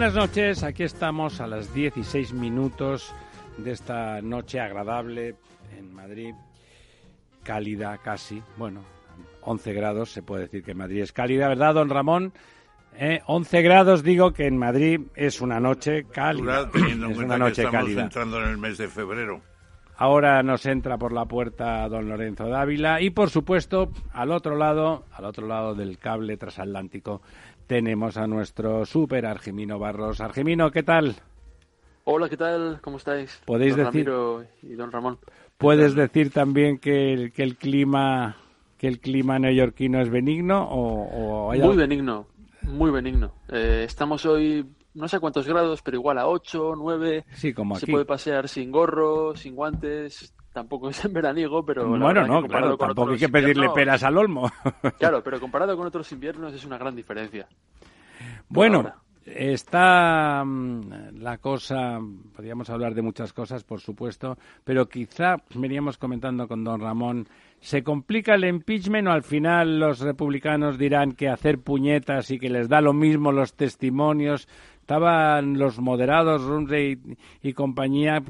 Buenas noches, aquí estamos a las 16 minutos de esta noche agradable en Madrid, cálida casi, bueno, 11 grados, se puede decir que Madrid es cálida, ¿verdad, don Ramón? Eh, 11 grados digo que en Madrid es una noche cálida. Teniendo es una noche que estamos cálida. entrando en el mes de febrero. Ahora nos entra por la puerta don Lorenzo Dávila y por supuesto al otro lado, al otro lado del cable transatlántico tenemos a nuestro super Argimino Barros. Argimino, ¿qué tal? Hola, ¿qué tal? ¿Cómo estáis? ¿Podéis don decir- Ramiro y don Ramón. ¿Puedes decir también que el, que el clima que el clima neoyorquino es benigno o, o hay Muy algo- benigno, muy benigno. Eh, estamos hoy, no sé cuántos grados, pero igual a 8, 9. Sí, como Se aquí. puede pasear sin gorro, sin guantes. Tampoco es en veraniego, pero. Bueno, no, claro, tampoco hay que pedirle inviernos- peras al olmo. Claro, pero comparado con otros inviernos es una gran diferencia. Bueno, ahora. está mm, la cosa, podríamos hablar de muchas cosas, por supuesto, pero quizá veníamos comentando con don Ramón, ¿se complica el impeachment o al final los republicanos dirán que hacer puñetas y que les da lo mismo los testimonios? Estaban los moderados, Rumsey y, y compañía,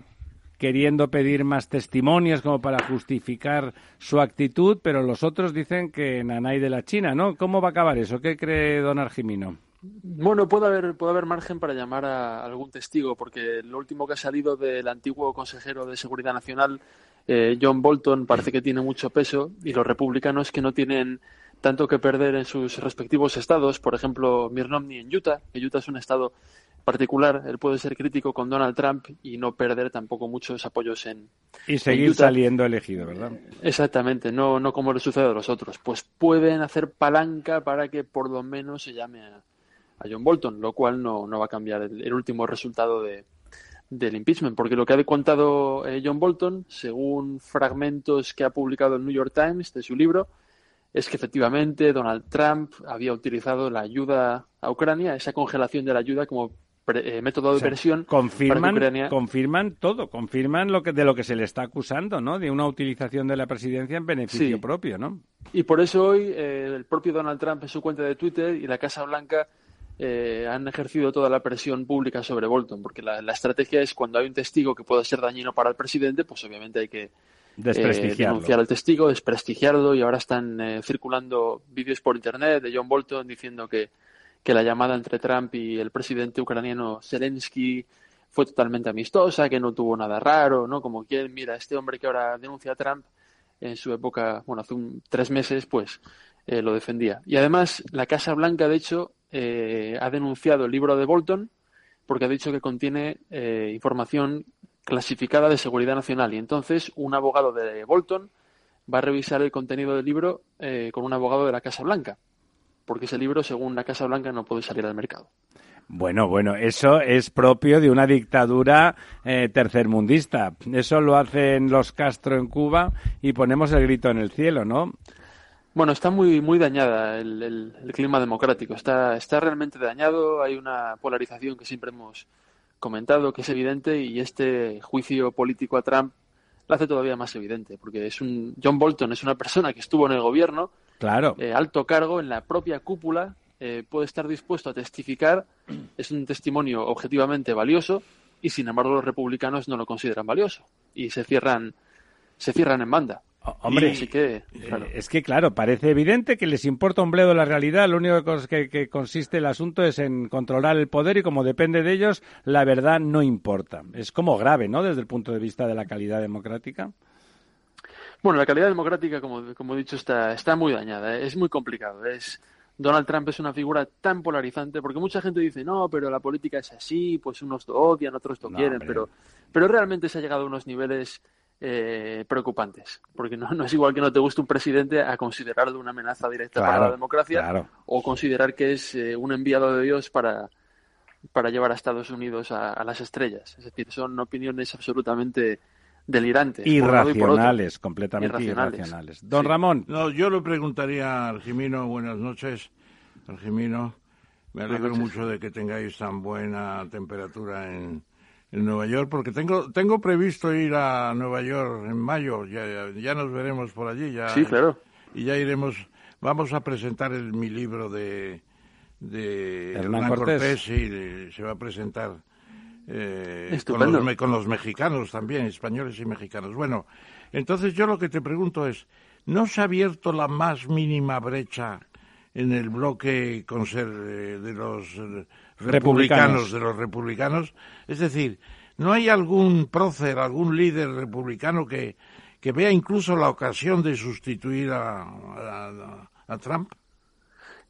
queriendo pedir más testimonios como para justificar su actitud, pero los otros dicen que nanay de la China, ¿no? ¿Cómo va a acabar eso? ¿Qué cree don Argimino? Bueno, puede haber, puede haber margen para llamar a algún testigo, porque lo último que ha salido del antiguo consejero de Seguridad Nacional, eh, John Bolton, parece que tiene mucho peso y los republicanos que no tienen tanto que perder en sus respectivos estados, por ejemplo, Mitt Romney en Utah, que Utah es un estado particular, él puede ser crítico con Donald Trump y no perder tampoco muchos apoyos en, Y seguir Utah. saliendo elegido, ¿verdad? Exactamente, no, no como le sucede a los otros. Pues pueden hacer palanca para que por lo menos se llame a, a John Bolton, lo cual no, no va a cambiar el, el último resultado de, del impeachment, porque lo que ha contado eh, John Bolton, según fragmentos que ha publicado el New York Times de su libro, es que efectivamente Donald Trump había utilizado la ayuda a Ucrania, esa congelación de la ayuda como pre- eh, método de O sea, presión confirman, para Ucrania confirman todo, confirman lo que de lo que se le está acusando, ¿no? De una utilización de la presidencia en beneficio Sí. propio, ¿no? Y por eso hoy eh, el propio Donald Trump en su cuenta de Twitter y la Casa Blanca eh, han ejercido toda la presión pública sobre Bolton, porque la, la estrategia es cuando hay un testigo que pueda ser dañino para el presidente, pues obviamente hay que eh, denunciar al testigo, desprestigiarlo y ahora están eh, circulando vídeos por internet de John Bolton diciendo que, que la llamada entre Trump y el presidente ucraniano Zelensky fue totalmente amistosa, que no tuvo nada raro, ¿no? Como quien, mira, este hombre que ahora denuncia a Trump, en su época, bueno, hace un- tres meses, pues eh, lo defendía. Y además, la Casa Blanca, de hecho, eh, ha denunciado el libro de Bolton porque ha dicho que contiene eh, información clasificada de seguridad nacional. Y entonces, un abogado de Bolton va a revisar el contenido del libro eh, con un abogado de la Casa Blanca, porque ese libro, según la Casa Blanca, no puede salir al mercado. Bueno, bueno, eso es propio de una dictadura eh, tercermundista. Eso lo hacen los Castro en Cuba y ponemos el grito en el cielo, ¿no? Bueno, está muy, muy dañada el, el- el clima democrático. Está, está realmente dañado. Hay una polarización que siempre hemos comentado, que es evidente, y este juicio político a Trump lo hace todavía más evidente, porque es un John Bolton es una persona que estuvo en el gobierno, Claro. eh, alto cargo en la propia cúpula, eh, puede estar dispuesto a testificar, es un testimonio objetivamente valioso, y sin embargo los republicanos no lo consideran valioso y se cierran, se cierran en banda. Hombre, Así que, eh, claro. es que claro, parece evidente que les importa un bledo la realidad. Lo único que, que- consiste el asunto es en controlar el poder y como depende de ellos, la verdad no importa. Es como grave, ¿no? Desde el punto de vista de la calidad democrática. Bueno, la calidad democrática, como, como he dicho, está, está muy dañada. ¿eh? Es muy complicado. Es, Donald Trump es una figura tan polarizante, porque mucha gente dice, no, pero la política es así, pues unos lo odian, otros lo quieren, pero, pero realmente se ha llegado a unos niveles eh, preocupantes, porque no, no, es igual que no te guste un presidente a considerarlo una amenaza directa para la democracia o considerar que es eh, un enviado de Dios para, para llevar a Estados Unidos a, las estrellas. Es decir, son opiniones absolutamente delirantes. Irracionales, completamente irracionales. Don Ramón. No, yo le preguntaría a Argimino, buenas noches, Argimino. Me alegro mucho de que tengáis tan buena temperatura en, en Nueva York, porque tengo tengo previsto ir a Nueva York en mayo, ya, ya nos veremos por allí. Ya, sí, claro. Y ya iremos, vamos a presentar el, mi libro de, de Hernán, Cortés. y se va a presentar eh, con, los, con los mexicanos también, españoles y mexicanos. Bueno, entonces yo lo que te pregunto es, ¿no se ha abierto la más mínima brecha en el bloque con ser, eh, de los republicanos, de los republicanos. Es decir, ¿no hay algún prócer, algún líder republicano que, que vea incluso la ocasión de sustituir a, a, Trump?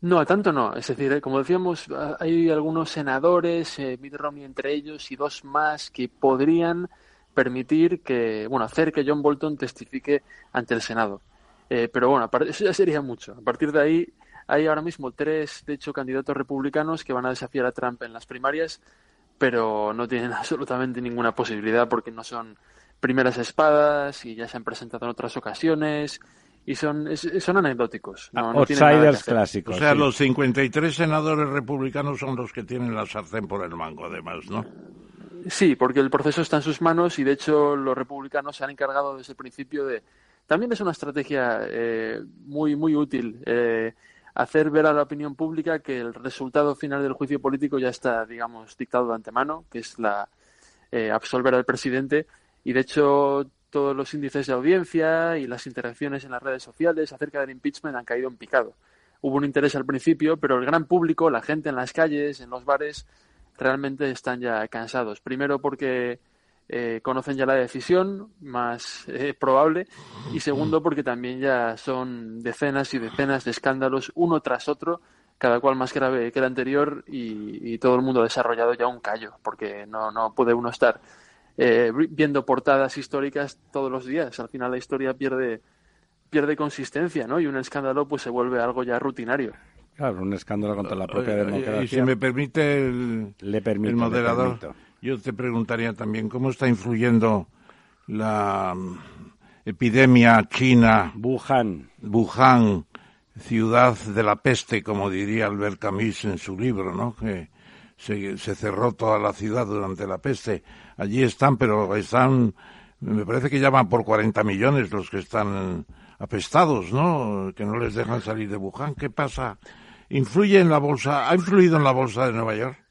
No, a tanto no. Es decir, eh, como decíamos, hay algunos senadores, eh, Mitt Romney entre ellos y dos más que podrían permitir que, bueno, hacer que John Bolton testifique ante el Senado. Eh, pero bueno, eso ya sería mucho. A partir de ahí, hay ahora mismo tres, de hecho, candidatos republicanos que van a desafiar a Trump en las primarias, pero no tienen absolutamente ninguna posibilidad porque no son primeras espadas y ya se han presentado en otras ocasiones y son, son anecdóticos. No, Outsiders clásicos. O sea, los 53 senadores republicanos son los que tienen la sartén por el mango, además, ¿no? Sí, porque el proceso está en sus manos y, de hecho, los republicanos se han encargado desde el principio de... También es una estrategia eh, muy, muy útil. Eh, hacer ver a la opinión pública que el resultado final del juicio político ya está, digamos, dictado de antemano, que es la eh, absolver al presidente. Y de hecho, todos los índices de audiencia y las interacciones en las redes sociales acerca del impeachment han caído en picado. Hubo un interés al principio, pero el gran público, la gente en las calles, en los bares, realmente están ya cansados. Primero porque eh, conocen ya la decisión más eh, probable y segundo porque también ya son decenas y decenas de escándalos uno tras otro cada cual más grave que el anterior y, todo el mundo ha desarrollado ya un callo porque no, no puede uno estar eh, viendo portadas históricas todos los días. Al final la historia pierde pierde consistencia ¿no? y un escándalo pues se vuelve algo ya rutinario. Claro, un escándalo contra la propia democracia. Y si me permite el, le permito, el moderador, yo te preguntaría también cómo está influyendo la mm, epidemia china. Wuhan. Wuhan, ciudad de la peste, como diría Albert Camus en su libro, ¿no? Que se, se cerró toda la ciudad durante la peste. Allí están, pero están, me parece que ya van por 40 millones los que están apestados, ¿no? Que no les dejan salir de Wuhan. ¿Qué pasa? ¿Influye en la bolsa? ¿Ha influido en la bolsa de Nueva York?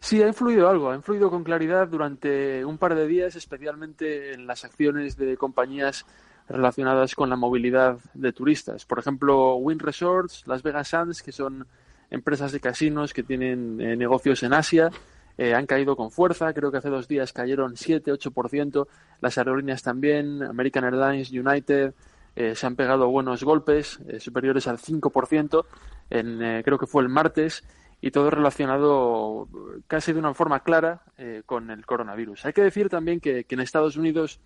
Sí, ha influido algo, ha influido con claridad durante un par de días, especialmente en las acciones de compañías relacionadas con la movilidad de turistas. Por ejemplo, Wind Resorts, Las Vegas Sands, que son empresas de casinos que tienen eh, negocios en Asia, eh, han caído con fuerza. Creo que hace dos días cayeron 7-8%. Las aerolíneas también, American Airlines, United, eh, se han pegado buenos golpes, superiores al 5%. En, creo que fue el martes y todo relacionado casi de una forma clara eh, con el coronavirus. Hay que decir también que, en Estados Unidos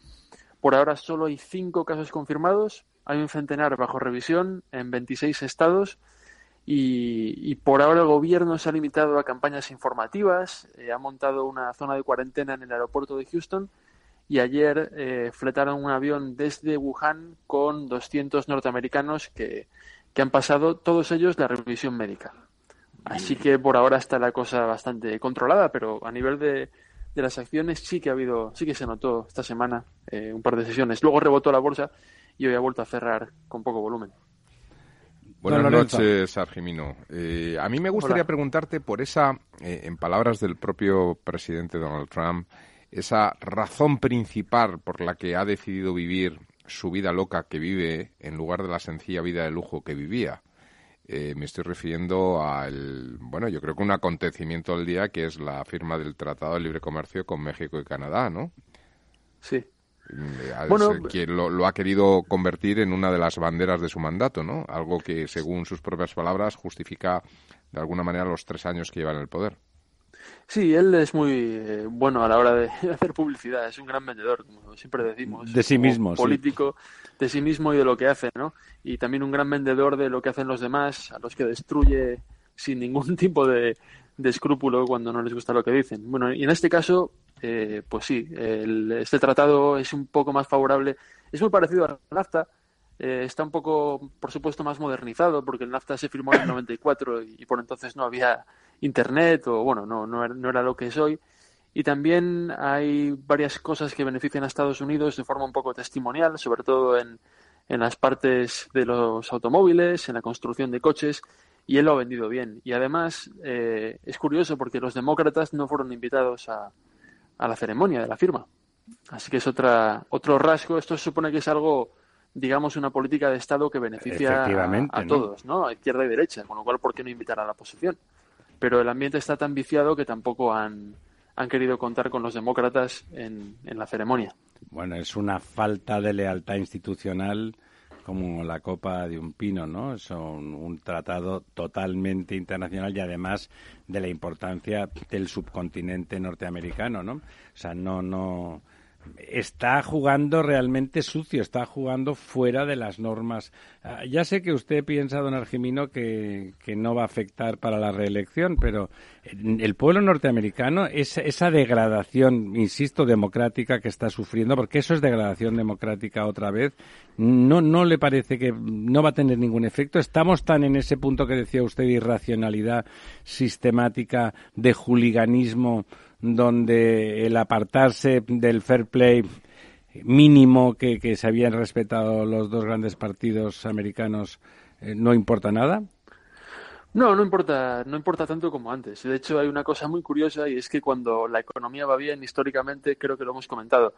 por ahora solo hay cinco casos confirmados, hay un centenar bajo revisión en 26 estados y, por ahora el gobierno se ha limitado a campañas informativas, eh, ha montado una zona de cuarentena en el aeropuerto de Houston y ayer eh, fletaron un avión desde Wuhan con 200 norteamericanos que han pasado todos ellos la revisión médica. Así que por ahora está la cosa bastante controlada, pero a nivel de, de las acciones sí que ha habido, sí que se notó esta semana eh, un par de sesiones. Luego rebotó la bolsa y hoy ha vuelto a cerrar con poco volumen. Buenas noches, Argimino. Eh, a mí me gustaría preguntarte por esa, eh, en palabras del propio presidente Donald Trump, esa razón principal por la que ha decidido vivir su vida loca que vive en lugar de la sencilla vida de lujo que vivía. Eh, me estoy refiriendo al, bueno, yo creo que un acontecimiento del día que es la firma del Tratado de Libre Comercio con México y Canadá, ¿no? Sí. bueno, que lo, lo, ha querido convertir en una de las banderas de su mandato, ¿no? Algo que, según sus propias palabras, justifica de alguna manera los tres años que lleva en el poder. Sí, él es muy eh, bueno a la hora de hacer publicidad, es un gran vendedor, como siempre decimos. De sí mismo. Político, de sí mismo y de lo que hace, ¿no? Y también un gran vendedor de lo que hacen los demás, a los que destruye sin ningún tipo de, escrúpulo cuando no les gusta lo que dicen. Bueno, y en este caso, eh, pues sí, este tratado es un poco más favorable, es muy parecido a NAFTA, eh, está un poco, por supuesto, más modernizado, porque el NAFTA se firmó en el 94 y por entonces no había Internet o, bueno, no, no, era, no era lo que es hoy. Y también hay varias cosas que benefician a Estados Unidos de forma un poco testimonial, sobre todo en, en las partes de los automóviles, en la construcción de coches, y él lo ha vendido bien. Y además eh, es curioso porque los demócratas no fueron invitados a, a la ceremonia de la firma. Así que es otra, otro rasgo. Esto se supone que es algo digamos, una política de Estado que beneficia a, todos, ¿no? A izquierda y derecha, con lo cual, ¿por qué no invitar a la oposición? Pero el ambiente está tan viciado que tampoco han, han querido contar con los demócratas en, en la ceremonia. Bueno, es una falta de lealtad institucional como la copa de un pino, ¿no? Es un, un, tratado totalmente internacional y además de la importancia del subcontinente norteamericano, ¿no? O sea, no, no, está jugando realmente sucio, está jugando fuera de las normas. Ah, ya sé que usted piensa, don Argimino, que, que, no va a afectar para la reelección, pero el pueblo norteamericano, esa, esa degradación, insisto, democrática que está sufriendo, porque eso es degradación democrática otra vez, no, no le parece que no va a tener ningún efecto. Estamos tan en ese punto que decía usted de irracionalidad sistemática, de juliganismo, donde el apartarse del fair play mínimo que, se habían respetado los dos grandes partidos americanos eh, no importa nada? No, no importa, no importa tanto como antes. De hecho, hay una cosa muy curiosa y es que cuando la economía va bien, históricamente, creo que lo hemos comentado,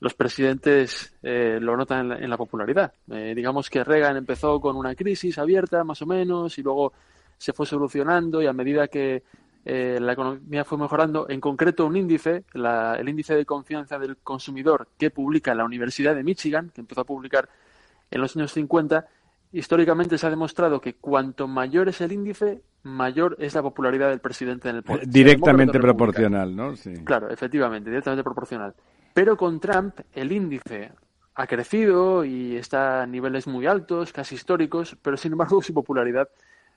los presidentes eh, lo notan en la, popularidad. Eh, digamos que Reagan empezó con una crisis abierta, más o menos, y luego se fue solucionando y a medida que eh, la economía fue mejorando. En concreto, un índice, el índice de confianza del consumidor que publica la Universidad de Michigan, que empezó a publicar en los años 50, históricamente se ha demostrado que cuanto mayor es el índice, mayor es la popularidad del presidente en el poder. Directamente proporcional, ¿no? Sí. Claro, efectivamente, directamente proporcional. Pero con Trump el índice ha crecido y está a niveles muy altos, casi históricos, pero sin embargo su popularidad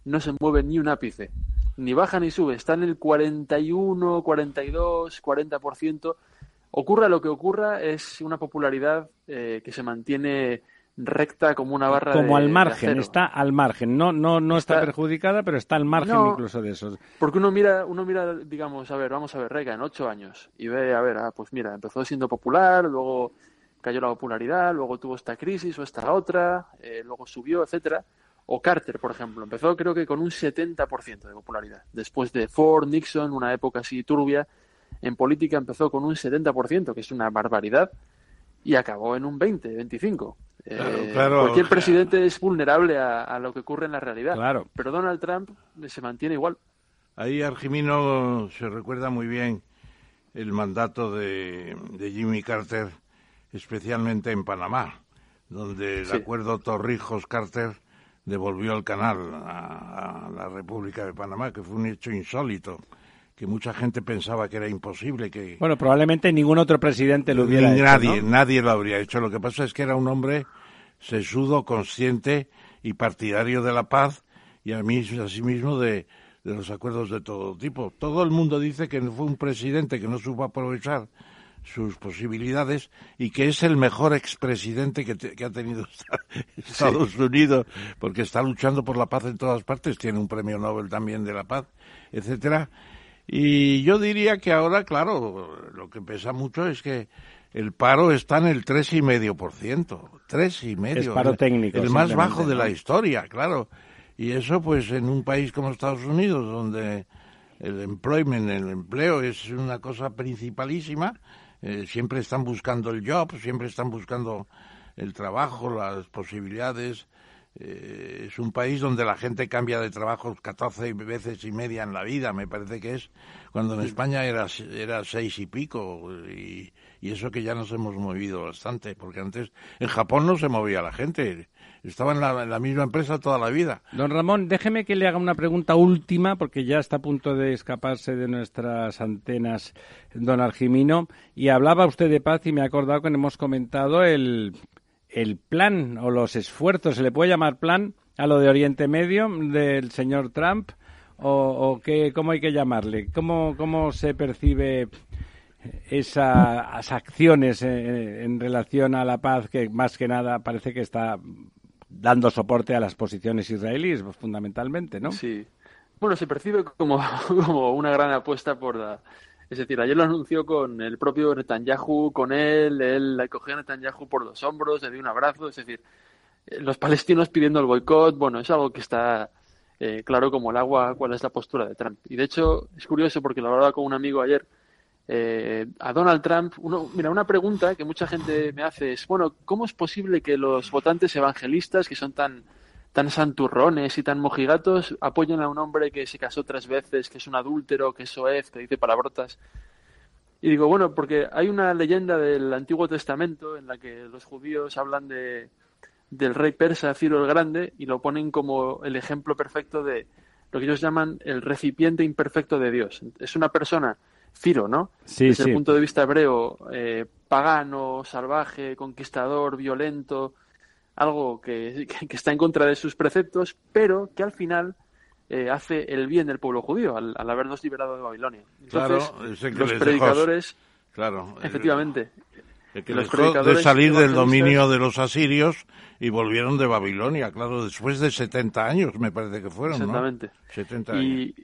no se mueve ni un ápice ni baja ni sube, está en el 41, 42, 40%. Ocurra lo que ocurra, es una popularidad eh, que se mantiene recta como una barra como al margen está al margen. No no no está, perjudicada pero está al margen incluso de eso. Porque uno mira uno mira digamos a ver vamos a ver Rega en ocho años y ve a ver ah, pues mira empezó siendo popular luego cayó la popularidad luego tuvo esta crisis o esta otra eh, luego subió etcétera o Carter, por ejemplo, empezó creo que con un 70% de popularidad. Después de Ford, Nixon, una época así turbia, en política empezó con un 70%, que es una barbaridad, y acabó en un 20, 25. Eh, cualquier presidente es vulnerable a, lo que ocurre en la realidad. Claro. Pero Donald Trump se mantiene igual. Ahí Argimino se recuerda muy bien el mandato de, Jimmy Carter, especialmente en Panamá, donde el acuerdo Torrijos-Carter devolvió el canal a, la República de Panamá, que fue un hecho insólito que mucha gente pensaba que era imposible que bueno probablemente ningún otro presidente lo hubiera hecho nadie nadie lo habría hecho. Lo que pasa es que era un hombre sesudo consciente y partidario de la paz y a mí asimismo de, de los acuerdos de todo tipo. Todo el mundo dice que fue un presidente que no supo aprovechar sus posibilidades y que es el mejor expresidente que, que ha tenido Estados Unidos porque está luchando por la paz en todas partes, tiene un premio Nobel también de la paz, etcétera. Y yo diría que ahora, claro, lo que pesa mucho es que el paro está en el tres y medio por ciento, tres y medio, es paro técnico, el más bajo de la historia, claro. Y eso, pues, en un país como Estados Unidos, donde el employment, el empleo es una cosa principalísima, eh, siempre están buscando el job, siempre están buscando el trabajo, las posibilidades. Eh, es un país donde la gente cambia de trabajo 14 veces y media en la vida, me parece que es, cuando en España era, era seis y pico, y, eso que ya nos hemos movido bastante, porque antes en Japón no se movía la gente, estaba en la, misma empresa toda la vida. Don Ramón, déjeme que le haga una pregunta última, porque ya está a punto de escaparse de nuestras antenas don Argimino, y hablaba usted de paz y me ha acordado que hemos comentado el el plan o los esfuerzos, ¿se le puede llamar plan a lo de Oriente Medio del señor Trump? ¿O, qué, cómo hay que llamarle? ¿Cómo, cómo se percibe esas acciones en, relación a la paz que más que nada parece que está dando soporte a las posiciones israelíes fundamentalmente, ¿no? Sí. Bueno, se percibe como, como una gran apuesta por la, es decir, ayer lo anunció con el propio Netanyahu, con él, él cogió a Netanyahu por los hombros, le dio un abrazo, es decir, eh, los palestinos pidiendo el boicot, bueno, es algo que está eh, claro como el agua cuál es la postura de Trump. Y de hecho es curioso porque lo hablaba con un amigo ayer, eh, a Donald Trump, uno, mira, una pregunta que mucha gente me hace es, bueno, ¿cómo es posible que los votantes evangelistas, que son tan tan santurrones y tan mojigatos apoyan a un hombre que se casó tres veces, que es un adúltero, que es soez, que dice palabrotas. Y digo, bueno, porque hay una leyenda del Antiguo Testamento en la que los judíos hablan de, del rey persa Ciro el Grande y lo ponen como el ejemplo perfecto de lo que ellos llaman el recipiente imperfecto de Dios. Es una persona, Ciro, ¿no? Sí, Desde el punto de vista hebreo, eh, pagano, salvaje, conquistador, violento, algo que, está en contra de sus preceptos, pero que al final eh, hace el bien del pueblo judío al, habernos liberado de Babilonia. Entonces, claro, los predicadores, claro, efectivamente, que los de salir del dominio de los asirios y volvieron de Babilonia, claro, después de 70 años me parece que fueron, Exactamente. 70 años. Y,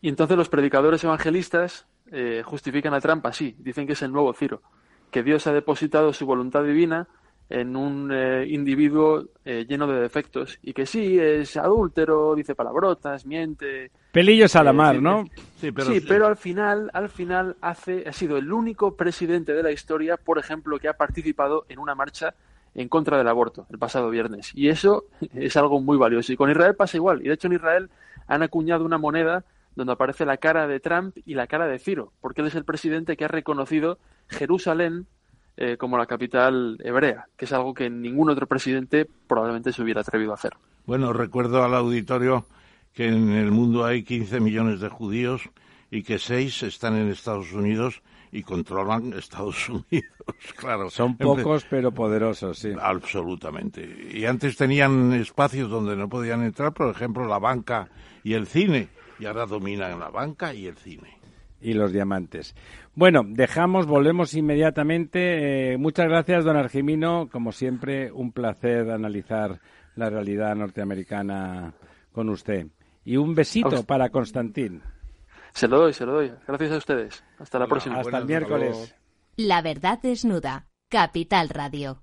y entonces los predicadores evangelistas eh, justifican a trampa así, dicen que es el nuevo Ciro, que Dios ha depositado su voluntad divina en un eh, individuo eh, lleno de defectos y que sí es adúltero, dice palabrotas, miente. Pelillos a la mar, eh, ¿no? Sí, pero, sí, pero al final, al final hace, ha sido el único presidente de la historia, por ejemplo, que ha participado en una marcha en contra del aborto el pasado viernes. Y eso es algo muy valioso. Y con Israel pasa igual. Y de hecho en Israel han acuñado una moneda donde aparece la cara de Trump y la cara de Ciro, porque él es el presidente que ha reconocido Jerusalén eh, como la capital hebrea, que es algo que ningún otro presidente probablemente se hubiera atrevido a hacer. Bueno, recuerdo al auditorio que en el mundo hay 15 millones de judíos y que 6 están en Estados Unidos y controlan Estados Unidos, claro. Son pocos pero poderosos, sí. Absolutamente. Y antes tenían espacios donde no podían entrar, por ejemplo, la banca y el cine, y ahora dominan la banca y el cine y los diamantes. Bueno, dejamos, volvemos inmediatamente. Eh, muchas gracias, don Argimino. Como siempre, un placer analizar la realidad norteamericana con usted. Y un besito para Constantín. Se lo doy, se lo doy. Gracias a ustedes. Hasta la próxima. Hasta el miércoles. La verdad desnuda. Capital Radio.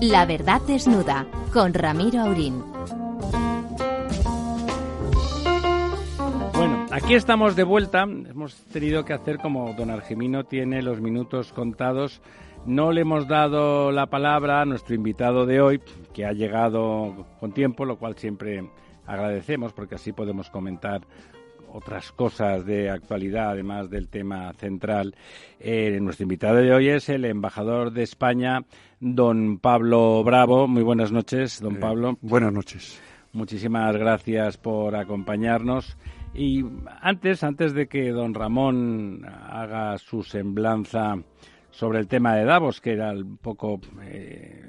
La verdad desnuda con Ramiro Aurín. Bueno, aquí estamos de vuelta. Hemos tenido que hacer como don Argemino tiene los minutos contados. No le hemos dado la palabra a nuestro invitado de hoy, que ha llegado con tiempo, lo cual siempre agradecemos porque así podemos comentar otras cosas de actualidad, además del tema central. Eh, nuestro invitado de hoy es el embajador de España, don Pablo Bravo. Muy buenas noches, don eh, Pablo. Buenas noches. Muchísimas gracias por acompañarnos. Y antes, antes de que don Ramón haga su semblanza sobre el tema de Davos, que era un poco eh,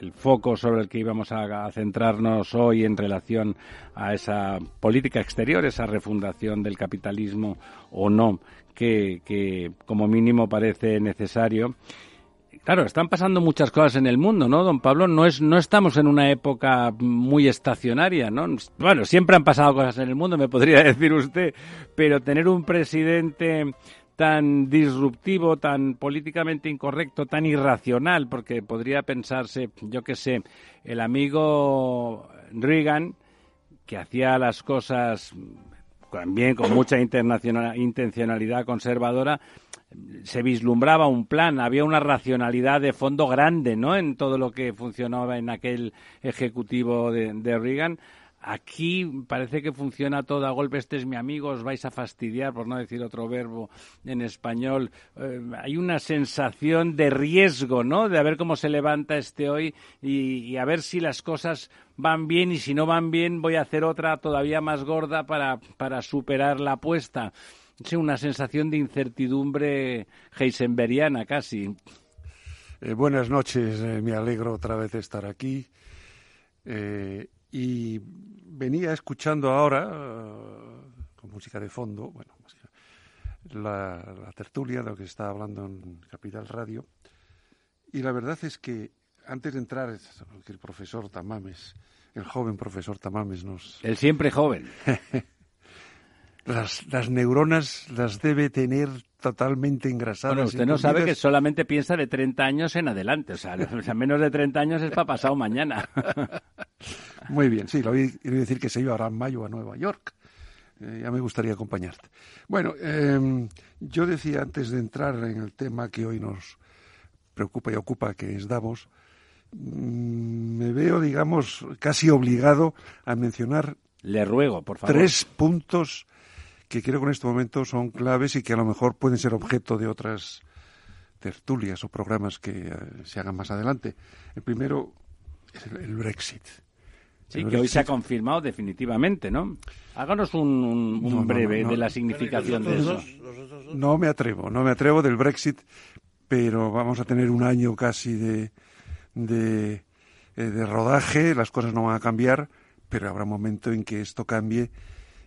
el foco sobre el que íbamos a, centrarnos hoy en relación a esa política exterior, esa refundación del capitalismo o no, que, que como mínimo parece necesario. Claro, están pasando muchas cosas en el mundo, ¿no, don Pablo? No es, no estamos en una época muy estacionaria, ¿no? Bueno, siempre han pasado cosas en el mundo, me podría decir usted, pero tener un presidente tan disruptivo, tan políticamente incorrecto, tan irracional, porque podría pensarse, yo qué sé, el amigo Reagan, que hacía las cosas también con mucha intencionalidad conservadora, se vislumbraba un plan, había una racionalidad de fondo grande, ¿no? En todo lo que funcionaba en aquel ejecutivo de, Reagan. Aquí parece que funciona todo a golpe. Este es mi amigo, os vais a fastidiar, por no decir otro verbo en español. Eh, hay una sensación de riesgo, ¿no? De a ver cómo se levanta este hoy y, a ver si las cosas van bien y si no van bien voy a hacer otra todavía más gorda para, para superar la apuesta. Sí, una sensación de incertidumbre heisenberiana casi. Eh, buenas noches, eh, me alegro otra vez de estar aquí. Y venía escuchando ahora, con música de fondo, bueno, la, la, tertulia, de lo que está hablando en Capital Radio. Y la verdad es que antes de entrar, el profesor Tamames, el joven profesor Tamames nos... El siempre joven. las, neuronas las debe tener totalmente engrasadas. Bueno, usted no sabe que solamente piensa de 30 años en adelante. O sea, menos de 30 años es para pasado mañana. Muy bien, sí, lo voy a decir que se iba ahora en mayo a Nueva York. Eh, ya me gustaría acompañarte. Bueno, em, yo decía antes de entrar en el tema que hoy nos preocupa y ocupa, que es Davos, mm, me veo, digamos, casi obligado a mencionar. Le ruego, por favor. Tres puntos que creo que en este momento son claves y que a lo mejor pueden ser objeto de otras tertulias o programas que eh, se hagan más adelante. El primero es el, Brexit. Sí, que hoy se ha confirmado definitivamente, ¿no? Háganos un, breve de la significación de eso. No me atrevo, no me atrevo del Brexit, pero vamos a tener un año casi de, de, eh, de rodaje, las cosas no van a cambiar, pero habrá un momento en que esto cambie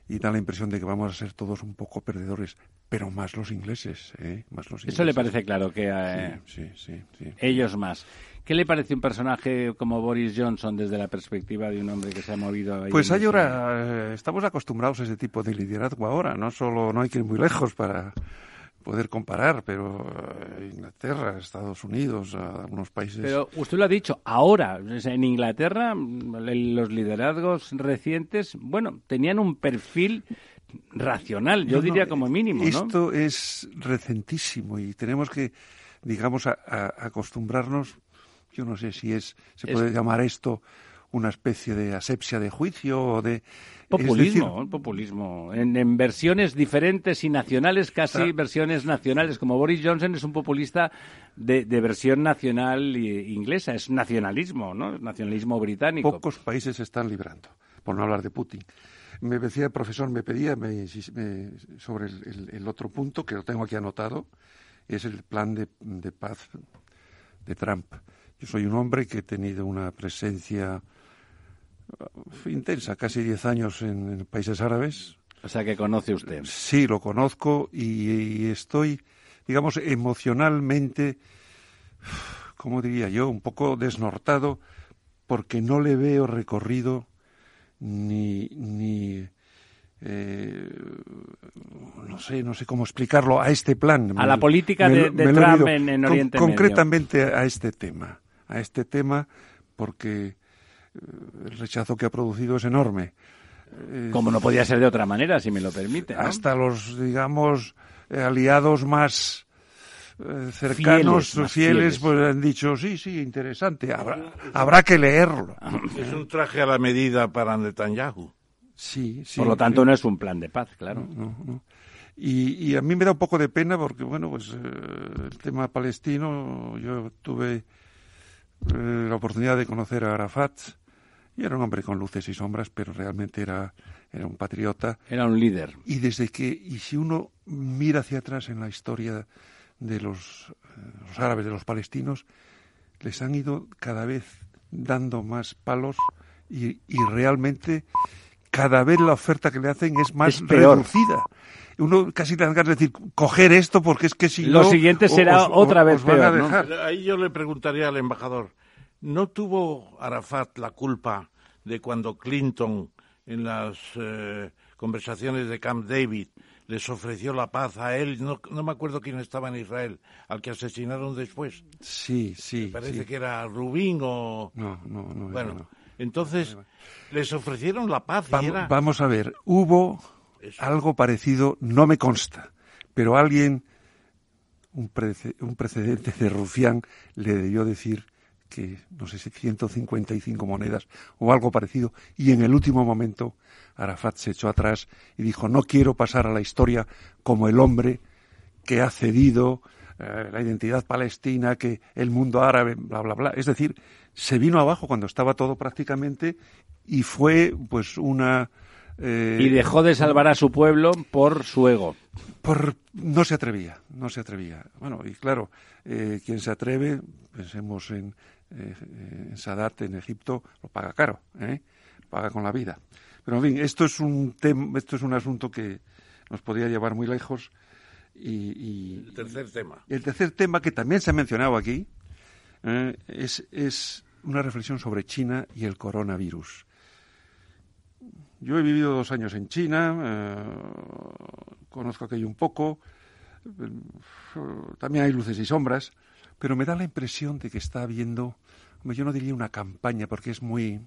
y da la impresión de que vamos a ser todos un poco perdedores, pero más los ingleses, ¿eh? Más los Eso le parece claro que eh, sí, sí, sí, ellos más. ¿Qué le parece un personaje como Boris Johnson desde la perspectiva de un hombre que se ha movido? Ahí pues hay ahora, estamos acostumbrados a ese tipo de liderazgo ahora, no solo no hay que ir muy lejos para poder comparar, pero eh, Inglaterra, Estados Unidos, algunos países. Pero usted lo ha dicho, ahora, en Inglaterra, los liderazgos recientes, bueno, tenían un perfil racional, yo diría como mínimo. Esto es recentísimo y tenemos que, digamos, acostumbrarnos. Yo no sé si es, se puede llamar esto una especie de asepsia de juicio o de populismo, populismo en, versiones diferentes y nacionales, casi versiones nacionales. Como Boris Johnson es un populista de, versión nacional inglesa, es nacionalismo, ¿no? nacionalismo británico. Pocos países se están librando, por no hablar de Putin. Me decía el profesor, me pedía sobre el, otro punto que lo tengo aquí anotado, es el plan de paz de Trump. Yo soy un hombre que he tenido una presencia intensa, casi 10 años en, países árabes. O sea que conoce usted. Sí, lo conozco y, estoy, digamos, emocionalmente, ¿cómo diría yo?, un poco desnortado porque no le veo recorrido ni, ni eh, no sé, no sé cómo explicarlo a este plan. A la política de, Trump en, Oriente Concretamente a este tema, a este tema porque el rechazo que ha producido es enorme. Como no podía ser de otra manera, si me lo permite. Hasta los, digamos, aliados más eh, cercanos, fieles, pues han dicho, sí, sí, interesante, habrá, habrá que leerlo. Es un traje a la medida para Netanyahu. Sí, sí. Por lo tanto, no es un plan de paz, claro. Y, a mí me da un poco de pena porque, bueno, pues eh, el tema palestino, yo tuve eh, la oportunidad de conocer a Arafat y era un hombre con luces y sombras, pero realmente era, era un patriota. Era un líder. Y desde que, y si uno mira hacia atrás en la historia de los, eh, los árabes, de los palestinos, les han ido cada vez dando más palos y, realmente cada vez la oferta que le hacen es más reducida. Uno casi te ganas de decir, coger esto porque es que si Lo siguiente será otra vez peor. Ahí yo le preguntaría al embajador, ¿no tuvo Arafat la culpa de cuando Clinton en las eh, conversaciones de Camp David les ofreció la paz a él, no, no, me acuerdo quién estaba en Israel, al que asesinaron después. Sí, sí. Me parece que era Rubín o... No, no, no. Bueno, entonces les ofrecieron la paz. y era... Vamos a ver, hubo algo parecido, no me consta, pero alguien, un, un precedente de Rufián, le debió decir que, no sé si 155 monedas o algo parecido, y en el último momento Arafat se echó atrás y dijo, no quiero pasar a la historia como el hombre que ha cedido eh, la identidad palestina, que el mundo árabe, bla, bla, bla. Es decir, se vino abajo cuando estaba todo prácticamente y fue pues una... Eh, y dejó de salvar a su pueblo por su ego. Por, no se atrevía, no se atrevía. Bueno, y claro, eh, quien se atreve, pensemos en eh, en Sadat en Egipto lo paga caro, ¿eh? paga con la vida. Pero en fin, esto es un esto es un asunto que nos podría llevar muy lejos. Y, el tercer tema. El tercer tema que también se ha mencionado aquí ¿eh? es, es una reflexión sobre China y el coronavirus. Yo he vivido dos años en China, eh, conozco aquello un poco, también hay luces y sombras, pero me da la impresión de que está habiendo, yo no diría una campaña, porque es muy,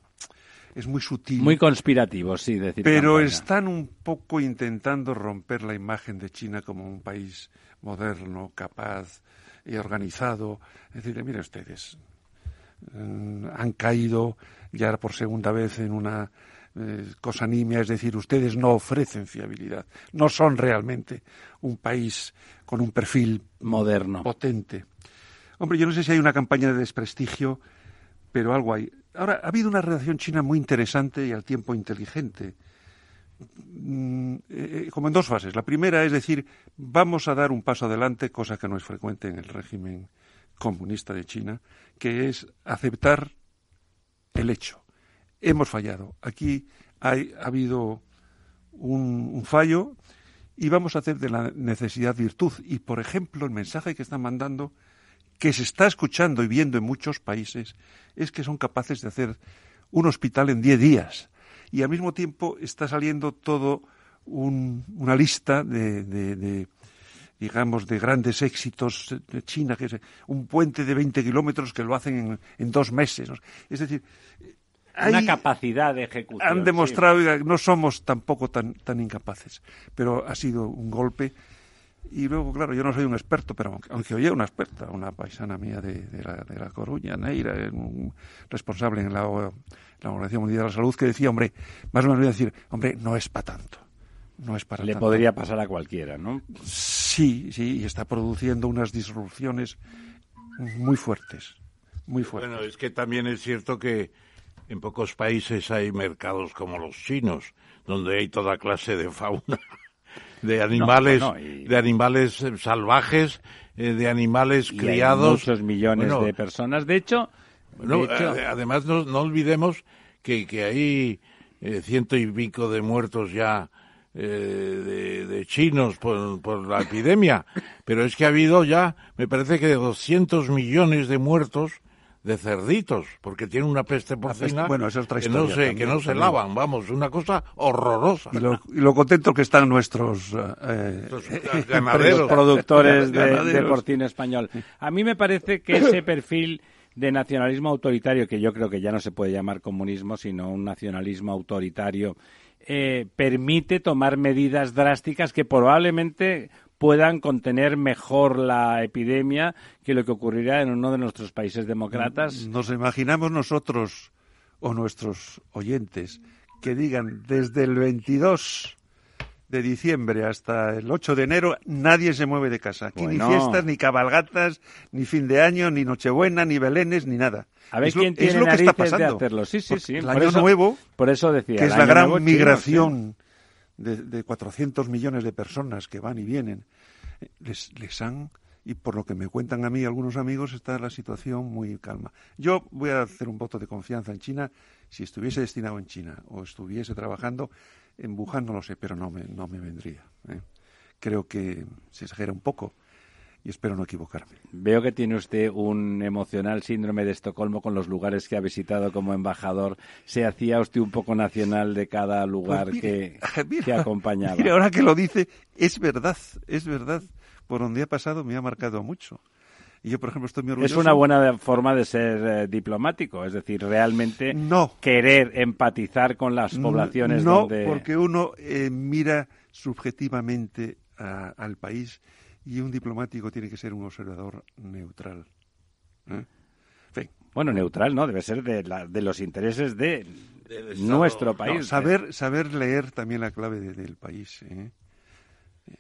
es muy sutil. Muy conspirativo, sí, decir. Pero están un poco intentando romper la imagen de China como un país moderno, capaz y organizado. Es decir, miren ustedes, mm, han caído ya por segunda vez en una eh, cosa nimia, es decir, ustedes no ofrecen fiabilidad, no son realmente un país con un perfil moderno, potente. Hombre, yo no sé si hay una campaña de desprestigio, pero algo hay. Ahora, ha habido una relación china muy interesante y al tiempo inteligente, mm, eh, eh, como en dos fases. La primera es decir, vamos a dar un paso adelante, cosa que no es frecuente en el régimen comunista de China, que es aceptar el hecho. Hemos fallado. Aquí ha habido un fallo y vamos a hacer de la necesidad virtud. Y, por ejemplo, el mensaje que están mandando que se está escuchando y viendo en muchos países es que son capaces de hacer un hospital en 10 días. Y al mismo tiempo está saliendo todo una lista de, digamos, de grandes éxitos de China, que es un puente de 20 kilómetros que lo hacen en, dos meses. Es decir, hay, una capacidad de ejecución. Han demostrado que no somos tampoco tan, tan incapaces, pero ha sido un golpe y luego, claro, yo no soy un experto, pero aunque, oye una experta, una paisana mía de, la, de la, Coruña, Neira, un responsable en la, Organización Mundial de la Salud, que decía, hombre, más o menos voy a decir, hombre, no es para tanto. No es para Le podría pasar a cualquiera, ¿no? Sí, sí, y está produciendo unas disrupciones muy fuertes, muy fuertes. Bueno, es que también es cierto que en pocos países hay mercados como los chinos, donde hay toda clase de fauna de animales, de animales eh, salvajes, eh, de animales criados. muchos millones de personas. De hecho, eh, además no, no, olvidemos que, que hay ciento y pico de muertos ya de, de, chinos por, por la epidemia, pero es que ha habido ya, me parece que de 200 millones de muertos de cerditos, porque tiene una peste porcina bueno, es que no se, que no se lavan, vamos, una cosa horrorosa. Y lo, y lo contentos que están nuestros eh, ganaderos. productores de, de, porcino español. A mí me parece que ese perfil de nacionalismo autoritario, que yo creo que ya no se puede llamar comunismo, sino un nacionalismo autoritario, eh, permite tomar medidas drásticas que probablemente puedan contener mejor la epidemia que lo que ocurrirá en uno de nuestros países demócratas. Nos imaginamos nosotros o nuestros oyentes que digan desde el 22 de diciembre hasta el 8 de enero nadie se mueve de casa. Aquí ni fiestas, ni cabalgatas, ni fin de año, ni Nochebuena, ni Belenes, ni nada. A ver quién tiene es lo que está pasando. de hacerlo. Sí, sí, sí. El año nuevo, por eso decía, que es la gran migración de, de 400 millones de personas que van y vienen, les, les han y por lo que me cuentan a mí algunos amigos está la situación muy calma. Yo voy a hacer un voto de confianza en China. Si estuviese destinado en China o estuviese trabajando en Wuhan, no lo sé, pero no me, no me vendría. ¿eh? Creo que se exagera un poco y espero no equivocarme. Veo que tiene usted un emocional síndrome de Estocolmo con los lugares que ha visitado como embajador. ¿Se hacía usted un poco nacional de cada lugar pues que, que acompañaba? Mire, ahora que lo dice, es verdad, es verdad por donde ha pasado me ha marcado mucho. Y yo, por ejemplo, estoy muy orgulloso. Es una buena forma de ser eh, diplomático, es decir, realmente no. querer empatizar con las poblaciones no, porque uno eh, mira subjetivamente al país y un diplomático tiene que ser un observador neutral. ¿eh? Bueno, neutral, ¿no? Debe ser de, de los intereses de nuestro país. saber, saber leer también la clave del país.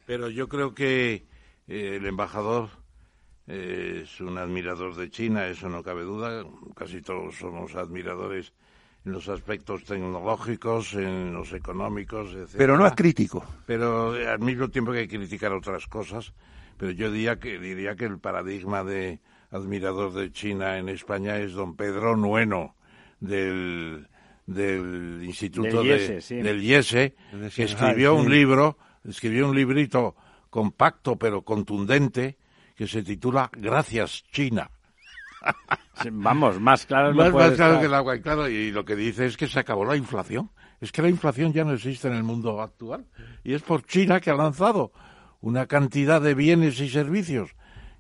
Pero yo creo que eh, el embajador eh, es un admirador de China, eso no cabe duda. Casi todos somos admiradores en los aspectos tecnológicos, en los económicos, etc. Pero no es crítico. Pero al mismo tiempo que hay que criticar otras cosas. Pero yo diría que, diría que el paradigma de admirador de China en España es don Pedro Nueno, del, del Instituto del del IESE que escribió un libro escribió un librito compacto pero contundente que se titula Gracias China. Vamos, más claro más, claro que el agua, y claro, y lo que dice es que se acabó la inflación. Es que la inflación ya no existe en el mundo actual. Y es por China que ha lanzado una cantidad de bienes y servicios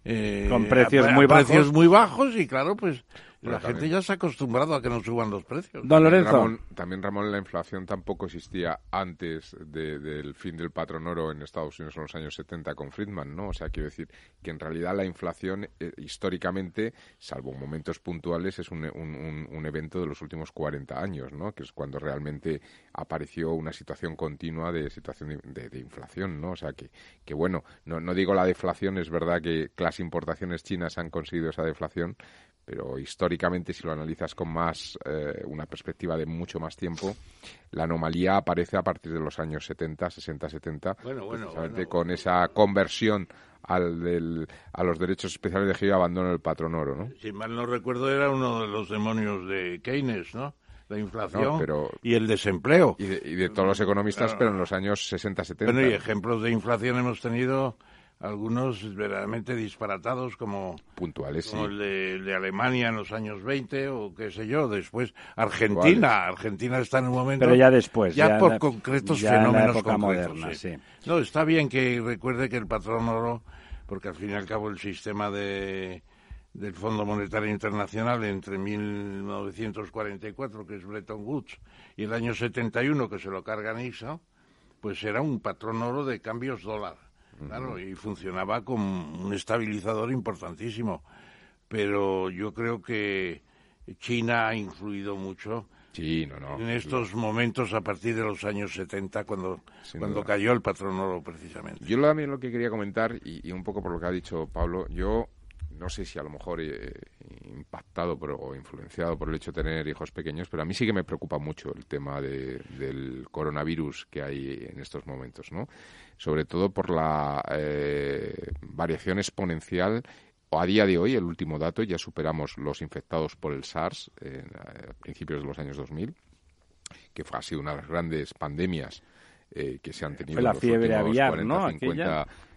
eh, con precios muy bajos. precios muy bajos y claro, pues la gente ya se ha acostumbrado a que no suban los precios. Don Lorenzo. También, Ramón, la inflación tampoco existía antes del fin del patrón oro en Estados Unidos en los años 70 con Friedman, ¿no? O sea, quiero decir que en realidad la inflación eh, históricamente, salvo momentos puntuales, es un, evento de los últimos 40 años, ¿no? Que es cuando realmente apareció una situación continua de situación de, inflación, ¿no? O sea, que, que bueno, no, no digo la deflación, es verdad que las importaciones chinas han conseguido esa deflación, pero históricamente si lo analizas con más eh, una perspectiva de mucho más tiempo la anomalía aparece a partir de los años 70 60 70 bueno, bueno, con esa conversión al del, a los derechos especiales de giro y abandono del patrón oro ¿no? si mal no recuerdo era uno de los demonios de Keynes ¿no? la inflación y el desempleo y de, todos los economistas pero en los años 60 70 bueno y ejemplos de inflación hemos tenido algunos verdaderamente disparatados como puntuales el, de, Alemania en los años 20 o qué sé yo después Argentina. Argentina está en un momento pero ya después ya, por concretos fenómenos concretos sí. no está bien que recuerde que el patrón oro porque al fin y al cabo el sistema de del Fondo Monetario Internacional entre 1944 que es Bretton Woods y el año 71 que se lo carga Nixon pues era un patrón oro de cambios dólar Claro, y funcionaba como un estabilizador importantísimo. Pero yo creo que China ha influido mucho en estos momentos a partir de los años 70 cuando, cuando cayó el patrón oro precisamente. Yo también lo que quería comentar y, un poco por lo que ha dicho Pablo, yo no sé si a lo mejor eh, impactado o influenciado por el hecho de tener hijos pequeños, pero a mí sí que me preocupa mucho el tema del coronavirus que hay en estos momentos, ¿no? Sobre todo por la eh, variación exponencial a día de hoy, el último dato, ya superamos los infectados por el SARS en, a principios de los años 2000, que fue, ha sido una de las grandes pandemias eh, que se han tenido. Fue la fiebre aviar, ¿no?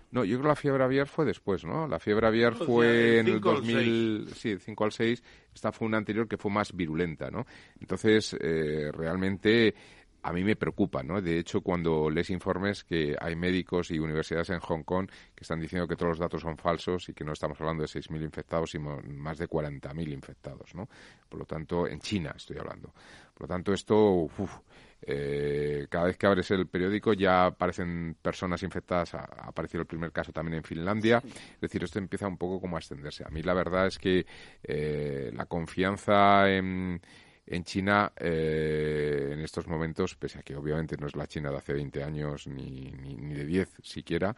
No, yo creo que la fiebre aviar fue después, ¿no? La fiebre aviar fue en el 2000, sí, 5 al 6. Esta fue una anterior que fue más virulenta, ¿no? Entonces, eh, realmente a mí me preocupa, ¿no? De hecho, cuando lees informes que hay médicos y universidades en Hong Kong que están diciendo que todos los datos son falsos y que no estamos hablando de 6.000 infectados, sino más de 40.000 infectados, ¿no? Por lo tanto, en China estoy hablando. Por lo tanto, esto, uf, eh, cada vez que abres el periódico ya aparecen personas infectadas. Ha, aparecido el primer caso también en Finlandia. Es decir, esto empieza un poco como a extenderse. A mí la verdad es que eh, la confianza en, en China eh, en estos momentos, pese a que obviamente no es la China de hace 20 años ni, ni, de 10 siquiera,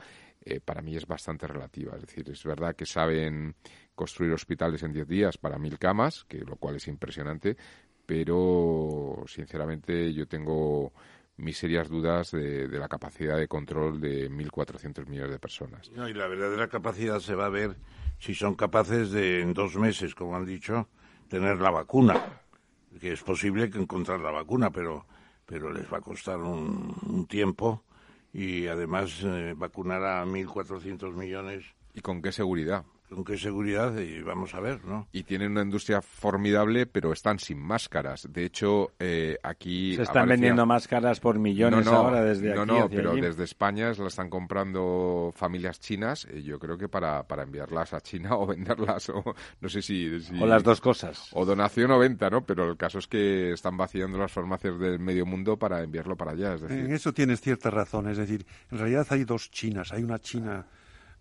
para mí es bastante relativa. Es decir, es verdad que saben construir hospitales en 10 días para mil camas, que lo cual es impresionante, pero sinceramente yo tengo mis serias dudas de, la capacidad de control de 1.400 millones de personas. No, y la verdadera capacidad se va a ver si son capaces de, en dos meses, como han dicho, tener la vacuna. Que es posible que encontrar la vacuna, pero, pero les va a costar un, tiempo y además eh, vacunar a 1.400 millones. ¿Y con qué seguridad? Con qué seguridad y vamos a ver, ¿no? Y tienen una industria formidable, pero están sin máscaras. De hecho, eh, aquí se están vendiendo máscaras por millones ahora desde no, aquí. No, no, pero desde España se las están comprando familias chinas. y yo creo que para, para enviarlas a China o venderlas o no sé si, o las dos cosas. O donación o venta, ¿no? Pero el caso es que están vaciando las farmacias del medio mundo para enviarlo para allá. Es decir... En eso tienes cierta razón. Es decir, en realidad hay dos Chinas. Hay una China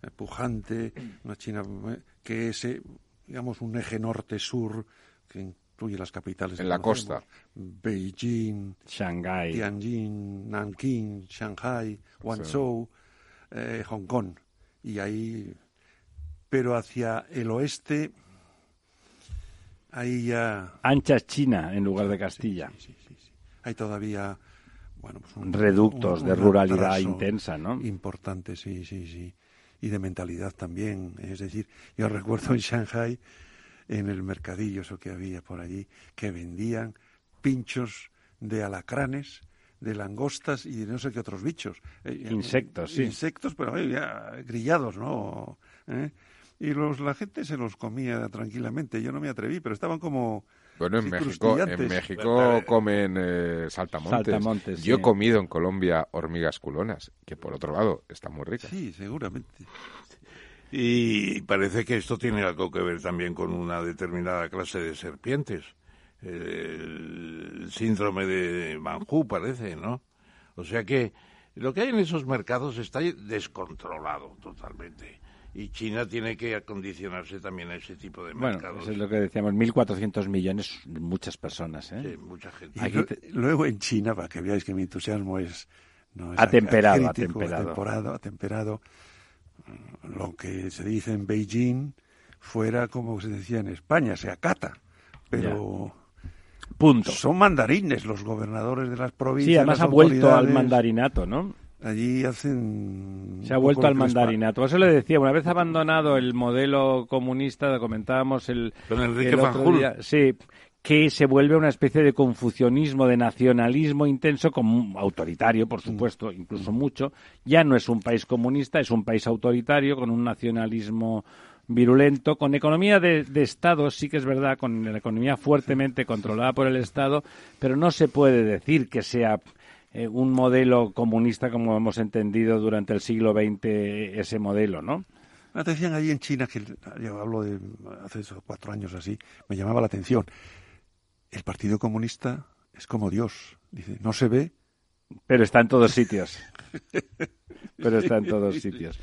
pujante, una China eh, que es, eh, digamos, un eje norte-sur que incluye las capitales. En la costa. Beijing, Shanghái, Tianjin, Nanking, Shanghai, Guangzhou, eh, Hong Kong. Y ahí, pero hacia el oeste, ahí ya... Ancha China en lugar de Castilla. Sí, sí, sí. Hay todavía... Bueno, pues Reductos de ruralidad intensa, ¿no? Importante, sí, sí, sí y de mentalidad también. Es decir, yo recuerdo en Shanghai, en el mercadillo eso que había por allí, que vendían pinchos de alacranes, de langostas y de no sé qué otros bichos. Eh, insectos, sí. Insectos, pero eh, ya grillados, ¿no? ¿Eh? Y los, la gente se los comía tranquilamente. Yo no me atreví, pero estaban como bueno, en México, en México comen eh, saltamontes. Yo he comido en Colombia hormigas culonas, que por otro lado están muy ricas. Sí, seguramente. Y parece que esto tiene algo que ver también con una determinada clase de serpientes. El síndrome de Manjú parece, ¿no? O sea que lo que hay en esos mercados está descontrolado totalmente y China tiene que acondicionarse también a ese tipo de mercados. Bueno, eso es lo que decíamos, 1.400 millones, muchas personas, ¿eh? Sí, mucha gente. Y luego en China, para que veáis que mi entusiasmo es... No atemperado, atemperado. atemperado, Lo que se dice en Beijing fuera como se decía en España, se acata, pero... Punto. Son mandarines los gobernadores de las provincias. Sí, además ha vuelto al mandarinato, ¿no? Allí hacen... Se ha vuelto al mandarinato. Eso le decía, una vez abandonado el modelo comunista, comentábamos el... Don Enrique el sí, que se vuelve una especie de confucionismo, de nacionalismo intenso, como autoritario, por supuesto, incluso mucho. Ya no es un país comunista, es un país autoritario, con un nacionalismo virulento, con economía de, de, Estado, sí que es verdad, con la economía fuertemente controlada por el Estado, pero no se puede decir que sea eh, un modelo comunista como hemos entendido durante el siglo XX ese modelo, ¿no? Me decían allí en China, que yo hablo de hace cuatro años así, me llamaba la atención. El Partido Comunista es como Dios. Dice, no se ve. Pero está en todos sitios. Pero está en todos sitios.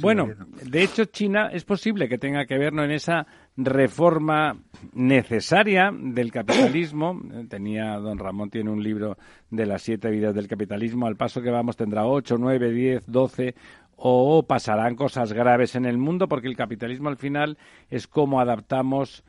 Bueno, de hecho, China es posible que tenga que ver ¿no? en esa reforma necesaria del capitalismo. Tenía, don Ramón tiene un libro de las siete vidas del capitalismo. Al paso que vamos tendrá ocho, nueve, diez, doce o pasarán cosas graves en el mundo porque el capitalismo al final es cómo adaptamos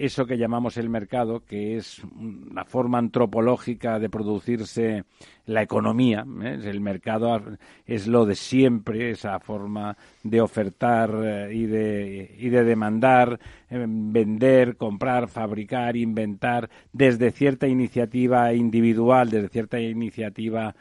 eso que llamamos el mercado, que es una forma antropológica de producirse la economía. ¿eh? El mercado es lo de siempre, esa forma de ofertar eh, y de, y de demandar, eh, vender, comprar, fabricar, inventar, desde cierta iniciativa individual, desde cierta iniciativa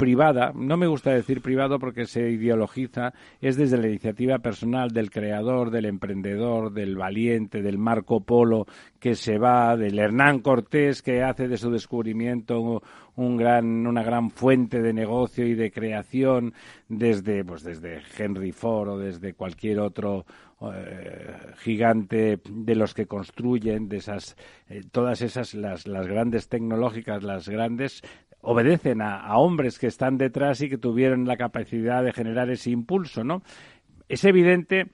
privada, no me gusta decir privado porque se ideologiza, es desde la iniciativa personal del creador, del emprendedor, del valiente, del Marco Polo que se va, del Hernán Cortés que hace de su descubrimiento un gran, una gran fuente de negocio y de creación desde, pues desde Henry Ford o desde cualquier otro eh, gigante de los que construyen, de esas, eh, todas esas, las, las grandes tecnológicas, las grandes obedecen a, hombres que están detrás y que tuvieron la capacidad de generar ese impulso, ¿no? Es evidente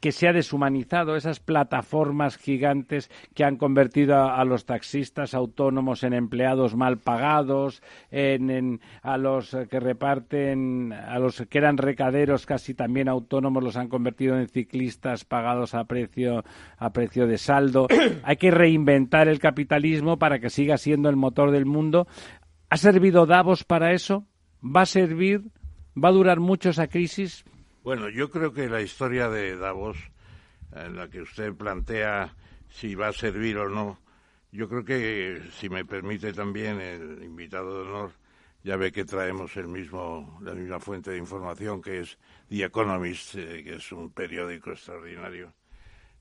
que se ha deshumanizado esas plataformas gigantes que han convertido a, los taxistas autónomos en empleados mal pagados, en, a los que reparten, a los que eran recaderos casi también autónomos los han convertido en ciclistas pagados a precio a precio de saldo. Hay que reinventar el capitalismo para que siga siendo el motor del mundo ¿Ha servido Davos para eso? ¿Va a servir? ¿Va a durar mucho esa crisis? Bueno, yo creo que la historia de Davos, en la que usted plantea si va a servir o no, yo creo que, si me permite también el invitado de honor, ya ve que traemos el mismo, la misma fuente de información que es The Economist, eh, que es un periódico extraordinario.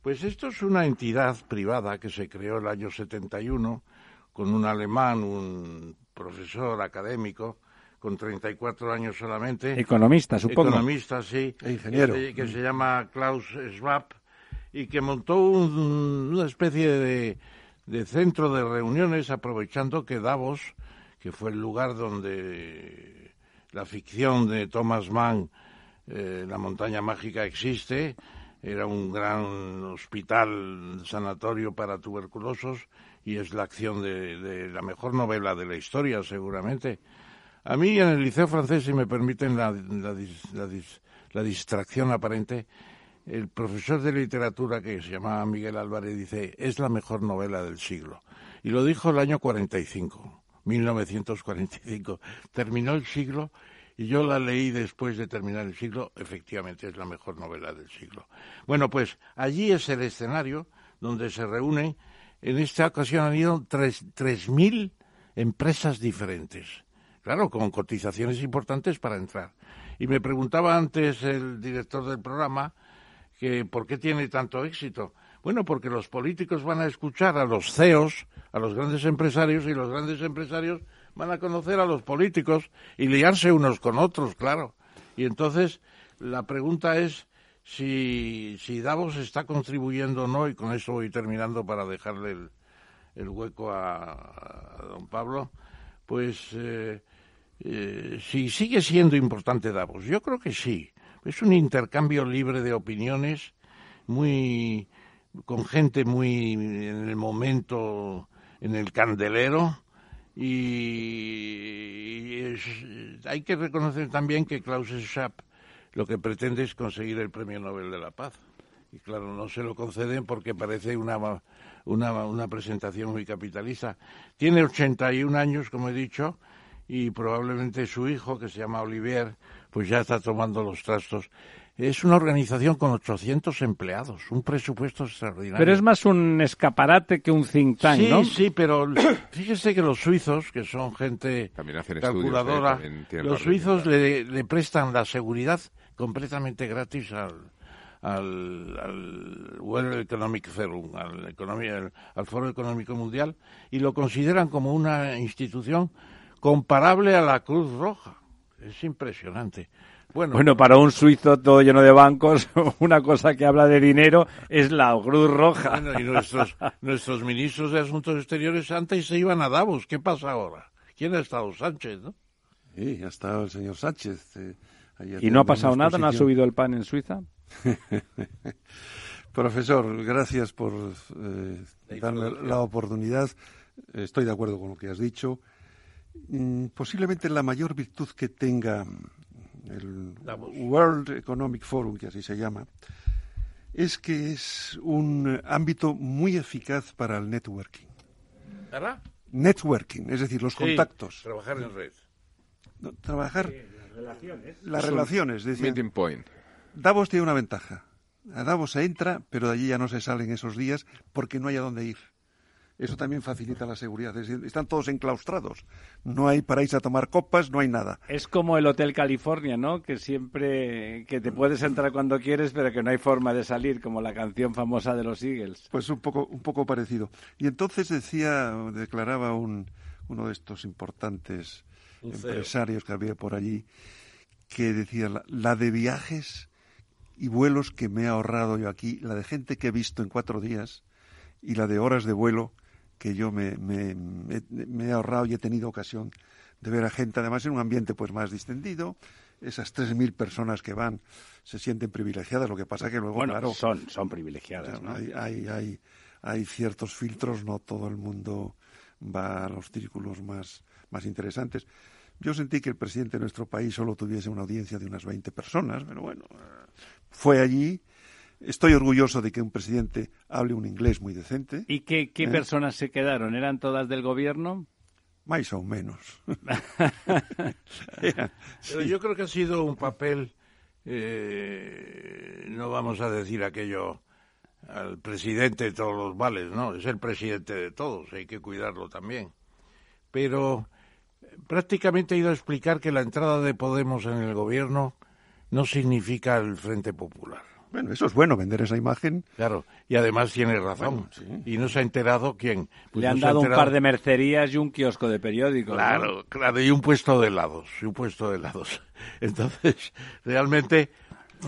Pues esto es una entidad privada que se creó el año 71 con un alemán, un profesor académico, con 34 años solamente. Economista, supongo. Economista, sí. E ingeniero. Que, que, se llama Klaus Schwab y que montó una especie de, de centro de reuniones aprovechando que Davos que fue el lugar donde la ficción de Thomas Mann, eh, La montaña mágica, existe. Era un gran hospital sanatorio para tuberculosos y es la acción de, la mejor novela de la historia, seguramente. A mí en el Liceo Francés, si me permiten la, la distracción aparente, el profesor de literatura que se llamaba Miguel Álvarez dice, es la mejor novela del siglo. Y lo dijo el año 45. 1945. Terminó el siglo y yo la leí después de terminar el siglo. Efectivamente, es la mejor novela del siglo. Bueno, pues allí es el escenario donde se reúnen. En esta ocasión han ido tres mil empresas diferentes. Claro, con cotizaciones importantes para entrar. Y me preguntaba antes el director del programa que por qué tiene tanto éxito. Bueno, porque los políticos van a escuchar a los CEOs, a los grandes empresarios, y los grandes empresarios van a conocer a los políticos y liarse unos con otros, claro. Y entonces la pregunta es si, Davos está contribuyendo o no, y con eso voy terminando para dejarle el, hueco a, don Pablo, pues eh, eh, si sigue siendo importante Davos. Yo creo que sí. Es un intercambio libre de opiniones muy con gente muy en el momento, en el candelero, y hay que reconocer también que Klaus Schwab lo que pretende es conseguir el Premio Nobel de la Paz. Y claro, no se lo conceden porque parece una, una, una presentación muy capitalista. Tiene 81 años, como he dicho, y probablemente su hijo, que se llama Olivier, pues ya está tomando los trastos es una organización con 800 empleados, un presupuesto extraordinario. Pero es más un escaparate que un think tank, sí, ¿no? Sí, pero fíjese que los suizos, que son gente calculadora, ¿eh? los suizos le, prestan la seguridad completamente gratis al, al, World Economic Forum, al, al Foro Económico Mundial, y lo consideran como una institución comparable a la Cruz Roja. Es impresionante. Bueno, para un suizo todo lleno de bancos, una cosa que habla de dinero es la Cruz Roja. y nuestros, nuestros ministros de Asuntos Exteriores antes se iban a Davos. ¿Qué pasa ahora? ¿Quién ha estado? Sánchez, ¿no? Sí, ha estado el señor Sánchez. Eh, ¿Y no ha pasado nada? ¿No ha subido el pan en Suiza? Profesor, gracias por eh, darme la oportunidad. Estoy de acuerdo con lo que has dicho. Mm, posiblemente la mayor virtud que tenga el World Economic Forum, que así se llama, es que es un ámbito muy eficaz para el networking. ¿Verdad? Networking, es decir, los contactos. Trabajar en red. trabajar. Relaciones. Las relaciones. Meeting point. Davos tiene una ventaja. A Davos se entra, pero de allí ya no se sale en esos días porque no hay a dónde ir. Eso también facilita la seguridad. están todos enclaustrados. No hay para irse a tomar copas, no hay nada. Es como el Hotel California, ¿no? Que siempre que te puedes entrar cuando quieres, pero que no hay forma de salir, como la canción famosa de los Eagles. Pues un poco, un poco parecido. Y entonces decía, declaraba un, uno de estos importantes empresarios que había por allí, que decía la de viajes y vuelos que me he ahorrado yo aquí, la de gente que he visto en cuatro días y la de horas de vuelo que yo me, he ahorrado y he tenido ocasión de ver a gente, además en un ambiente pues más distendido. Esas 3.000 personas que van se sienten privilegiadas, lo que pasa que luego, bueno, claro... son, son privilegiadas, ¿no? Hay, hay, hay, hay, ciertos filtros, no todo el mundo va a los círculos más, más interesantes. Yo sentí que el presidente de nuestro país solo tuviese una audiencia de unas 20 personas, pero bueno, fue allí, Estoy orgulloso de que un presidente hable un inglés muy decente. ¿Y qué, qué ¿Eh? personas se quedaron? ¿Eran todas del gobierno? más o menos. Pero yo creo que ha sido un papel, eh, no vamos a decir aquello al presidente de todos los vales, no, es el presidente de todos, hay que cuidarlo también. Pero prácticamente ha ido a explicar que la entrada de Podemos en el gobierno no significa el Frente Popular. Bueno, eso es bueno, vender esa imagen. Claro, y además tiene razón. Y no se ha enterado quién. Pues Le han dado un par de mercerías y un kiosco de periódicos. Claro, claro, y un puesto de helados, y un puesto de helados. Entonces, realmente,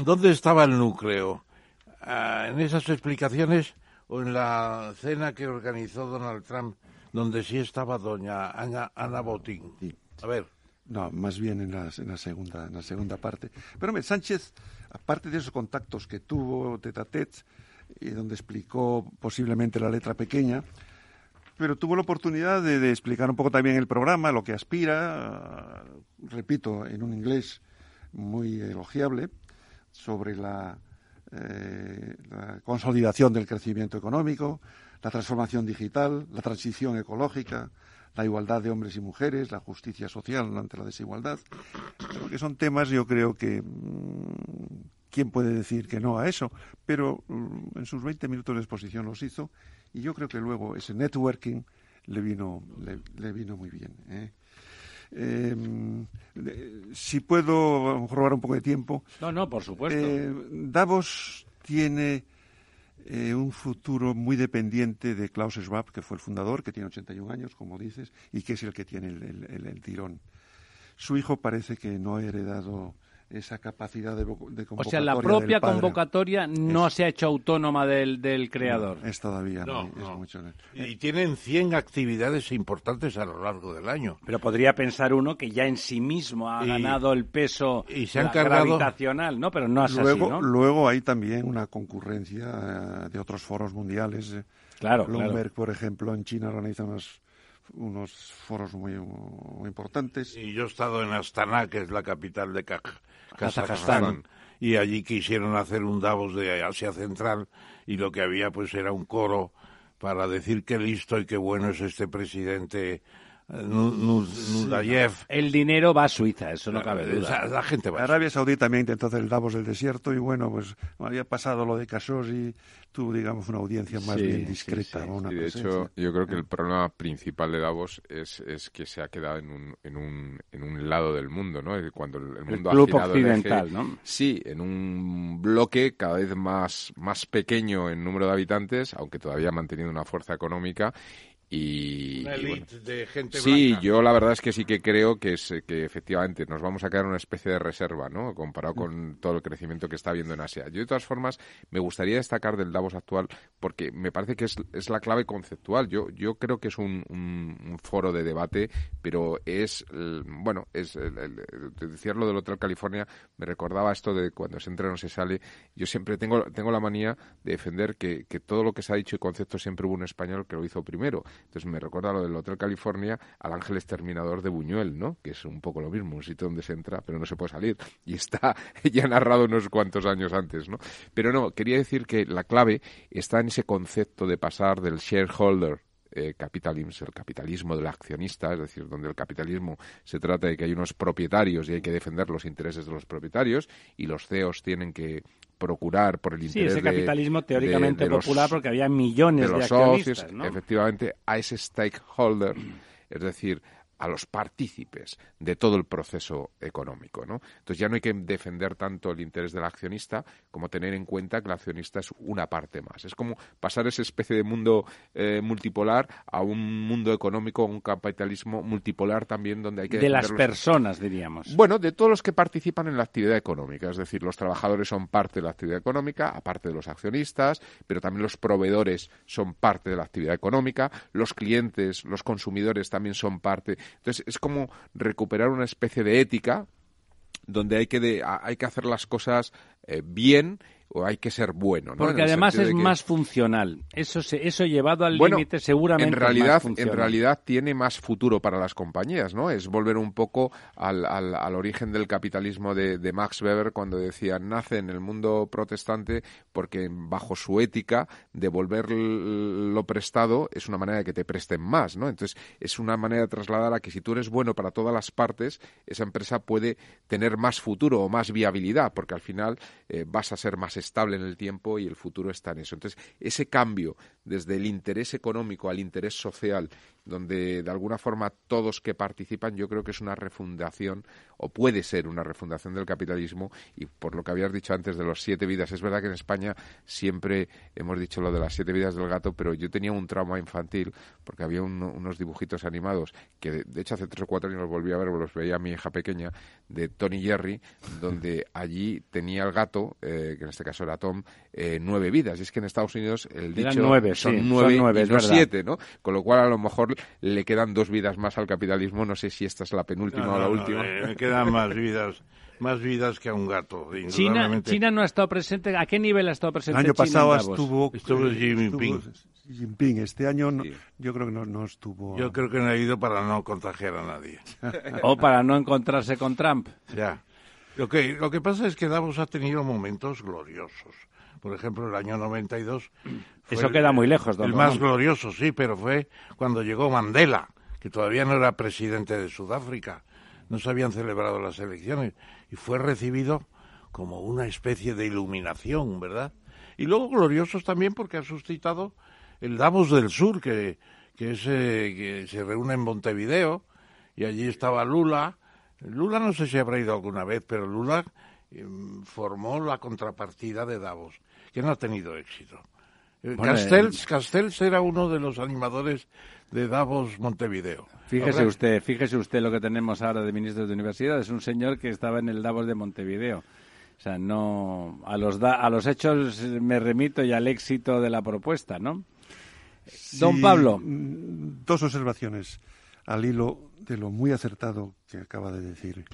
¿dónde estaba el núcleo? Ah, ¿En esas explicaciones o en la cena que organizó Donald Trump, donde sí estaba doña Ana, Ana Botín? A ver. No, más bien en la, en la, segunda, en la segunda parte. Pero hombre, Sánchez, aparte de esos contactos que tuvo tete y donde explicó posiblemente la letra pequeña, pero tuvo la oportunidad de, explicar un poco también el programa, lo que aspira, repito, en un inglés muy elogiable, sobre la, eh, la consolidación del crecimiento económico, la transformación digital, la transición ecológica, la igualdad de hombres y mujeres, la justicia social ante la desigualdad, son temas yo creo que mm, quién puede decir que no a eso, pero mm, en sus 20 minutos de exposición los hizo y yo creo que luego ese networking le vino le, vino muy bien. ¿eh? Em, si puedo robar un poco de tiempo. No, no, por supuesto. Eh, Davos tiene eh, un futuro muy dependiente de Klaus Schwab, que fue el fundador, que tiene 81 años, como dices, y que es el que tiene el tirón. Su hijo parece que no ha heredado esa capacidad de, de O sea, la propia convocatoria no se ha hecho autónoma del, del creador. es todavía no, mucho... Y tienen 100 actividades importantes a lo largo del año. Pero podría pensar uno que ya en sí mismo ha ganado el peso y se han cargado... gravitacional, ¿no? Pero no es luego, así, ¿no? Luego hay también una concurrencia eh, de otros foros mundiales. Eh. Claro, Bloomberg, por ejemplo, en China organiza unos unos foros muy, muy, importantes. Y yo he estado en Astana, que es la capital de Kazajstán, y allí quisieron hacer un Davos de Asia Central y lo que había pues era un coro para decir qué listo y qué bueno es este presidente Nudayev. El dinero va a Suiza, eso no cabe duda. La, gente va Arabia Saudí también intentó hacer el Davos del desierto y bueno, pues había pasado lo de y tuvo, digamos, una audiencia más bien discreta. de hecho, yo creo que el problema principal de Davos es, es que se ha quedado en un, en un, en un lado del mundo, ¿no? Cuando el, mundo el ha occidental, ¿no? Sí, en un bloque cada vez más, más pequeño en número de habitantes, aunque todavía ha mantenido una fuerza económica y, de gente sí, yo la verdad es que sí que creo que es que efectivamente nos vamos a quedar una especie de reserva, ¿no? Comparado con todo el crecimiento que está habiendo en Asia. Yo de todas formas me gustaría destacar del Davos actual porque me parece que es, es la clave conceptual. Yo yo creo que es un, un, foro de debate, pero es bueno es el, decirlo del Hotel California me recordaba esto de cuando se entra no se sale. Yo siempre tengo tengo la manía de defender que, que todo lo que se ha dicho y concepto siempre hubo un español que lo hizo primero entonces me recuerda lo del Hotel California al Ángel Exterminador de Buñuel, ¿no? Que es un poco lo mismo, un sitio donde se entra, pero no se puede salir. Y está ya narrado unos cuantos años antes, ¿no? Pero no, quería decir que la clave está en ese concepto de pasar del shareholder eh, capitalismo, el capitalismo del accionista, es decir, donde el capitalismo se trata de que hay unos propietarios y hay que defender los intereses de los propietarios y los CEOs tienen que procurar por el interés sí, ese capitalismo teóricamente popular porque había millones de, los socios, efectivamente, a ese stakeholder, es decir, a los partícipes de todo el proceso económico. ¿no? Entonces ya no hay que defender tanto el interés del accionista como tener en cuenta que el accionista es una parte más. Es como pasar esa especie de mundo eh, multipolar a un mundo económico, un capitalismo multipolar también donde hay que... De las personas, diríamos. Bueno, de todos los que participan en la actividad económica. Es decir, los trabajadores son parte de la actividad económica, aparte de los accionistas, pero también los proveedores son parte de la actividad económica, los clientes, los consumidores también son parte entonces es como recuperar una especie de ética donde hay que, hay que hacer las cosas eh, bien o hay que ser bueno. ¿no? Porque además es más funcional. Eso, eso llevado al límite seguramente. En realidad, en realidad tiene más futuro para las compañías, ¿no? Es volver un poco al, al, origen del capitalismo de, de, Max Weber cuando decía nace en el mundo protestante porque bajo su ética devolver lo prestado es una manera de que te presten más, ¿no? Entonces es una manera de trasladar a que si tú eres bueno para todas las partes, esa empresa puede tener más futuro o más viabilidad porque al final eh, vas a ser más estable en el tiempo y el futuro está en eso. Entonces, ese cambio desde el interés económico al interés social, donde de alguna forma todos que participan, yo creo que es una refundación, o puede ser una refundación del capitalismo, y por lo que habías dicho antes de los siete vidas, es verdad que en España siempre hemos dicho lo de las siete vidas del gato, pero yo tenía un trauma infantil, porque había unos dibujitos animados, que de, hecho hace tres o cuatro años los volví a ver, los veía mi hija pequeña, de Tony Jerry, donde allí tenía el gato, eh, que en este caso era Tom, eh, nueve vidas, y es que en Estados Unidos el dicho son, nueve, y no siete, ¿no? Con lo cual a lo mejor le quedan dos vidas más al capitalismo. No sé si esta es la penúltima o la última. me quedan más vidas. Más vidas que a un gato. China, China no ha estado presente. ¿A qué nivel ha estado presente? El año pasado estuvo, estuvo Xi Jinping. Xi Jinping. Este año yo creo que no, no, estuvo. Yo creo que no ha ido para no contagiar a nadie. o para no encontrarse con Trump. Ya. Lo que, lo que pasa es que Davos ha tenido momentos gloriosos por ejemplo, el año 92. Eso queda muy lejos, El más glorioso, sí, pero fue cuando llegó Mandela, que todavía no era presidente de Sudáfrica. No se habían celebrado las elecciones y fue recibido como una especie de iluminación, ¿verdad? Y luego gloriosos también porque ha suscitado el Davos del Sur, que, que, que se reúne en Montevideo, y allí estaba Lula. Lula no sé si habrá ido alguna vez, pero Lula em, formó la contrapartida de Davos que no ha tenido éxito. Eh, Castells, Castells era uno de los animadores de Davos Montevideo. Fíjese usted, fíjese usted lo que tenemos ahora de ministro de universidad, es un señor que estaba en el Davos de Montevideo. O sea, no a los a los hechos me remito y al éxito de la propuesta, ¿no? Don Pablo, mm, dos observaciones al hilo de lo muy acertado que acaba de decir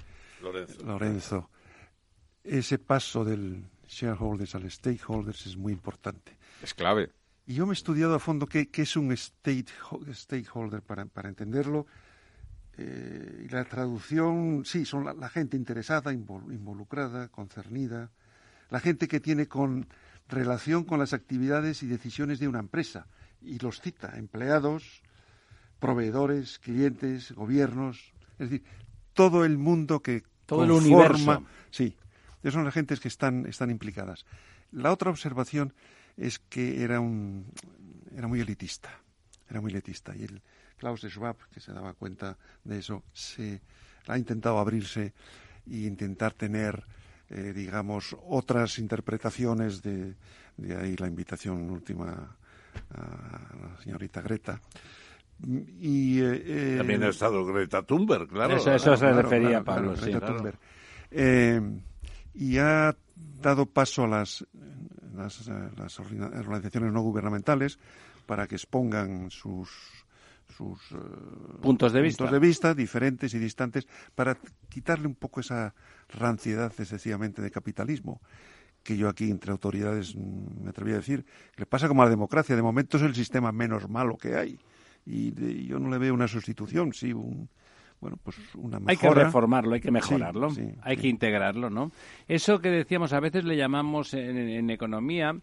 Lorenzo. Ese paso del shareholders al stakeholders es muy importante. Es clave. Y yo me he estudiado a fondo qué, es un stakeholder para, para entenderlo. Eh, y la traducción, sí, son la, gente interesada, involucrada, concernida, la gente que tiene con relación con las actividades y decisiones de una empresa. Y los cita, empleados, proveedores, clientes, gobiernos, es decir, todo el mundo que todo el universo. Sí, esas son las gentes que están, están implicadas. La otra observación es que era, un, era muy elitista. Era muy elitista. Y el Klaus Schwab, que se daba cuenta de eso, se ha intentado abrirse e intentar tener, eh, digamos, otras interpretaciones de, de ahí la invitación última a la señorita Greta. Y, eh, eh, También ha estado Greta Thunberg, claro. Eso, se refería Pablo, Greta Thunberg y ha dado paso a las, las, organizaciones no gubernamentales para que expongan sus, sus eh, puntos, de, puntos de vista diferentes y distantes para quitarle un poco esa ranciedad excesivamente de capitalismo que yo aquí entre autoridades mm, me atreví a decir, le pasa como a la democracia, de momento es el sistema menos malo que hay y yo no le veo una sustitución, sí, un, bueno, pues una Hay que reformarlo, hay que mejorarlo, hay que integrarlo, ¿no? Eso que decíamos, a veces le llamamos en, economía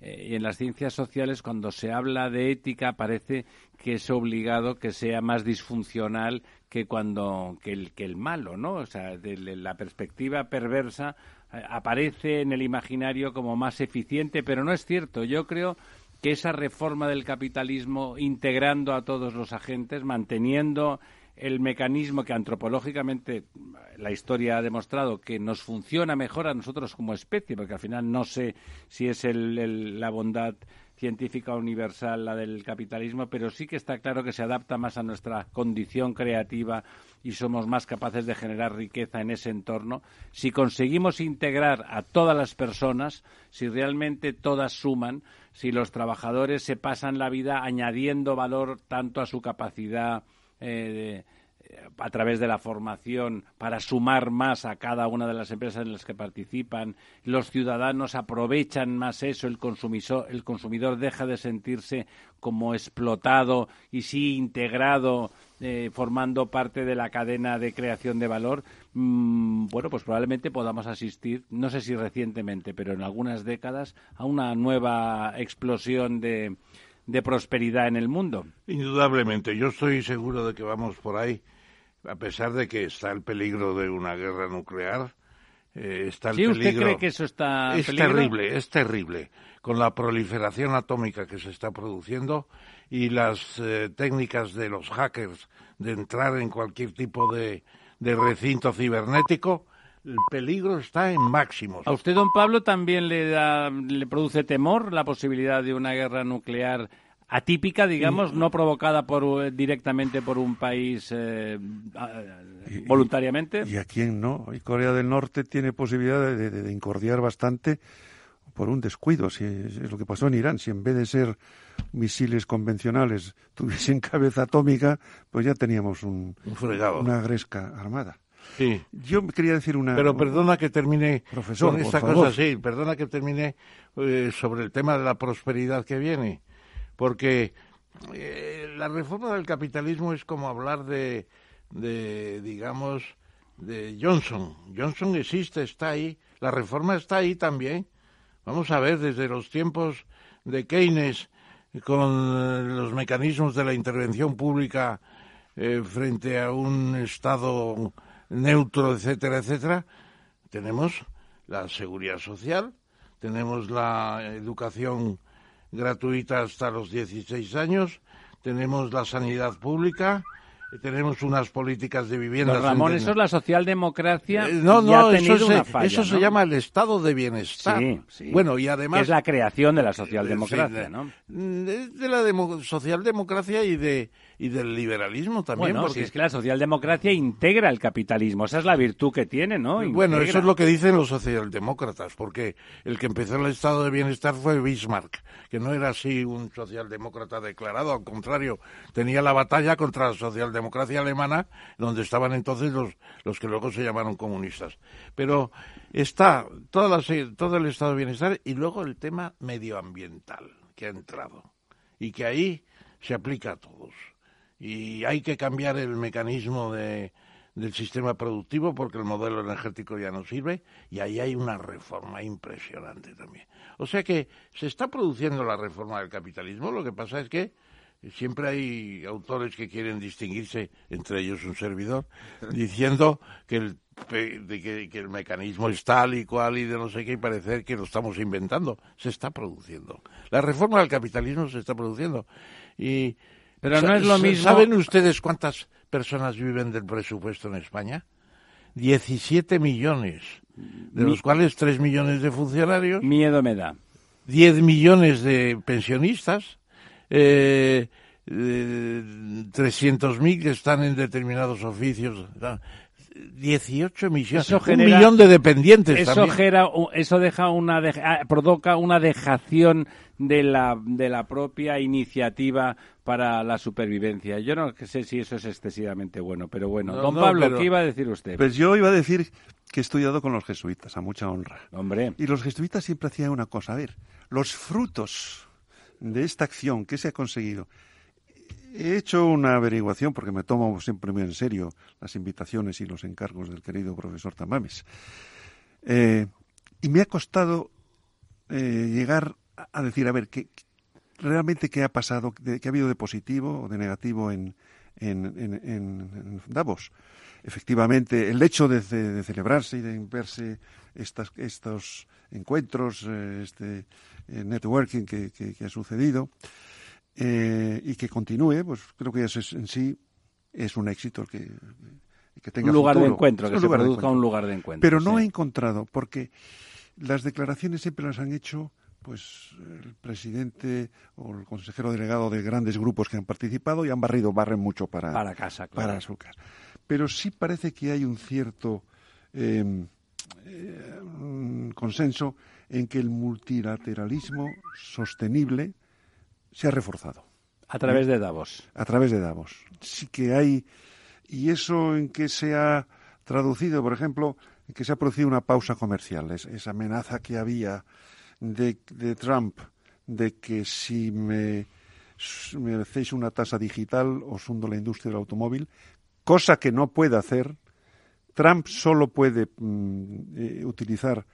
eh, y en las ciencias sociales, cuando se habla de ética, parece que es obligado que sea más disfuncional que cuando que el, que el malo, ¿no? O sea, de, la perspectiva perversa eh, aparece en el imaginario como más eficiente, pero no es cierto. Yo creo que esa reforma del capitalismo, integrando a todos los agentes, manteniendo el mecanismo que antropológicamente la historia ha demostrado que nos funciona mejor a nosotros como especie, porque al final no sé si es la bondad científica universal la del capitalismo, pero sí que está claro que se adapta más a nuestra condición creativa y somos más capaces de generar riqueza en ese entorno. Si conseguimos integrar a todas las personas, si realmente todas suman, si los trabajadores se pasan la vida añadiendo valor tanto a su capacidad eh, a través de la formación para sumar más a cada una de las empresas en las que participan. Los ciudadanos aprovechan más eso, el consumidor, el consumidor deja de sentirse como explotado y sí integrado, eh, formando parte de la cadena de creación de valor. Mm, bueno, pues probablemente podamos asistir, no sé si recientemente, pero en algunas décadas, a una nueva explosión de, de prosperidad en el mundo. Indudablemente, yo estoy seguro de que vamos por ahí a pesar de que está el peligro de una guerra nuclear, eh, está el peligro... usted cree que eso está Es terrible, es terrible. Con la proliferación atómica que se está produciendo y las eh, técnicas de los hackers de entrar en cualquier tipo de, de recinto cibernético, el peligro está en máximos. ¿A usted, don Pablo, también le, da, le produce temor la posibilidad de una guerra nuclear atípica, digamos, no provocada por, eh, directamente por un país eh, voluntariamente. Y, a quién no? Y Corea del Norte tiene posibilidad de, de, incordiar bastante por un descuido, si es, lo que pasó en Irán. Si en vez de ser misiles convencionales tuviesen cabeza atómica, pues ya teníamos un, una gresca armada. Sí. Yo quería decir una. Pero perdona que termine profesor, con esta cosa, sí, perdona que termine eh, sobre el tema de la prosperidad que viene porque eh, la reforma del capitalismo es como hablar de, de, digamos, de Johnson. Johnson existe, está ahí, la reforma está ahí también. Vamos a ver, desde los tiempos de Keynes, con los mecanismos de la intervención pública eh, frente a un Estado neutro, etcétera, etcétera, tenemos la seguridad social, tenemos la educación gratuita hasta los 16 años, tenemos la sanidad pública, tenemos unas políticas de vivienda. Ramón, eso es la socialdemocracia. Eh, no, no, eso, se, eso se llama el estado de bienestar. Sí, sí. Bueno, y además. es la creación de la socialdemocracia, ¿no? De la socialdemocracia y de y del liberalismo también. Bueno, porque... es que la socialdemocracia integra el capitalismo, esa es la virtud que tiene, ¿no? Bueno, eso es lo que dicen los socialdemócratas, porque el que empezó el estado de bienestar fue Bismarck, que no era así un socialdemócrata declarado, al contrario, tenía la batalla contra la socialdemocracia alemana, donde estaban entonces los, los que luego se llamaron comunistas. Pero está toda todo el estado de bienestar y luego el tema medioambiental que ha entrado y que ahí se aplica a todos y hay que cambiar el mecanismo de, del sistema productivo porque el modelo energético ya no sirve y ahí hay una reforma impresionante también. O sea que se está produciendo la reforma del capitalismo, lo que pasa es que siempre hay autores que quieren distinguirse, entre ellos un servidor, diciendo que el, que, que el mecanismo es tal y cual y de no sé qué y parecer que lo estamos inventando. Se está produciendo. La reforma del capitalismo se está produciendo. Y pero no es lo mismo. ¿Saben ustedes cuántas personas viven del presupuesto en España? 17 millones, de los cuales 3 millones de funcionarios. Miedo me da. 10 millones de pensionistas, eh, 300.000 que están en determinados oficios. 18 millones, un millón de dependientes. Eso, eso deja una ah, provoca una dejación de la, de la propia iniciativa para la supervivencia. Yo no sé si eso es excesivamente bueno, pero bueno. Don Pablo, ¿qué iba a decir usted? Pues yo iba a decir que he estudiado con los jesuitas, a mucha honra. Hombre. Y los jesuitas siempre hacían una cosa, a ver, los frutos de esta acción que se ha conseguido He hecho una averiguación porque me tomo siempre muy en serio las invitaciones y los encargos del querido profesor Tamames. Eh, y me ha costado eh, llegar a decir, a ver, ¿qué, realmente qué ha pasado, qué ha habido de positivo o de negativo en, en, Davos. Efectivamente, el hecho de, celebrarse y de verse estas, estos encuentros, eh, este networking que, que ha sucedido, eh, y que continúe, pues creo que eso es, en sí es un éxito que, que tenga un lugar de encuentro, que se produzca un lugar de encuentro. Pero no he encontrado, porque las declaraciones siempre las han hecho pues el presidente o el consejero delegado de grandes grupos que han participado y han barrido, barren mucho para, para casa, para su casa. Pero sí parece que hay un cierto em, eh, consenso en que el multilateralismo sostenible se ha reforzado. A través de Davos. A través de Davos. Sí que hay. ¿Y eso en qué se ha traducido? Por ejemplo, en que se ha producido una pausa comercial. esa amenaza que había de, Trump de que si me, me hacéis una tasa digital os hundo la industria del automóvil, cosa que no puede hacer. Trump solo puede mm, eh, utilizar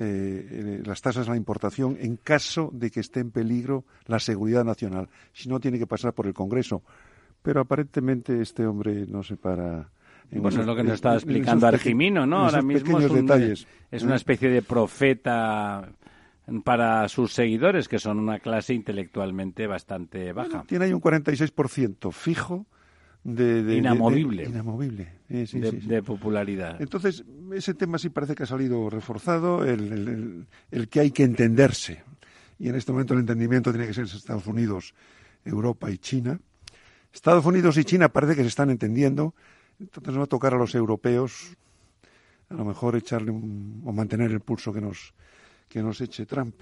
eh, las tasas a la importación en caso de que esté en peligro la seguridad nacional. Si no, tiene que pasar por el Congreso. Pero aparentemente este hombre no se para. En pues es lo que nos estaba explicando Argimino, ¿no? Ahora mismo es, detalles. es una especie de profeta para sus seguidores, que son una clase intelectualmente bastante baja. tiene ahí un 46% fijo de, inamovible, inamovible. de, popularidad. Entonces, ese tema sí parece que ha salido reforzado, el, que hay que entenderse. Y en este momento el entendimiento tiene que ser Estados Unidos, Europa y China. Estados Unidos y China parece que se están entendiendo. Entonces va a tocar a los europeos a lo mejor echarle o mantener el pulso que nos, que nos eche Trump.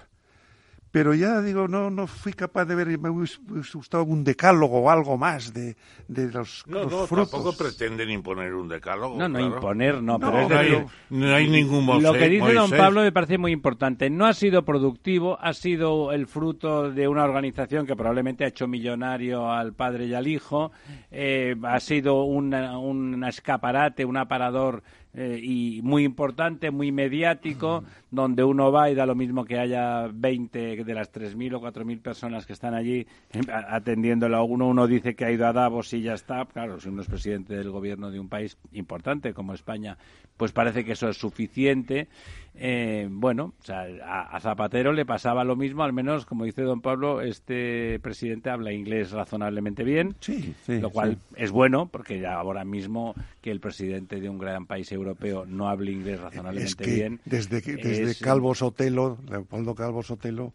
Pero ya digo, no, no fui capaz de ver, me hubiese gustado un decálogo o algo más de, de los, no, no, tampoco pretenden imponer un decálogo. No, no, imponer, no, pero es decir, no hay ningún Lo que dice don Pablo me parece muy importante. No ha sido productivo, ha sido el fruto de una organización que probablemente ha hecho millonario al padre y al hijo, eh, ha sido un escaparate, un aparador eh, y muy importante, muy mediático, donde uno va y da lo mismo que haya 20 de las 3.000 o 4.000 personas que están allí eh, atendiéndolo. Uno, uno dice que ha ido a Davos y ya está. Claro, si uno es presidente del gobierno de un país importante como España, pues parece que eso es suficiente. Eh, bueno, o sea, a, Zapatero le pasaba lo mismo, al menos, como dice don Pablo, este presidente habla inglés razonablemente bien, sí, lo cual es bueno, porque ya ahora mismo que el presidente de un gran país europeo no hable inglés razonablemente bien. Desde, que, desde Calvo Sotelo, Leopoldo Calvo Sotelo,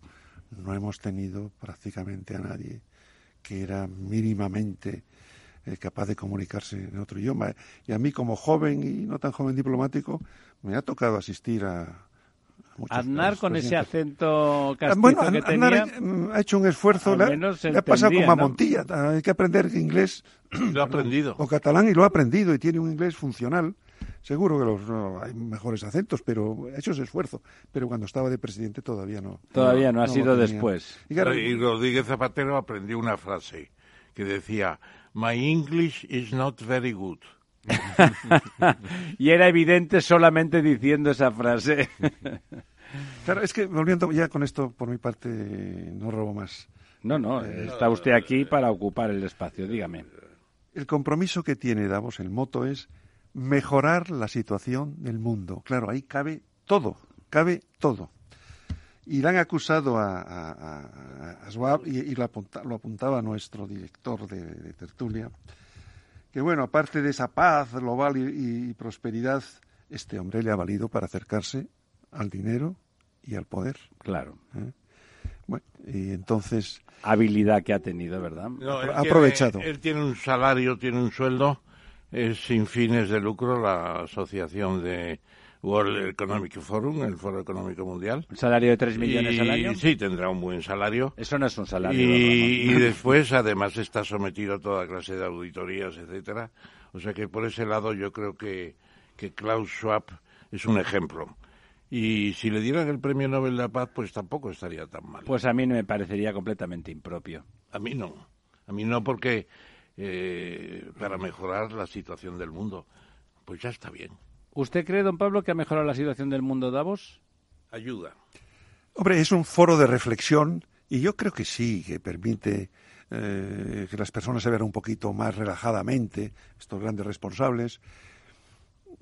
no hemos tenido prácticamente a nadie que era mínimamente eh, capaz de comunicarse en otro idioma. Y a mí, como joven y no tan joven diplomático, me ha tocado asistir a, Aznar con ese acento castizo bueno, que tenía, ha hecho un esfuerzo, le, ha pasado como a Montilla, hay que aprender inglés lo ha aprendido. o catalán y lo ha aprendido y tiene un inglés funcional. Seguro que los, hay mejores acentos, pero ha hecho ese esfuerzo. Pero cuando estaba de presidente todavía no. Todavía no, ha sido después. Y, y Rodríguez Zapatero aprendió una frase que decía, My English is not very good. y era evidente solamente diciendo esa frase. claro, es que volviendo ya con esto, por mi parte, no robo más. No, no, eh, está usted aquí para ocupar el espacio, dígame. El compromiso que tiene Davos, el moto es mejorar la situación del mundo. Claro, ahí cabe todo, cabe todo. Y le han acusado a, a, Schwab, y, lo, apuntaba nuestro director de, tertulia, que bueno, aparte de esa paz global y, prosperidad, este hombre le ha valido para acercarse al dinero y al poder. Claro. ¿Eh? Bueno, y entonces... Habilidad que ha tenido, ¿verdad? ha aprovechado. él tiene un salario, tiene un sueldo, es sin fines de lucro la asociación de World Economic Forum, el Foro Económico Mundial. ¿Un salario de 3 millones al año? Sí, tendrá un buen salario. Eso no es un salario. Y, y después, además, está sometido a toda clase de auditorías, etcétera. O sea que por ese lado yo creo que, que Klaus Schwab es un ejemplo. Y si le dieran el premio Nobel de la Paz, pues tampoco estaría tan mal. Pues a mí me parecería completamente impropio. A mí no. A mí no, porque eh, para mejorar la situación del mundo, pues ya está bien. ¿Usted cree, don Pablo, que ha mejorado la situación del mundo Davos? Ayuda. Hombre, es un foro de reflexión y yo creo que sí, que permite eh, que las personas se vean un poquito más relajadamente, estos grandes responsables.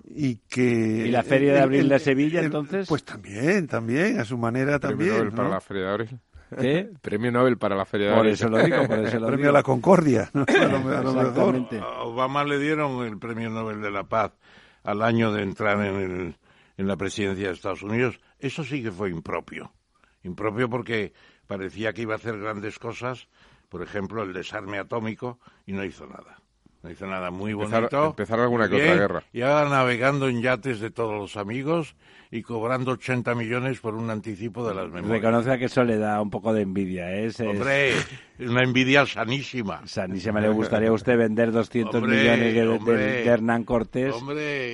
Y que. ¿Y la Feria de Abril de Sevilla, entonces? Pues también, también, a su manera también. Nobel para la Feria de Abril. ¿Qué? Premio Nobel para la Feria de Abril. Por eso lo digo, por eso lo Premio a la Concordia. A, Obama le dieron el Premio Nobel de la Paz al año de entrar en, el, en la presidencia de Estados Unidos. Eso sí que fue impropio. Impropio porque parecía que iba a hacer grandes cosas, por ejemplo, el desarme atómico, y no hizo nada. No hizo nada muy bonito. Empezar, alguna que otra guerra. Y ahora navegando en yates de todos los amigos y cobrando 80 millones por un anticipo de las memorias. Reconoce que eso le da un poco de envidia, ¿eh? Es, Hombre, es una envidia sanísima. Sanísima. ¿Le gustaría a usted vender 200 millones de, Hernán Cortés?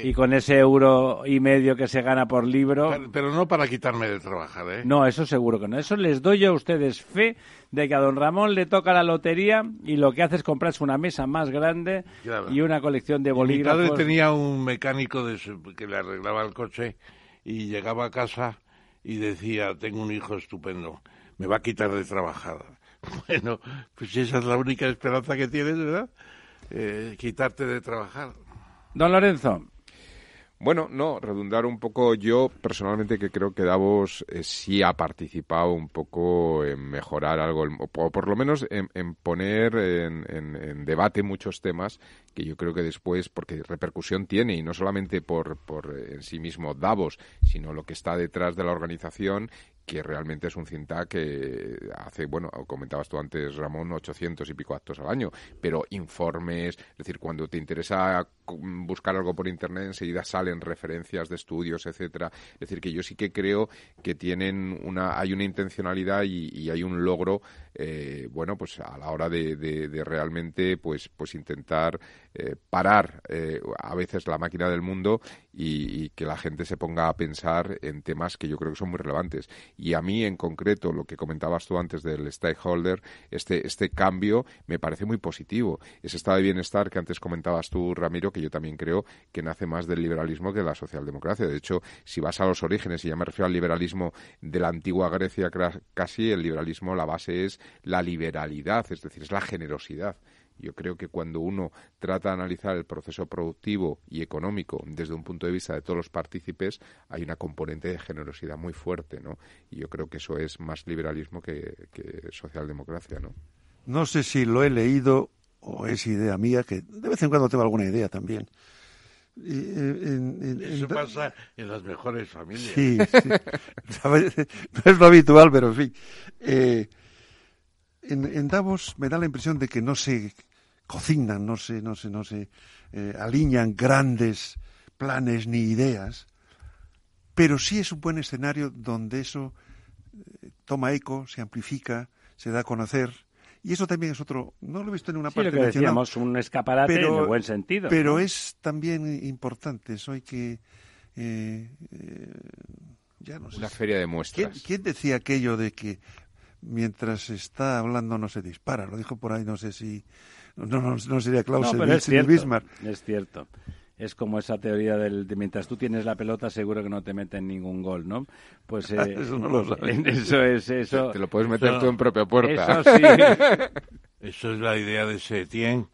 Y con ese euro y medio que se gana por libro... Pero, no para quitarme de trabajar, ¿eh? No, eso seguro que no. Eso les doy yo a ustedes fe de que a don Ramón le toca la lotería y lo que hace es comprarse una mesa más grande y una colección de bolígrafos. Mi padre tenía un mecánico de, que le arreglaba el coche y llegaba a casa y decía, tengo un hijo estupendo, me va a quitar de trabajar. Bueno, pues esa es la única esperanza que tienes, ¿verdad? Eh, quitarte de trabajar. Don Lorenzo. Bueno, no, redundar un poco yo personalmente que creo que Davos eh, sí ha participado un poco en mejorar algo, o por lo menos en, poner en, debate muchos temas que yo creo que después, porque repercusión tiene, y no solamente por, por en sí mismo Davos, sino lo que está detrás de la organización que realmente es un cinta que hace, bueno, comentabas tú antes, Ramón, 800 y pico actos al año, pero informes, es decir, cuando te interesa buscar algo por internet, enseguida salen referencias de estudios, etcétera. Es decir, que yo sí que creo que tienen una, hay una intencionalidad y, hay un logro, eh, bueno, pues a la hora de, realmente, pues, pues intentar eh, parar eh, a veces la máquina del mundo y, que la gente se ponga a pensar en temas que yo creo que son muy relevantes. Y a mí, en concreto, lo que comentabas tú antes del stakeholder, este, este cambio me parece muy positivo. Ese estado de bienestar que antes comentabas tú, Ramiro, que yo también creo que nace más del liberalismo que de la socialdemocracia. De hecho, si vas a los orígenes, y ya me refiero al liberalismo de la antigua Grecia, casi el liberalismo, la base es la liberalidad, es decir, es la generosidad. Yo creo que cuando uno trata de analizar el proceso productivo y económico desde un punto de vista de todos los partícipes, hay una componente de generosidad muy fuerte, ¿no? Y yo creo que eso es más liberalismo que, socialdemocracia, ¿no? No sé si lo he leído o es idea mía, que de vez en cuando tengo alguna idea también. Eh, eso pasa en las mejores familias. Sí, sí. no es lo habitual, pero en fin. Eh, en, Davos me da la impresión de que no se cocinan, no se, no se, no se eh, alinean grandes planes ni ideas, pero sí es un buen escenario donde eso eh, toma eco, se amplifica, se da a conocer. Y eso también es otro, no lo he visto en una parte lo que decíamos, un escaparate pero, en buen sentido. Pero es también importante, eso hay que... Eh, ya no sé. Una feria de muestras. ¿Quién, decía aquello de que mientras está hablando no se dispara? Lo dijo por ahí, no sé si no, no, no sería Clausewitz es cierto, Bismarck. Es cierto. Es como esa teoría del de mientras tú tienes la pelota seguro que no te meten ningún gol, ¿no? Pues eh, eso no lo sabes. Eso es eso. Te lo puedes meter tú en propia puerta. Eso sí. eso es la idea de Setién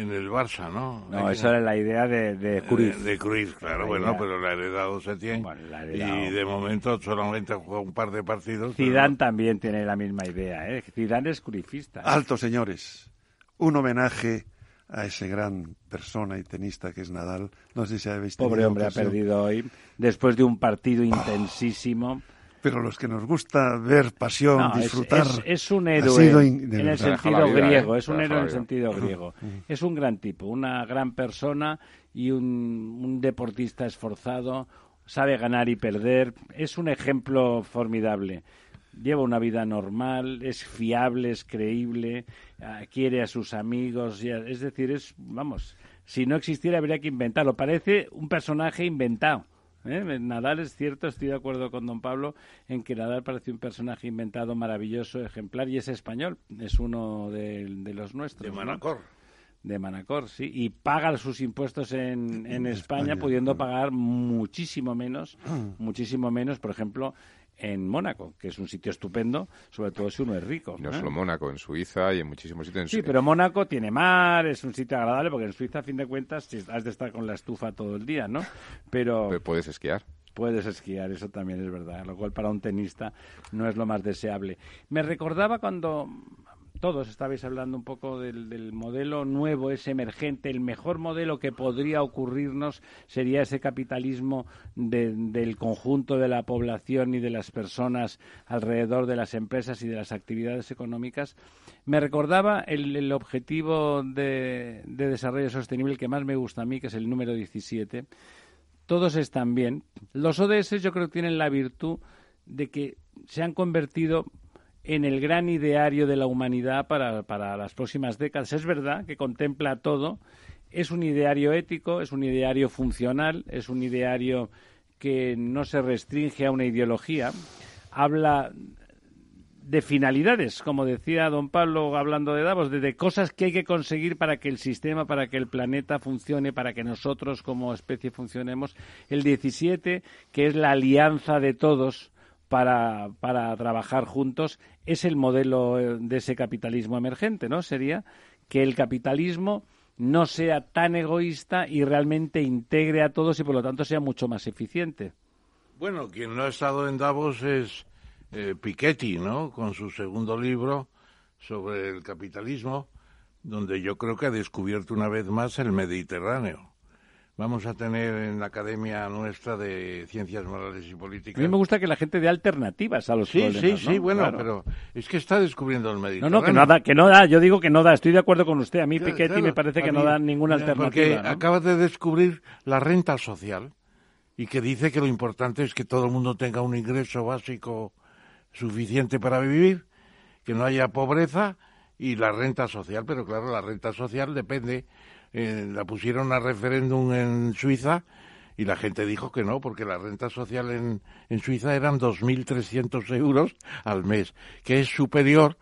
en el Barça, ¿no? No, esa era la idea de, de Cruz. De, Cruz, claro, bueno, pero la ha heredado Setién. Bueno, y de momento solamente ha jugado un par de partidos. Zidane también tiene la misma idea, ¿eh? Zidane es cruzista. Alto, señores un homenaje a ese gran persona y tenista que es Nadal. No sé si habéis Pobre hombre ha perdido hoy, después de un partido intensísimo. Pero los que nos gusta ver pasión, disfrutar. Es, un héroe en el sentido griego, es un héroe en el sentido griego. Es un gran tipo, una gran persona y un, un deportista esforzado, sabe ganar y perder. Es un ejemplo formidable lleva una vida normal, es fiable, es creíble, ah, quiere a sus amigos, es decir, es, vamos, si no existiera habría que inventarlo. Parece un personaje inventado. ¿Eh? Nadal es cierto, estoy de acuerdo con don Pablo en que Nadal parece un personaje inventado, maravilloso, ejemplar y es español, es uno de, los nuestros. De Manacor. De Manacor, sí, y paga sus impuestos en, en, España, pudiendo pagar muchísimo menos, muchísimo menos, por ejemplo, en Mónaco, que es un sitio estupendo, sobre todo si uno es rico. No solo Mónaco, en Suiza y en muchísimos sitios. Sí, pero Mónaco tiene mar, es un sitio agradable, porque en Suiza, a fin de cuentas, has de estar con la estufa todo el día, ¿no? Pero... puedes esquiar. Puedes esquiar, eso también es verdad, lo cual para un tenista no es lo más deseable. Me recordaba cuando todos estabais hablando un poco del, modelo nuevo, ese emergente, el mejor modelo que podría ocurrirnos sería ese capitalismo del conjunto de la población y de las personas alrededor de las empresas y de las actividades económicas. Me recordaba el, objetivo de, de desarrollo sostenible que más me gusta a mí, que es el número 17. Todos están bien. Los ODS yo creo que tienen la virtud de que se han convertido en el gran ideario de la humanidad para, para las próximas décadas. Es verdad que contempla todo, es un ideario ético, es un ideario funcional, es un ideario que no se restringe a una ideología, habla de finalidades, como decía don Pablo hablando de Davos, de, de, cosas que hay que conseguir para que el sistema, para que el planeta funcione, para que nosotros como especie funcionemos. El 17, que es la alianza de todos para, para trabajar juntos es el modelo eh, de ese capitalismo emergente, ¿no? Sería que el capitalismo no sea tan egoísta y realmente integre a todos y por lo tanto sea mucho más eficiente. Bueno, quien no ha estado en Davos es eh, Piketty, ¿no? Con su segundo libro sobre el capitalismo, donde yo creo que ha descubierto una vez más el Mediterráneo vamos a tener en la academia nuestra de Ciencias Morales y Políticas. A mí me gusta que la gente dé alternativas a los sí, problemas. Sí, sí, bueno, pero es que está descubriendo el Mediterráneo. No, no, que no, da, que no da, yo digo que no da, estoy de acuerdo con usted. A mí Piketty me parece que no da ninguna alternativa. Porque acaba de descubrir la renta social y que dice que lo importante es que todo el mundo tenga un ingreso básico suficiente para vivir, que no haya pobreza y la renta social, pero claro, la renta social depende eh, la pusieron a referéndum en Suiza y la gente dijo que no, porque la renta social en, en Suiza eran 2.300 euros al mes, que es superior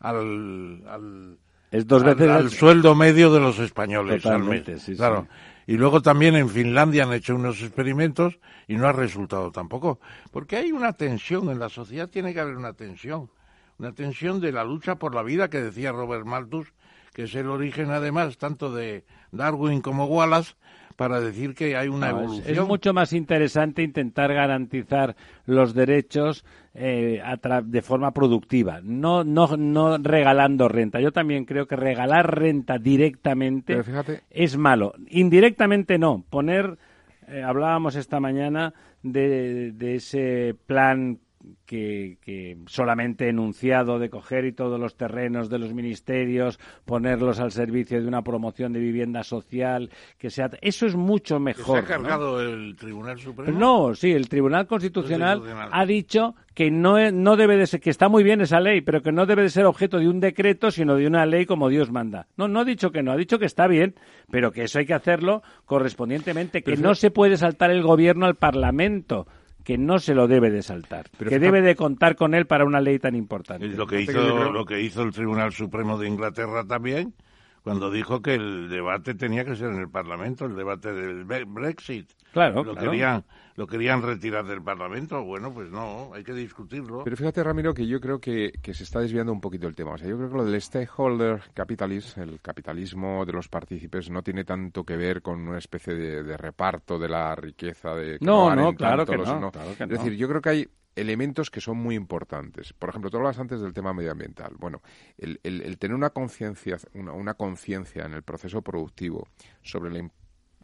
al, al, es dos veces al, sueldo medio de los españoles al mes. claro. Y luego también en Finlandia han hecho unos experimentos y no ha resultado tampoco. Porque hay una tensión en la sociedad, tiene que haber una tensión. Una tensión de la lucha por la vida que decía Robert Malthus, que es el origen además tanto de Darwin como Wallace, para decir que hay una evolución. Es, mucho más interesante intentar garantizar los derechos eh, de forma productiva, no, no, no regalando renta. Yo también creo que regalar renta directamente es malo. Indirectamente no. Poner, eh, hablábamos esta mañana de, de ese plan que, solamente enunciado de coger y todos los terrenos de los ministerios, ponerlos al servicio de una promoción de vivienda social, que sea eso es mucho mejor. ¿Se ha cargado el Tribunal Supremo? No, sí, el Tribunal Constitucional, ha dicho que no, no debe de ser, que está muy bien esa ley, pero que no debe de ser objeto de un decreto, sino de una ley como Dios manda. No, no ha dicho que no, ha dicho que está bien, pero que eso hay que hacerlo correspondientemente, que no se puede saltar el gobierno al Parlamento que no se lo debe de saltar, que debe de contar con él para una ley tan importante. lo que hizo, lo que hizo el Tribunal Supremo de Inglaterra también, cuando dijo que el debate tenía que ser en el Parlamento, el debate del Brexit. Claro, lo querían lo querían retirar del Parlamento. Bueno, pues no, hay que discutirlo. Pero fíjate, Ramiro, que yo creo que, que se está desviando un poquito el tema. O sea, yo creo que lo del stakeholder capitalism, el capitalismo de los partícipes, no tiene tanto que ver con una especie de, reparto de la riqueza de no, no, claro que no, Es decir, yo creo que hay elementos que son muy importantes. Por ejemplo, tú hablas antes del tema medioambiental. Bueno, el, el, tener una conciencia una, una conciencia en el proceso productivo sobre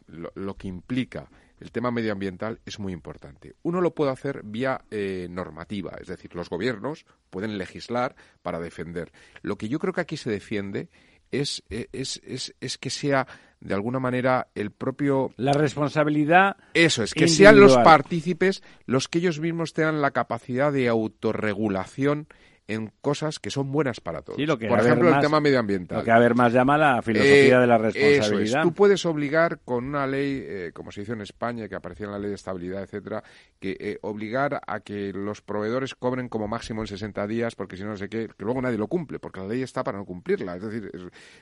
lo, que implica el tema medioambiental es muy importante. Uno lo puede hacer vía eh, normativa, es decir, los gobiernos pueden legislar para defender. Lo que yo creo que aquí se defiende es, eh, es, es, es que sea de alguna manera el propio la responsabilidad eso es que sean los partícipes los que ellos mismos tengan la capacidad de autorregulación en cosas que son buenas para todos. Por ejemplo, el tema medioambiental. Lo que a ver más llama la filosofía eh, de la responsabilidad. Tú puedes obligar con una ley, eh, como se hizo en España, que aparecía en la ley de estabilidad, etcétera, que eh, obligar a que los proveedores cobren como máximo en 60 días, porque si no, no sé qué, que luego nadie lo cumple, porque la ley está para no cumplirla. Es decir,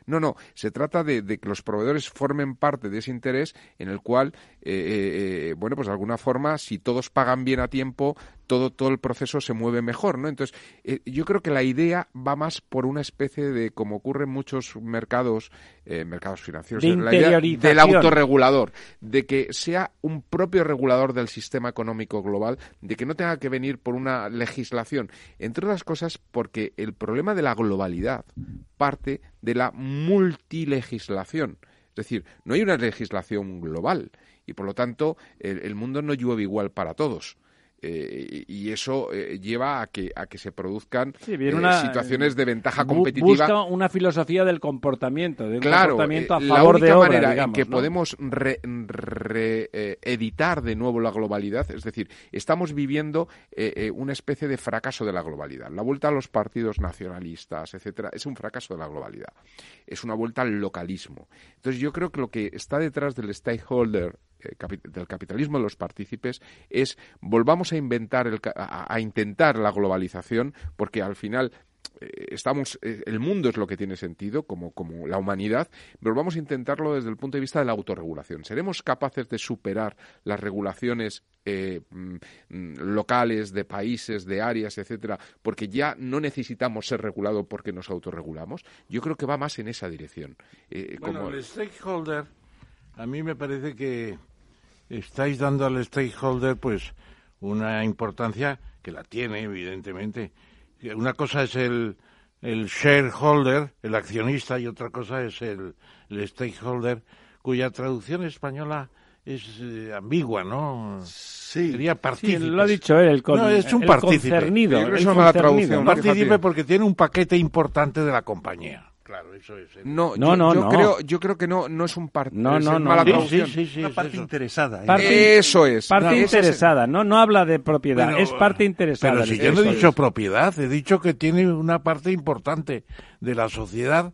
no, no, se trata de, de, que los proveedores formen parte de ese interés en el cual, bueno, pues de alguna forma, si todos pagan bien a tiempo, todo, todo el proceso se mueve mejor, ¿no? Entonces, eh, yo creo que la idea va más por una especie de, como ocurre en muchos mercados, eh, mercados financieros, de la idea del autorregulador, de que sea un propio regulador del sistema económico global, de que no tenga que venir por una legislación, entre otras cosas porque el problema de la globalidad parte de la multilegislación. Es decir, no hay una legislación global y por lo tanto el, mundo no llueve igual para todos. Eh, y eso eh, lleva a que a que se produzcan eh, situaciones de ventaja competitiva. Busca una filosofía del comportamiento, de un comportamiento a favor la única manera en que podemos reeditar de nuevo la globalidad, es decir, estamos viviendo una especie de fracaso de la globalidad. La vuelta a los partidos nacionalistas, etcétera, es un fracaso de la globalidad. Es una vuelta al localismo. Entonces yo creo que lo que está detrás del stakeholder eh, del capitalismo de los partícipes es volvamos a inventar a, intentar la globalización porque al final eh, estamos eh, el mundo es lo que tiene sentido como, como la humanidad pero vamos a intentarlo desde el punto de vista de la autorregulación. Seremos capaces de superar las regulaciones mm, locales de países de áreas etcétera porque ya no necesitamos ser regulados porque nos autorregulamos yo creo que va más en esa dirección bueno, el stakeholder a mí me parece que estáis dando al stakeholder pues una importancia que la tiene, evidentemente. Una cosa es el, el shareholder, el accionista, y otra cosa es el, stakeholder, cuya traducción española es eh, ambigua, ¿no? Sí. Sería partícipe. lo ha dicho él, el No, es un partícipe. es una traducción. Partícipe porque tiene un paquete importante de la compañía. Claro, eso es. No, no, yo, no, Creo, yo creo que no, no es un partido. No, no, no. Sí, sí, sí, una parte interesada. ¿eh? eso es. Parte interesada. No, no habla de propiedad. es parte interesada. Pero si yo no he dicho propiedad, he dicho que tiene una parte importante de la sociedad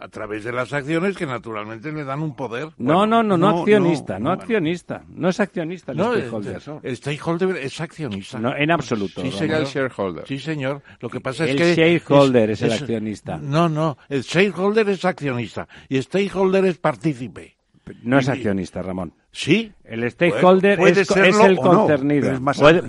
a través de las acciones que naturalmente le dan un poder. No, no, no, no, accionista, no, accionista. No es accionista el stakeholder. El, stakeholder es accionista. No, en absoluto. Sí, señor. El shareholder. Sí, señor. Lo que pasa es que... El shareholder es, el accionista. No, no. El shareholder es accionista y el stakeholder es partícipe. No es accionista, Ramón. Sí. El stakeholder es, el concernido.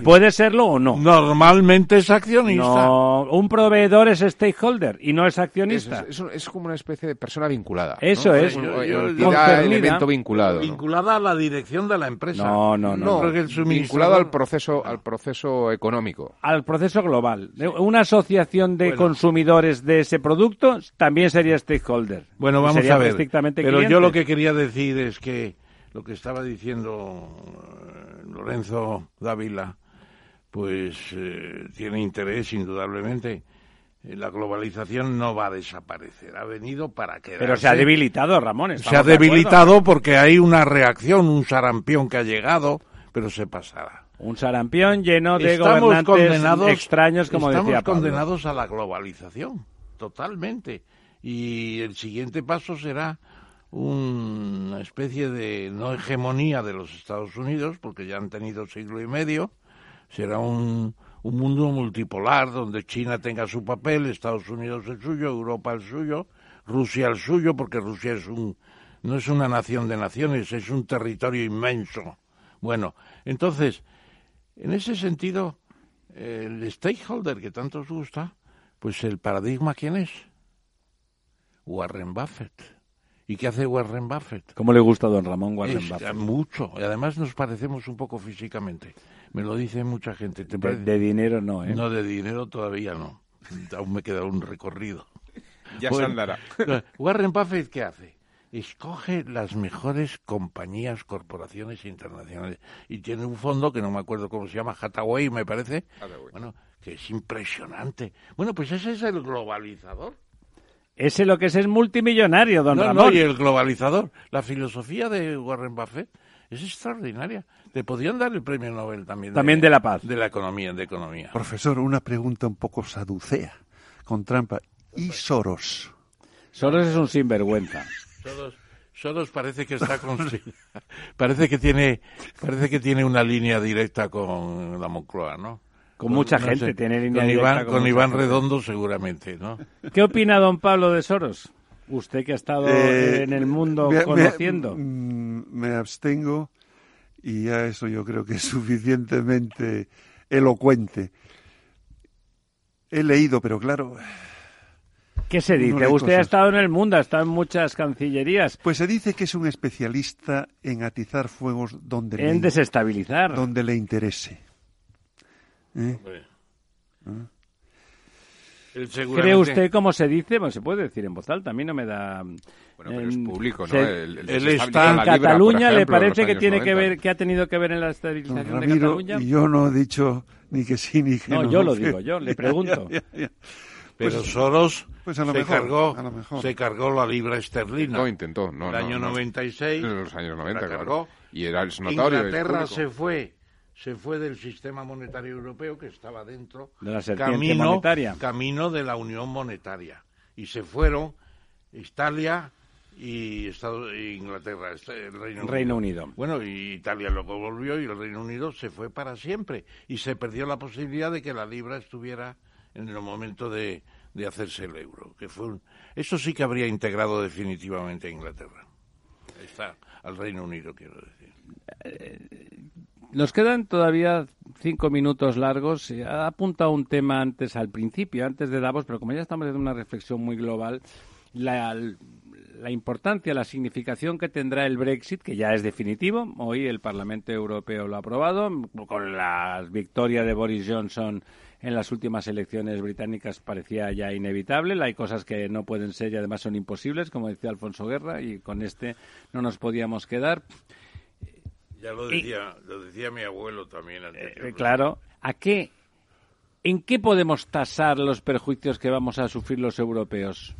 puede, serlo o no. Normalmente es accionista. No, un proveedor es stakeholder y no es accionista. Es, como una especie de persona vinculada. Eso es. elemento vinculado. Vinculada a la dirección de la empresa. No, no, no. vinculado al proceso, al proceso económico. Al proceso global. Una asociación de consumidores de ese producto también sería stakeholder. Bueno, vamos a ver. Pero yo lo que quería decir es que lo que estaba diciendo eh, Lorenzo Dávila, pues eh, tiene interés indudablemente. Eh, la globalización no va a desaparecer, ha venido para quedarse. Pero se ha debilitado, Ramón. Se ha debilitado porque hay una reacción, un sarampión que ha llegado, pero se pasará. Un sarampión lleno de gobernantes condenados, extraños, como decía Estamos condenados a la globalización, totalmente. Y el siguiente paso será una especie de no hegemonía de los Estados Unidos, porque ya han tenido siglo y medio, será un, un mundo multipolar donde China tenga su papel, Estados Unidos el suyo, Europa el suyo, Rusia el suyo, porque Rusia es un, no es una nación de naciones, es un territorio inmenso. Bueno, entonces, en ese sentido, el stakeholder que tanto os gusta, pues el paradigma, ¿quién es? Warren Buffett. ¿Y qué hace Warren Buffett? ¿Cómo le gusta a don Ramón Warren Buffett? Mucho. Y además nos parecemos un poco físicamente. Me lo dice mucha gente. de, dinero no, ¿eh? No, de dinero todavía no. Aún me queda un recorrido. Ya se andará. Warren Buffett, ¿qué hace? Escoge las mejores compañías, corporaciones internacionales. Y tiene un fondo que no me acuerdo cómo se llama, Hathaway, me parece. Bueno, que es impresionante. Bueno, pues ese es el globalizador. Ese lo que es es multimillonario, don Ramón. No, y el globalizador. La filosofía de Warren Buffett es extraordinaria. Le podían dar el premio Nobel también. También de, la paz. De la economía, de economía. Profesor, una pregunta un poco saducea, con trampa. ¿Y Soros? Soros es un sinvergüenza. Soros, Soros parece que está con... parece que tiene parece que tiene una línea directa con la Moncloa, ¿no? Con mucha gente tiene línea con Iván, con, Iván Redondo seguramente, ¿no? ¿Qué opina don Pablo de Soros? Usted que ha estado eh, en el mundo conociendo. Mm, me, abstengo y ya eso yo creo que es suficientemente elocuente. He leído, pero claro. ¿Qué se dice? Usted ha estado en el mundo, ha estado en muchas cancillerías. Pues se dice que es un especialista en atizar fuegos donde en desestabilizar, donde le interese. ¿Eh? ¿Ah? ¿Cree usted cómo se dice? Bueno, se puede decir en voz alta, a mí no me da... Bueno, pero es público, ¿no? el, está en Cataluña le parece que tiene que ver, que ha tenido que ver en la estabilización de Cataluña. Yo no he dicho ni que sí ni que no. No, yo lo digo, yo le pregunto. Pero pues, Soros pues se, cargó, se cargó la libra esterlina. No, intentó. No, el año 96. En los años 90, cargó. Y era el notorio. Inglaterra se fue se fue del sistema monetario europeo que estaba dentro de la camino, monetaria. camino de la unión monetaria y se fueron Italia y Estados, Inglaterra, el Reino, Reino Unido. Bueno, y Italia luego volvió y el Reino Unido se fue para siempre y se perdió la posibilidad de que la libra estuviera en el momento de, de hacerse el euro, que fue eso sí que habría integrado definitivamente a Inglaterra. Está al Reino Unido, quiero decir. Nos quedan todavía cinco minutos largos. Ha apuntado un tema antes al principio, antes de Davos, pero como ya estamos en una reflexión muy global, la, la importancia, la significación que tendrá el Brexit, que ya es definitivo. Hoy el Parlamento Europeo lo ha aprobado, con la victoria de Boris Johnson en las últimas elecciones británicas parecía ya inevitable. Hay cosas que no pueden ser y además son imposibles, como decía Alfonso Guerra, y con este no nos podíamos quedar. Ya lo decía, lo decía mi abuelo también. Eh, claro. ¿A qué, ¿En qué podemos tasar los perjuicios que vamos a sufrir los europeos?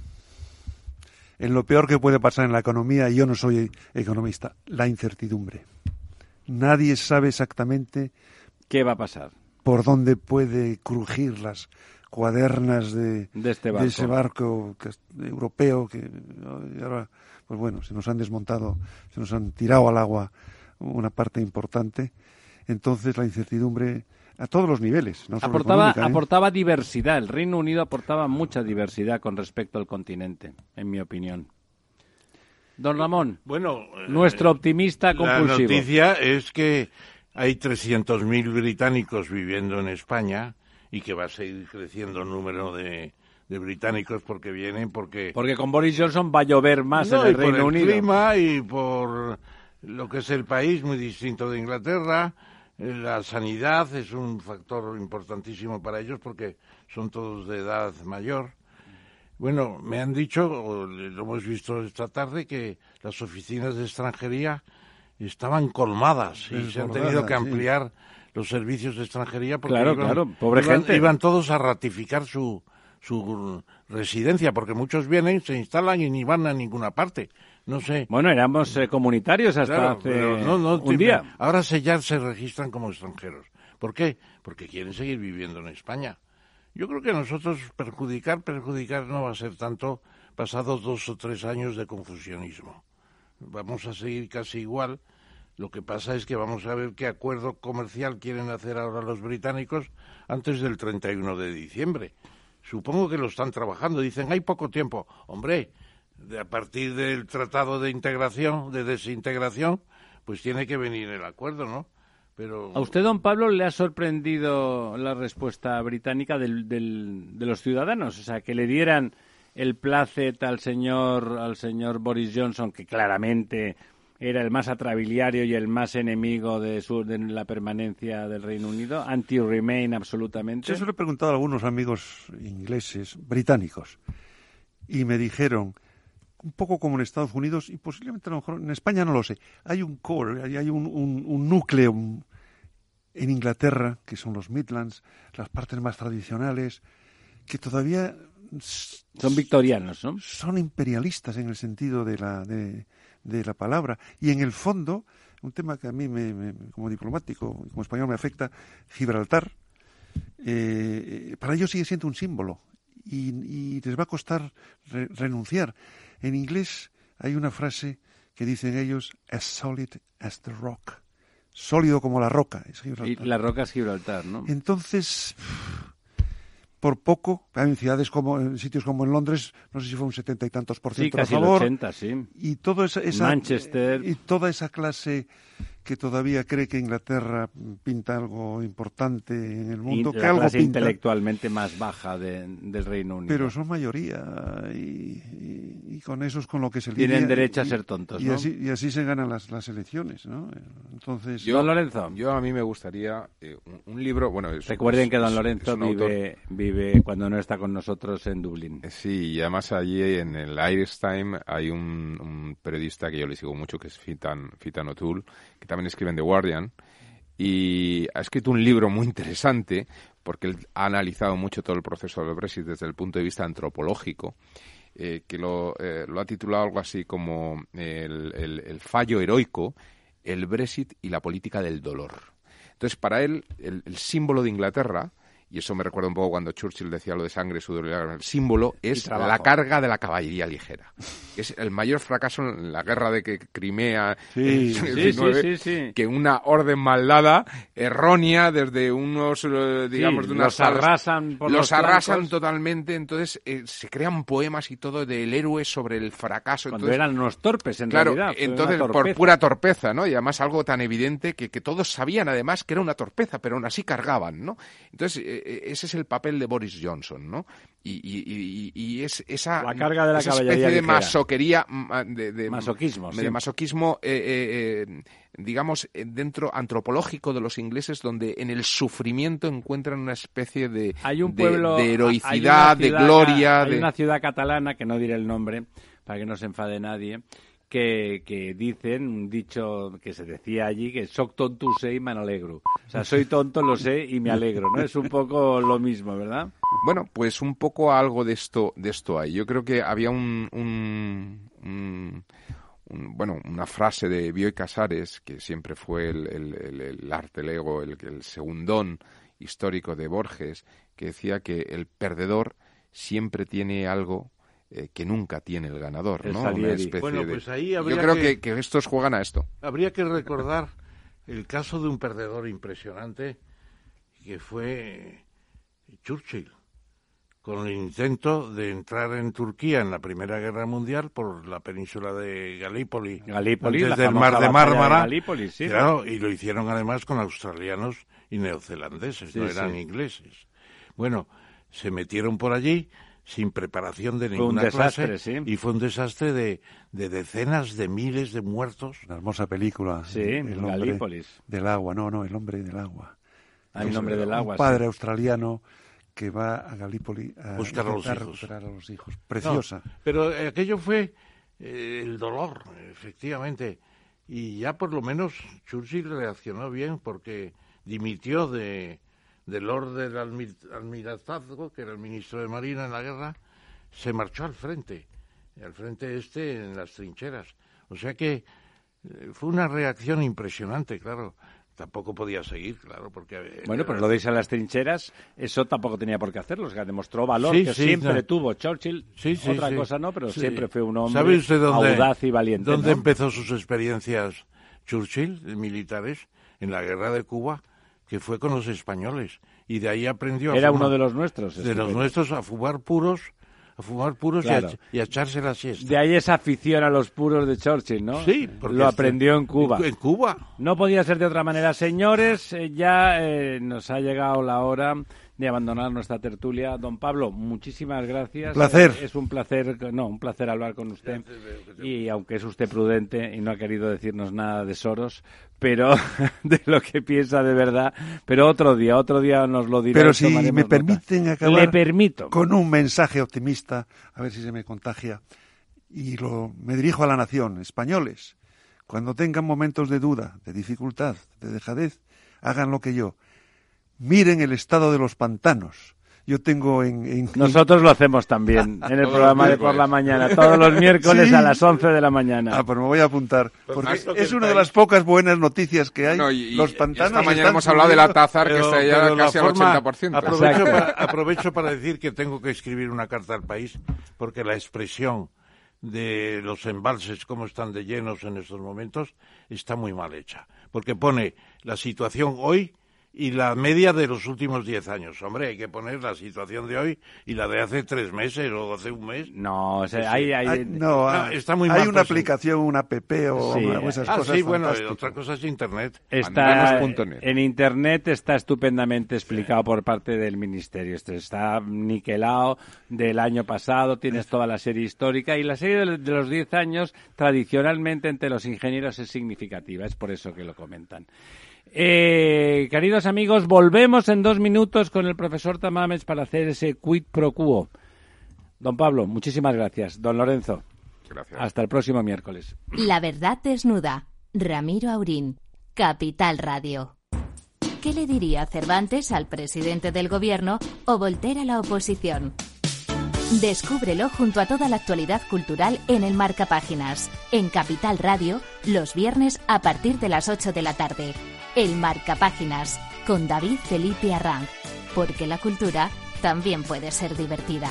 En lo peor que puede pasar en la economía, y yo no soy economista, la incertidumbre. Nadie sabe exactamente qué va a pasar. Por dónde puede crujir las cuadernas de, este barco. ese barco europeo que ahora, pues bueno, se nos han desmontado, se nos han tirado al agua una parte importante. Entonces la incertidumbre a todos los niveles. No aportaba, ¿eh? aportaba diversidad. El Reino Unido aportaba mucha diversidad con respecto al continente, en mi opinión. Don Ramón, bueno, nuestro eh, optimista compulsivo. La noticia es que hay 300.000 británicos viviendo en España y que va a seguir creciendo el número de, británicos porque vienen porque porque con Boris Johnson va a llover más en el Reino por el clima y por lo que es el país, muy distinto de Inglaterra. Eh, la sanidad es un factor importantísimo para ellos porque son todos de edad mayor. Bueno, me han dicho, lo hemos visto esta tarde, que las oficinas de extranjería estaban colmadas y se han tenido que ampliar los servicios de extranjería porque claro, claro, pobre gente. iban todos a ratificar su, su residencia, porque muchos vienen, se instalan y ni van a ninguna parte. No sé. Bueno, éramos eh, comunitarios hasta hace un día. Ahora se, ya se registran como extranjeros. ¿Por qué? Porque quieren seguir viviendo en España. Yo creo que nosotros perjudicar, perjudicar no va a ser tanto pasados dos o tres años de confusionismo. Vamos a seguir casi igual. Lo que pasa es que vamos a ver qué acuerdo comercial quieren hacer ahora los británicos antes del 31 de diciembre. Supongo que lo están trabajando. Dicen, hay poco tiempo. Hombre, de, a partir del tratado de integración, de desintegración, pues tiene que venir el acuerdo, ¿no? Pero... ¿A usted, don Pablo, le ha sorprendido la respuesta británica del, de los ciudadanos? O sea, que le dieran el placet al señor, al señor Boris Johnson, que claramente era el más atrabiliario y el más enemigo de, su, de la permanencia del Reino Unido, anti-Remain absolutamente. Eso lo he preguntado a algunos amigos ingleses, británicos, y me dijeron, un poco como en Estados Unidos y posiblemente a lo mejor en España no lo sé. Hay un core, hay, un, un, núcleo en Inglaterra, que son los Midlands, las partes más tradicionales, que todavía son victorianos, ¿no? Son imperialistas en el sentido de la, de, la palabra. Y en el fondo, un tema que a mí, me, como diplomático, como español, me afecta, Gibraltar, eh, para ellos sigue siendo un símbolo y, les va a costar renunciar. En inglés hay una frase que dicen ellos, as solid as the rock. Sólido como la roca. Es Y la roca es Gibraltar, ¿no? Entonces, por poco, en ciudades como, en sitios como en Londres, no sé si fue un setenta y tantos por ciento sí, casi a favor. El 80, sí. Y todo esa, Manchester. Y toda esa clase que todavía cree que Inglaterra pinta algo importante en el mundo, que la algo clase intelectualmente más baja del Reino Unido. Pero son mayoría y, con eso es con lo que se Tienen derecho a ser tontos, y, así, y así se ganan las, las elecciones, ¿no? Entonces... Yo, don Lorenzo. Yo a mí me gustaría eh, un, libro, bueno... Recuerden que don Lorenzo vive, vive cuando no está con nosotros en Dublín. Eh, sí, y además allí en el Irish Time hay un, periodista que yo le sigo mucho, que es Fitan, Fitan O'Toole, que también escribe en The Guardian, y ha escrito un libro muy interesante porque él ha analizado mucho todo el proceso del Brexit desde el punto de vista antropológico, eh, que lo, eh, lo, ha titulado algo así como el, el, fallo heroico, el Brexit y la política del dolor. Entonces, para él, el símbolo de Inglaterra y eso me recuerda un poco cuando Churchill decía lo de sangre, sudor y. El símbolo es la carga de la caballería ligera. Es el mayor fracaso en la guerra de que Crimea sí, sí, que una orden maldada, errónea, desde unos, eh, digamos, de unas... Los arrasan por Los, arrasan totalmente, entonces eh, se crean poemas y todo del héroe sobre el fracaso. Cuando eran unos torpes, en claro, realidad. entonces, por pura torpeza, ¿no? Y además algo tan evidente que, que todos sabían, además, que era una torpeza, pero aún así cargaban, ¿no? Entonces, eh, ese es el papel de Boris Johnson, ¿no? Y, es esa, la carga de la especie de masoquería, de, masoquismo, de masoquismo, eh, eh, digamos, dentro antropológico de los ingleses, donde en el sufrimiento encuentran una especie de, hay un pueblo, de, heroicidad, de gloria. Hay una ciudad catalana, que no diré el nombre, para que no se enfade nadie, que, dicen, un dicho que se decía allí, que soy tonto sé y me alegro. O sea, soy tonto, lo sé y me alegro, ¿no? Es un poco lo mismo, ¿verdad? Bueno, pues un poco algo de esto, de esto hay. Yo creo que había un, un, bueno, una frase de Bioy Casares, que siempre fue el, el arte lego, el, el segundón histórico de Borges, que decía que el perdedor siempre tiene algo eh, que nunca tiene el ganador, ¿no? bueno, pues ahí Yo creo que, que, estos juegan a esto. Habría que recordar el caso de un perdedor impresionante que fue Churchill, con el intento de entrar en Turquía en la Primera Guerra Mundial por la península de Galípoli, Galípoli desde el mar de Mármara, claro, y lo hicieron además con australianos y neozelandeses, no eran ingleses. Bueno, se metieron por allí, sin preparación de ninguna clase y fue un desastre de, de, decenas de miles de muertos. Una hermosa película. Sí, el hombre del agua, no, no, el hombre del agua. Ah, el nombre del agua. Un padre australiano que va a Galípoli a buscar a los hijos. a los hijos. Preciosa. pero aquello fue eh, el dolor, efectivamente. Y ya por lo menos Churchill reaccionó bien porque dimitió de, del Lord del Almirantazgo, que era el ministro de Marina en la guerra, se marchó al frente, al frente este en las trincheras. O sea que eh, fue una reacción impresionante, claro. Tampoco podía seguir, claro, porque... Eh, bueno, pero lo de a las trincheras, eso tampoco tenía por qué hacerlo. O sea, demostró valor que siempre tuvo Churchill. Sí, otra cosa no, pero siempre fue un hombre audaz y valiente. ¿Dónde empezó sus experiencias Churchill, militares? En la guerra de Cuba que fue con los españoles y de ahí aprendió. A Era uno de los nuestros. De los nuestros a fumar puros, a fumar puros y, a, echarse la siesta. De ahí esa afición a los puros de Churchill, ¿no? Sí, porque lo aprendió en Cuba. En, Cuba. No podía ser de otra manera, señores. Eh, ya eh, nos ha llegado la hora de abandonar nuestra tertulia. Don Pablo, muchísimas gracias. Placer. Es un placer, no, un placer hablar con usted. Y aunque es usted prudente y no ha querido decirnos nada de Soros, pero de lo que piensa de verdad, pero otro día, otro día nos lo dirá. Pero si me permiten acabar Le permito. con un mensaje optimista, a ver si se me contagia, y lo, me dirijo a la nación, españoles, cuando tengan momentos de duda, de dificultad, de dejadez, hagan lo que yo, miren el estado de los pantanos. Yo tengo en, Nosotros lo hacemos también en el programa de por la mañana, todos los miércoles a las 11 de la mañana. Ah, pues me voy a apuntar, pues es una de las pocas buenas noticias que hay. los pantanos esta mañana hemos hablado de la Tazar, que está ya casi al 80%. Aprovecho para, aprovecho para decir que tengo que escribir una carta al país, porque la expresión de los embalses, cómo están de llenos en estos momentos, está muy mal hecha. Porque pone la situación hoy y la media de los últimos 10 años. Hombre, hay que poner la situación de hoy y la de hace tres meses o hace un mes. No, o sea, hay, hay, no, ah, está muy hay una aplicación, una app o esas ah, cosas. Sí, bueno, otra cosa es Internet. Está, en Internet está estupendamente explicado por parte del Ministerio. Esto está niquelado del año pasado, tienes toda la serie histórica y la serie de los 10 años tradicionalmente entre los ingenieros es significativa. Es por eso que lo comentan. Eh, queridos amigos, volvemos en dos minutos con el profesor Tamames para hacer ese quid pro quo. Don Pablo, muchísimas gracias. Don Lorenzo, gracias. hasta el próximo miércoles. La verdad desnuda. Ramiro Aurín, Capital Radio. ¿Qué le diría Cervantes al presidente del gobierno o Voltaire a la oposición? Descúbrelo junto a toda la actualidad cultural en el Marca Páginas, en Capital Radio, los viernes a partir de las 8 de la tarde. El Marca Páginas, con David Felipe Arranz, porque la cultura también puede ser divertida.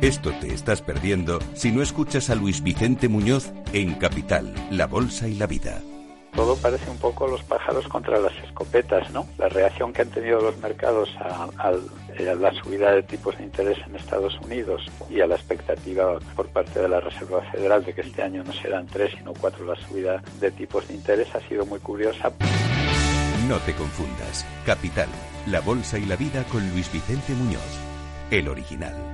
Esto te estás perdiendo si no escuchas a Luis Vicente Muñoz en Capital, La Bolsa y la Vida todo parece un poco los pájaros contra las escopetas, ¿no? La reacción que han tenido los mercados a, la subida de tipos de interés en Estados Unidos y a la expectativa por parte de la Reserva Federal de que este año no serán tres sino cuatro la subida de tipos de interés ha sido muy curiosa. No te confundas. Capital, la bolsa y la vida con Luis Vicente Muñoz, el original.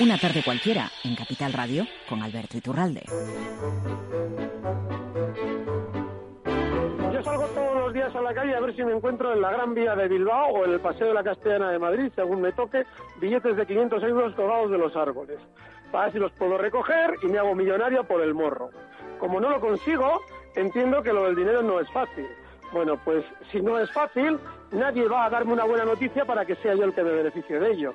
Una tarde cualquiera en Capital Radio con Alberto Iturralde. Yo salgo todos los días a la calle a ver si me encuentro en la Gran Vía de Bilbao o en el Paseo de la Castellana de Madrid, según me toque, billetes de 500 euros colgados de los árboles. Para ver si los puedo recoger y me hago millonario por el morro. Como no lo consigo, entiendo que lo del dinero no es fácil. Bueno, pues si no es fácil, nadie va a darme una buena noticia para que sea yo el que me beneficie de ello.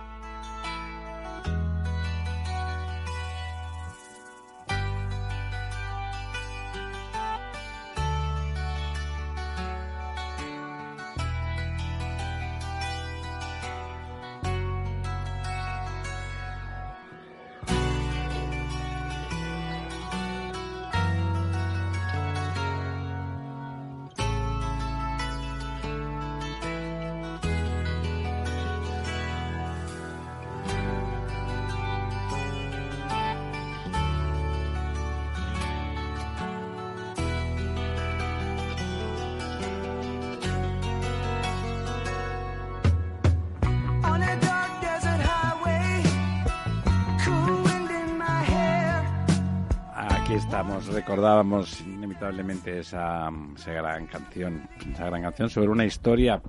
Recordábamos inevitablemente esa, esa, gran canción, esa gran canción sobre una historia,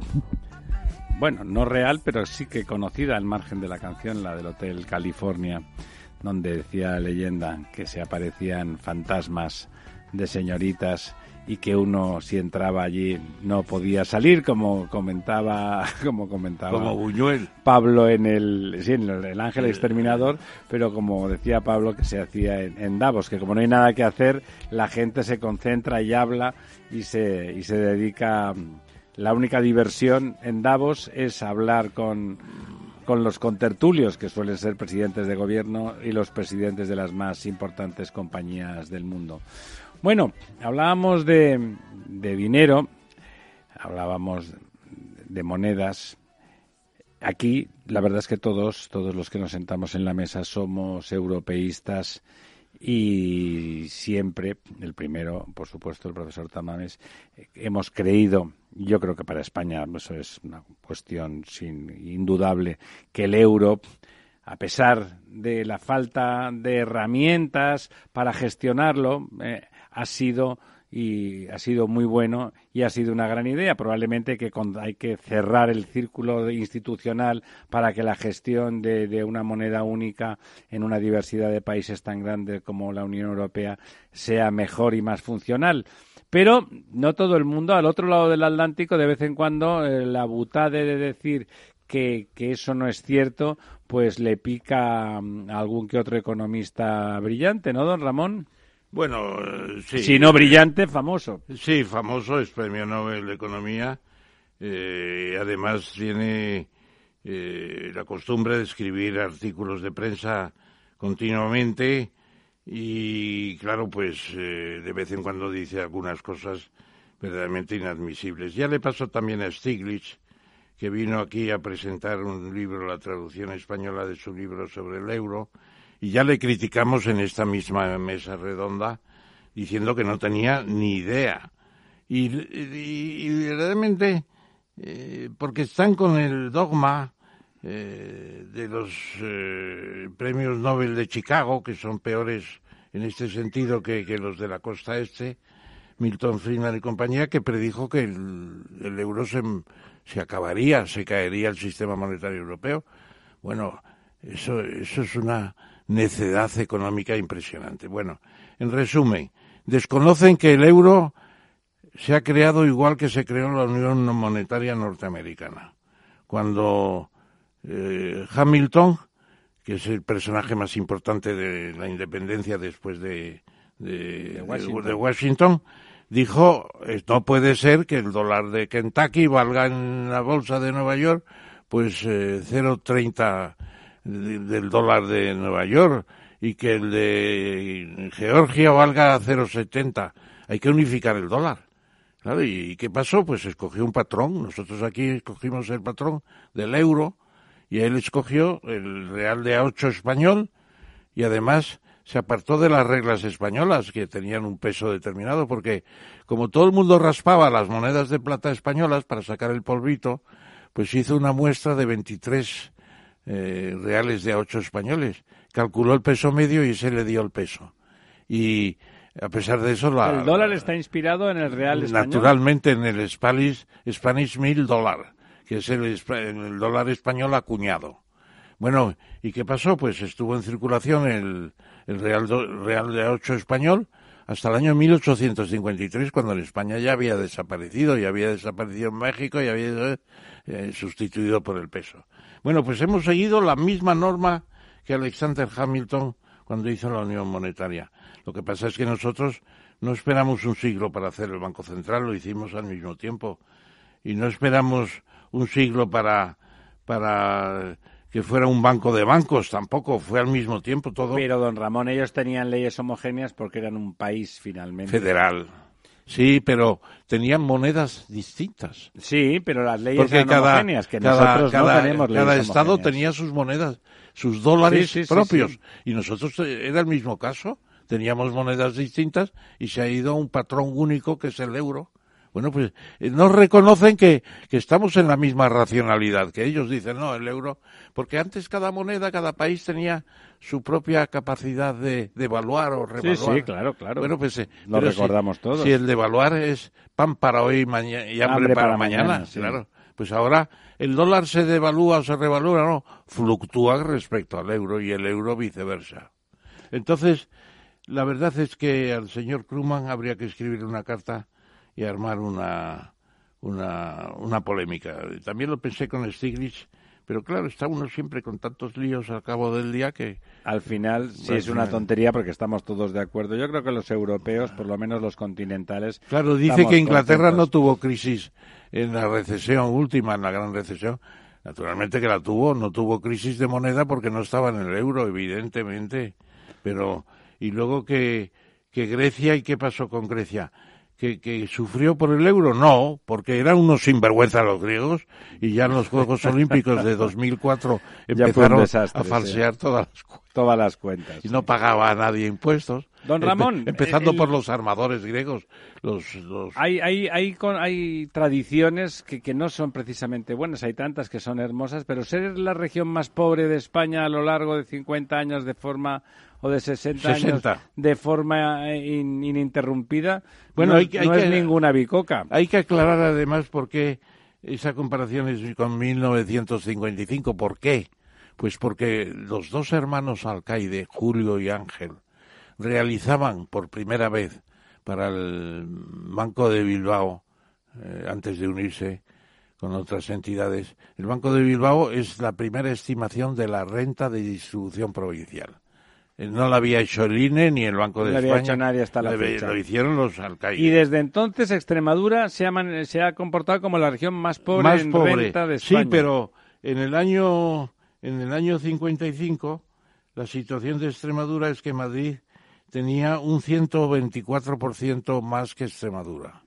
bueno, no real, pero sí que conocida al margen de la canción, la del Hotel California, donde decía la leyenda que se aparecían fantasmas de señoritas y que uno si entraba allí no podía salir como comentaba como comentaba como Buñuel Pablo en el sí, en el, Ángel Exterminador pero como decía Pablo que se hacía en, Davos que como no hay nada que hacer la gente se concentra y habla y se y se dedica la única diversión en Davos es hablar con con los contertulios que suelen ser presidentes de gobierno y los presidentes de las más importantes compañías del mundo. Bueno, hablábamos de, dinero, hablábamos de monedas. Aquí, la verdad es que todos, todos los que nos sentamos en la mesa somos europeístas y siempre, el primero, por supuesto, el profesor Tamames, hemos creído, yo creo que para España eso es una cuestión sin, indudable, que el euro a pesar de la falta de herramientas para gestionarlo, eh, ha sido y ha sido muy bueno y ha sido una gran idea. Probablemente que hay que cerrar el círculo institucional para que la gestión de, de, una moneda única en una diversidad de países tan grande como la Unión Europea sea mejor y más funcional. Pero no todo el mundo, al otro lado del Atlántico, de vez en cuando, eh, la butade de decir que, que eso no es cierto, pues le pica mm, a algún que otro economista brillante, ¿no, don Ramón? Bueno, sí. Si no brillante, famoso. Sí, famoso, es premio Nobel de Economía. Eh, además tiene eh, la costumbre de escribir artículos de prensa continuamente y, claro, pues eh, de vez en cuando dice algunas cosas verdaderamente inadmisibles. Ya le pasó también a Stiglitz, que vino aquí a presentar un libro, la traducción española de su libro sobre el euro, y ya le criticamos en esta misma mesa redonda, diciendo que no tenía ni idea. Y, verdaderamente, eh, porque están con el dogma eh, de los eh, premios Nobel de Chicago, que son peores en este sentido que, los de la costa este, Milton Friedman y compañía, que predijo que el, el euro se, se acabaría, se caería el sistema monetario europeo. Bueno, eso, eso es una necedad económica impresionante. Bueno, en resumen, desconocen que el euro se ha creado igual que se creó la Unión Monetaria Norteamericana. Cuando eh, Hamilton, que es el personaje más importante de la independencia después de, de, Washington dijo, no puede ser que el dólar de Kentucky valga en la bolsa de Nueva York pues eh, 0,30 del dólar de Nueva York y que el de Georgia valga 0,70. Hay que unificar el dólar. Claro, ¿y qué pasó? Pues escogió un patrón. Nosotros aquí escogimos el patrón del euro y él escogió el real de A8 español y además se apartó de las reglas españolas que tenían un peso determinado, porque como todo el mundo raspaba las monedas de plata españolas para sacar el polvito, pues hizo una muestra de 23 eh, reales de a 8 españoles. Calculó el peso medio y se le dio el peso. Y a pesar de eso... La, el dólar está inspirado en el real español. Naturalmente en el Spanish, Spanish Mil dólar, que es el, el dólar español acuñado. Bueno, ¿y qué pasó? Pues estuvo en circulación el, el Real, Real de 8 español hasta el año 1853, cuando en España ya había desaparecido, y había desaparecido en México y había eh, sustituido por el peso. Bueno, pues hemos seguido la misma norma que Alexander Hamilton cuando hizo la Unión Monetaria. Lo que pasa es que nosotros no esperamos un siglo para hacer el Banco Central, lo hicimos al mismo tiempo. Y no esperamos un siglo para, para que fuera un banco de bancos, tampoco fue al mismo tiempo todo. Pero, don Ramón, ellos tenían leyes homogéneas porque eran un país finalmente. Federal. Sí, pero tenían monedas distintas. Sí, pero las leyes eran homogéneas, que nosotros no tenemos leyes Cada estado tenía sus monedas, sus dólares propios. y nosotros eh, era el mismo caso. Teníamos monedas distintas y se ha ido a un patrón único que es el euro. Bueno, pues eh, no reconocen que, que, estamos en la misma racionalidad, que ellos dicen, no, el euro, porque antes cada moneda, cada país tenía su propia capacidad de, evaluar o revaluar. Sí, sí, claro, claro. Bueno, pues eh, lo recordamos todos. Si el de evaluar es pan para hoy y hambre, para, mañana, claro. Pues ahora el dólar se devalúa o se revalúa, no, fluctúa respecto al euro y el euro viceversa. Entonces, la verdad es que al señor Krugman habría que escribir una carta y armar una, una, una polémica. También lo pensé con Stiglitz, pero claro, está uno siempre con tantos líos al cabo del día que... Al final sí es una tontería porque estamos todos de acuerdo. Yo creo que los europeos, por lo menos los continentales... Claro, dice que Inglaterra no tuvo crisis en la recesión última, en la gran recesión. Naturalmente que la tuvo, no tuvo crisis de moneda porque no estaba en el euro, evidentemente. Pero, y luego que, que Grecia, ¿y qué pasó con Grecia? Que, sufrió por el euro? No, porque eran unos sinvergüenza los griegos y ya en los Juegos Olímpicos de 2004 empezaron a falsear todas, las, todas las cuentas. Y no pagaba a nadie impuestos. Don Ramón. empezando por los armadores griegos. Los, Hay, hay, hay, hay tradiciones que, que no son precisamente buenas, hay tantas que son hermosas, pero ser la región más pobre de España a lo largo de 50 años de forma o de 60, años de forma eh, ininterrumpida, bueno, no, hay, no es ninguna bicoca. Hay que aclarar además por qué esa comparación es con 1955. ¿Por qué? Pues porque los dos hermanos alcaide, Julio y Ángel, realizaban por primera vez para el Banco de Bilbao, eh, antes de unirse, con otras entidades. El Banco de Bilbao es la primera estimación de la renta de distribución provincial. Eh, no la había hecho el INE ni el Banco de no España. Había hecho nadie hasta la fecha. Lo hicieron los alcaldes. Y desde entonces Extremadura se ha, se ha comportado como la región más pobre en renta de España. Sí, pero en el año en el año 55 la situación de Extremadura es que Madrid tenía un 124% más que Extremadura.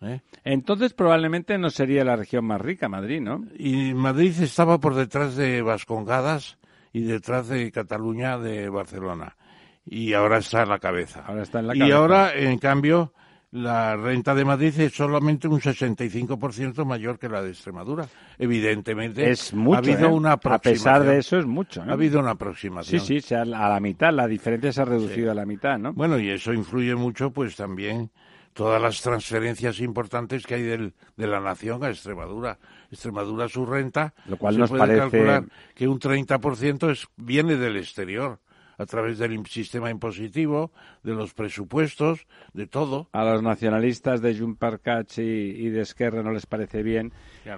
¿eh? Entonces probablemente no sería la región más rica, Madrid, ¿no? Y Madrid estaba por detrás de Vascongadas y detrás de Cataluña de Barcelona. Y ahora está en la cabeza. Ahora está en la cabeza. Y ahora, en cambio, la renta de Madrid es solamente un 65% mayor que la de Extremadura. Evidentemente, es mucho, ha habido ¿eh? una aproximación. A pesar de eso, es mucho. Ha habido una aproximación. Sí, sí, a la mitad, la diferencia se ha reducido a la mitad, ¿no? Bueno, y eso influye mucho, pues también todas las transferencias importantes que hay del, de la nación a Extremadura. Extremadura su renta, lo cual se nos puede parece calcular que un 30% es, viene del exterior a través del sistema impositivo, de los presupuestos, de todo. A los nacionalistas de Junts y, y, de Esquerra no les parece bien,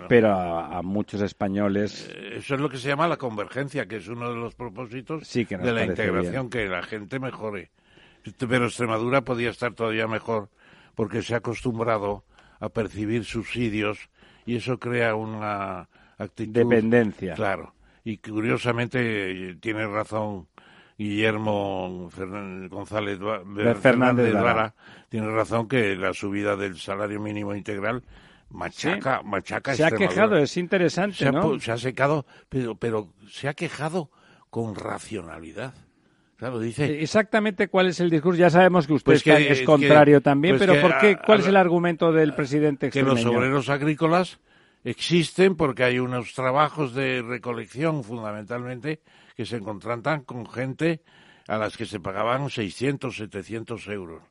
pero a, muchos españoles... Eh, eso es lo que se llama la convergencia, que es uno de los propósitos de la integración, que la gente mejore. Pero Extremadura podía estar todavía mejor porque se ha acostumbrado a percibir subsidios y eso crea una actitud... Dependencia. Claro. Y curiosamente tiene razón Guillermo González Fernández Vara, tiene razón que la subida del salario mínimo integral machaca, machaca. Se ha quejado, es interesante, se ¿no? Ha, se ha secado, pero, pero se ha quejado con racionalidad. Claro, dice. Exactamente cuál es el discurso. Ya sabemos que usted pues es contrario también, pues pero ¿por qué? ¿Cuál es el argumento del presidente Que los obreros agrícolas existen porque hay unos trabajos de recolección fundamentalmente que se contratan con gente a las que se pagaban 600, 700 euros.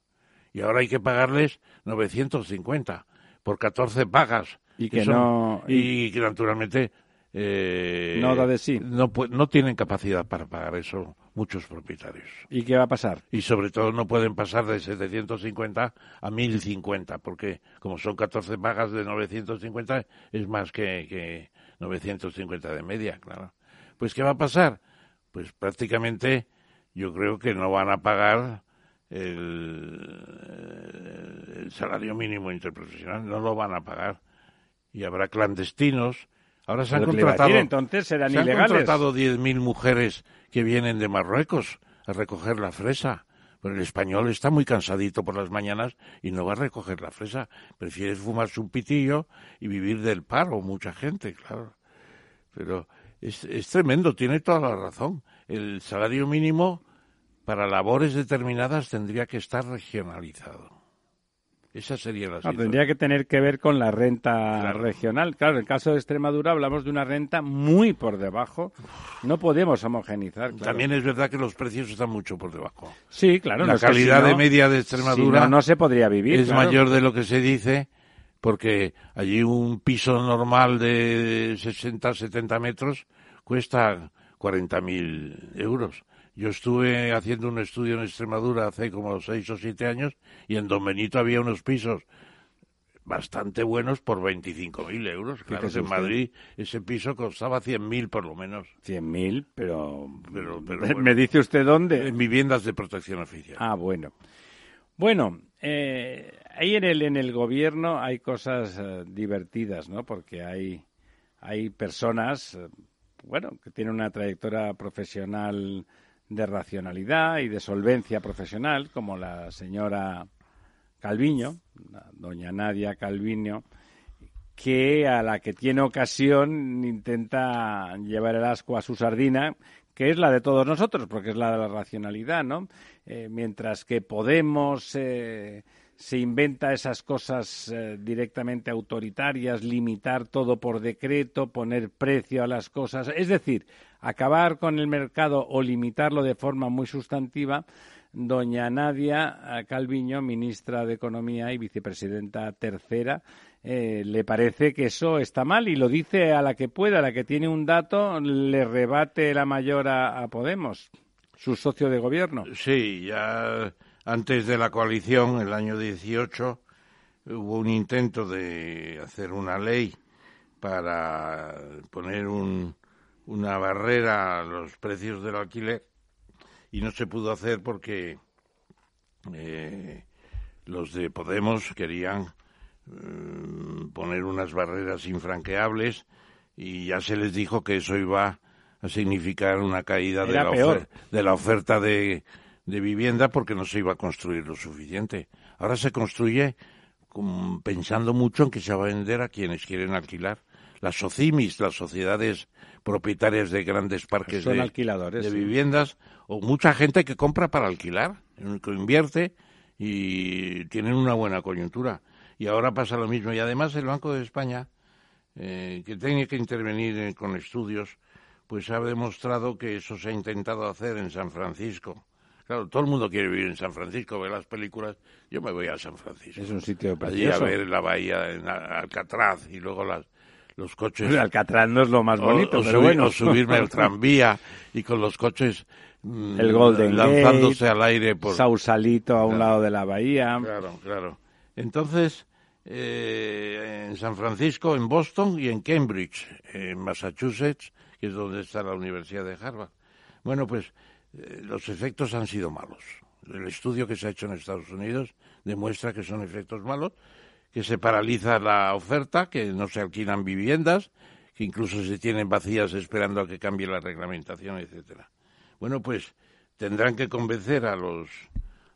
Y ahora hay que pagarles 950 por 14 pagas. Y que no... Y, que naturalmente... Eh, no da de sí. No, no tienen capacidad para pagar eso muchos propietarios. ¿Y qué va a pasar? Y sobre todo no pueden pasar de 750 a 1050, porque como son 14 pagas de 950, es más que, que 950 de media, claro. Pues ¿qué va a pasar? Pues prácticamente yo creo que no van a pagar el, salario mínimo interprofesional, no lo van a pagar. Y habrá clandestinos. Ahora se han contratado, entonces serán se han contratado 10.000 mujeres que vienen de Marruecos a recoger la fresa. Pero el español está muy cansadito por las mañanas y no va a recoger la fresa. Prefiere fumarse un pitillo y vivir del paro, mucha gente, claro. Pero es, tremendo, tiene toda la razón. El salario mínimo para labores determinadas tendría que estar regionalizado. Esa sería la situación. tendría que tener que ver con la renta regional. Claro, en el caso de Extremadura hablamos de una renta muy por debajo. No podemos homogenizar. También es verdad que los precios están mucho por debajo. Sí, claro. La calidad de media de Extremadura no, se podría vivir. Es mayor de lo que se dice porque allí un piso normal de 60, 70 metros cuesta 40.000 euros. Yo estuve haciendo un estudio en Extremadura hace como seis o siete años y en Don Benito había unos pisos bastante buenos por 25.000 euros. Claro que en Madrid ese piso costaba 100.000 por lo menos. 100.000, pero... pero, ¿Me dice usted dónde? En viviendas de protección oficial. Ah, bueno. Bueno, eh, ahí en el, en el gobierno hay cosas eh, divertidas, ¿no? Porque hay, hay personas, eh, bueno, que tienen una trayectoria profesional de racionalidad y de solvencia profesional, como la señora Calviño, doña Nadia Calviño, que a la que tiene ocasión intenta llevar el asco a su sardina, que es la de todos nosotros, porque es la de la racionalidad, ¿no? mientras que Podemos eh, se inventa esas cosas eh, directamente autoritarias, limitar todo por decreto, poner precio a las cosas, es decir, acabar con el mercado o limitarlo de forma muy sustantiva. Doña Nadia Calviño, ministra de Economía y vicepresidenta tercera, eh, le parece que eso está mal y lo dice a la que pueda, a la que tiene un dato, le rebate la mayor a Podemos, su socio de gobierno. Sí, ya antes de la coalición, el año 18, hubo un intento de hacer una ley para poner un, una barrera a los precios del alquiler y no se pudo hacer porque eh, los de Podemos querían mm, poner unas barreras infranqueables y ya se les dijo que eso iba a significar una caída de la, de la, oferta de, de vivienda porque no se iba a construir lo suficiente. Ahora se construye pensando mucho en que se va a vender a quienes quieren alquilar. Las SOCIMIS, las sociedades propietarias de grandes parques de, alquiladores, de viviendas, o mucha gente que compra para alquilar, que invierte y tienen una buena coyuntura. Y ahora pasa lo mismo. Y además el Banco de España, eh, que tiene que intervenir con estudios, pues ha demostrado que eso se ha intentado hacer en San Francisco Claro, todo el mundo quiere vivir en San Francisco, ver las películas. Yo me voy a San Francisco. Es un sitio precioso. Allí a ver la bahía en Alcatraz y luego las, los coches. El Alcatraz no es lo más bonito, pero bueno. subirme al tranvía y con los coches mm, el Golden lanzándose al aire por Sausalito a un lado de la bahía. Claro, claro. Entonces, eh, en San Francisco, en Boston y en Cambridge, en Massachusetts, que es donde está la Universidad de Harvard. Bueno, pues eh, los efectos han sido malos. El estudio que se ha hecho en Estados Unidos demuestra que son efectos malos, que se paraliza la oferta, que no se alquilan viviendas, que incluso se tienen vacías esperando a que cambie la reglamentación, etcétera. Bueno, pues tendrán que convencer a los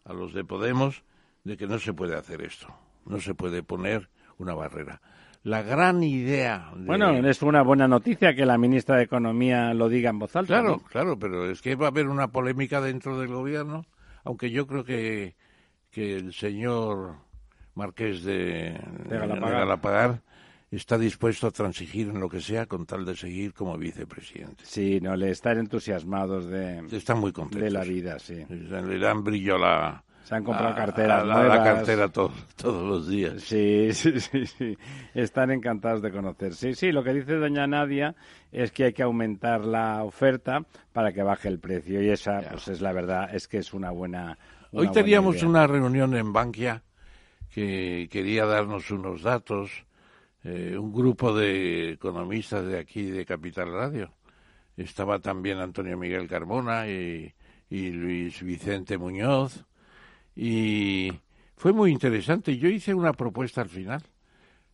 a los de Podemos de que no se puede hacer esto, no se puede poner una barrera la gran idea. Bueno, es una buena noticia que la ministra de Economía lo diga en voz alta. Claro, claro, pero es que va a haber una polémica dentro del gobierno, aunque yo creo que, que el señor Marqués de, de Galapagar. está dispuesto a transigir en lo que sea con tal de seguir como vicepresidente. Sí, no, le están entusiasmados de, están muy contentos. de la vida, sí. Le dan brillo a la, se han comprado carteras a, la cartera todos los días. Sí, sí, sí, sí. Están encantados de conocer. Sí, sí, lo que dice doña Nadia es que hay que aumentar la oferta para que baje el precio. Y esa, pues es la verdad, es que es una buena. Hoy teníamos una reunión en Bankia que quería darnos unos datos. Eh, un grupo de economistas de aquí de Capital Radio. Estaba también Antonio Miguel Carmona y, y Luis Vicente Muñoz y fue muy interesante. Yo hice una propuesta al final,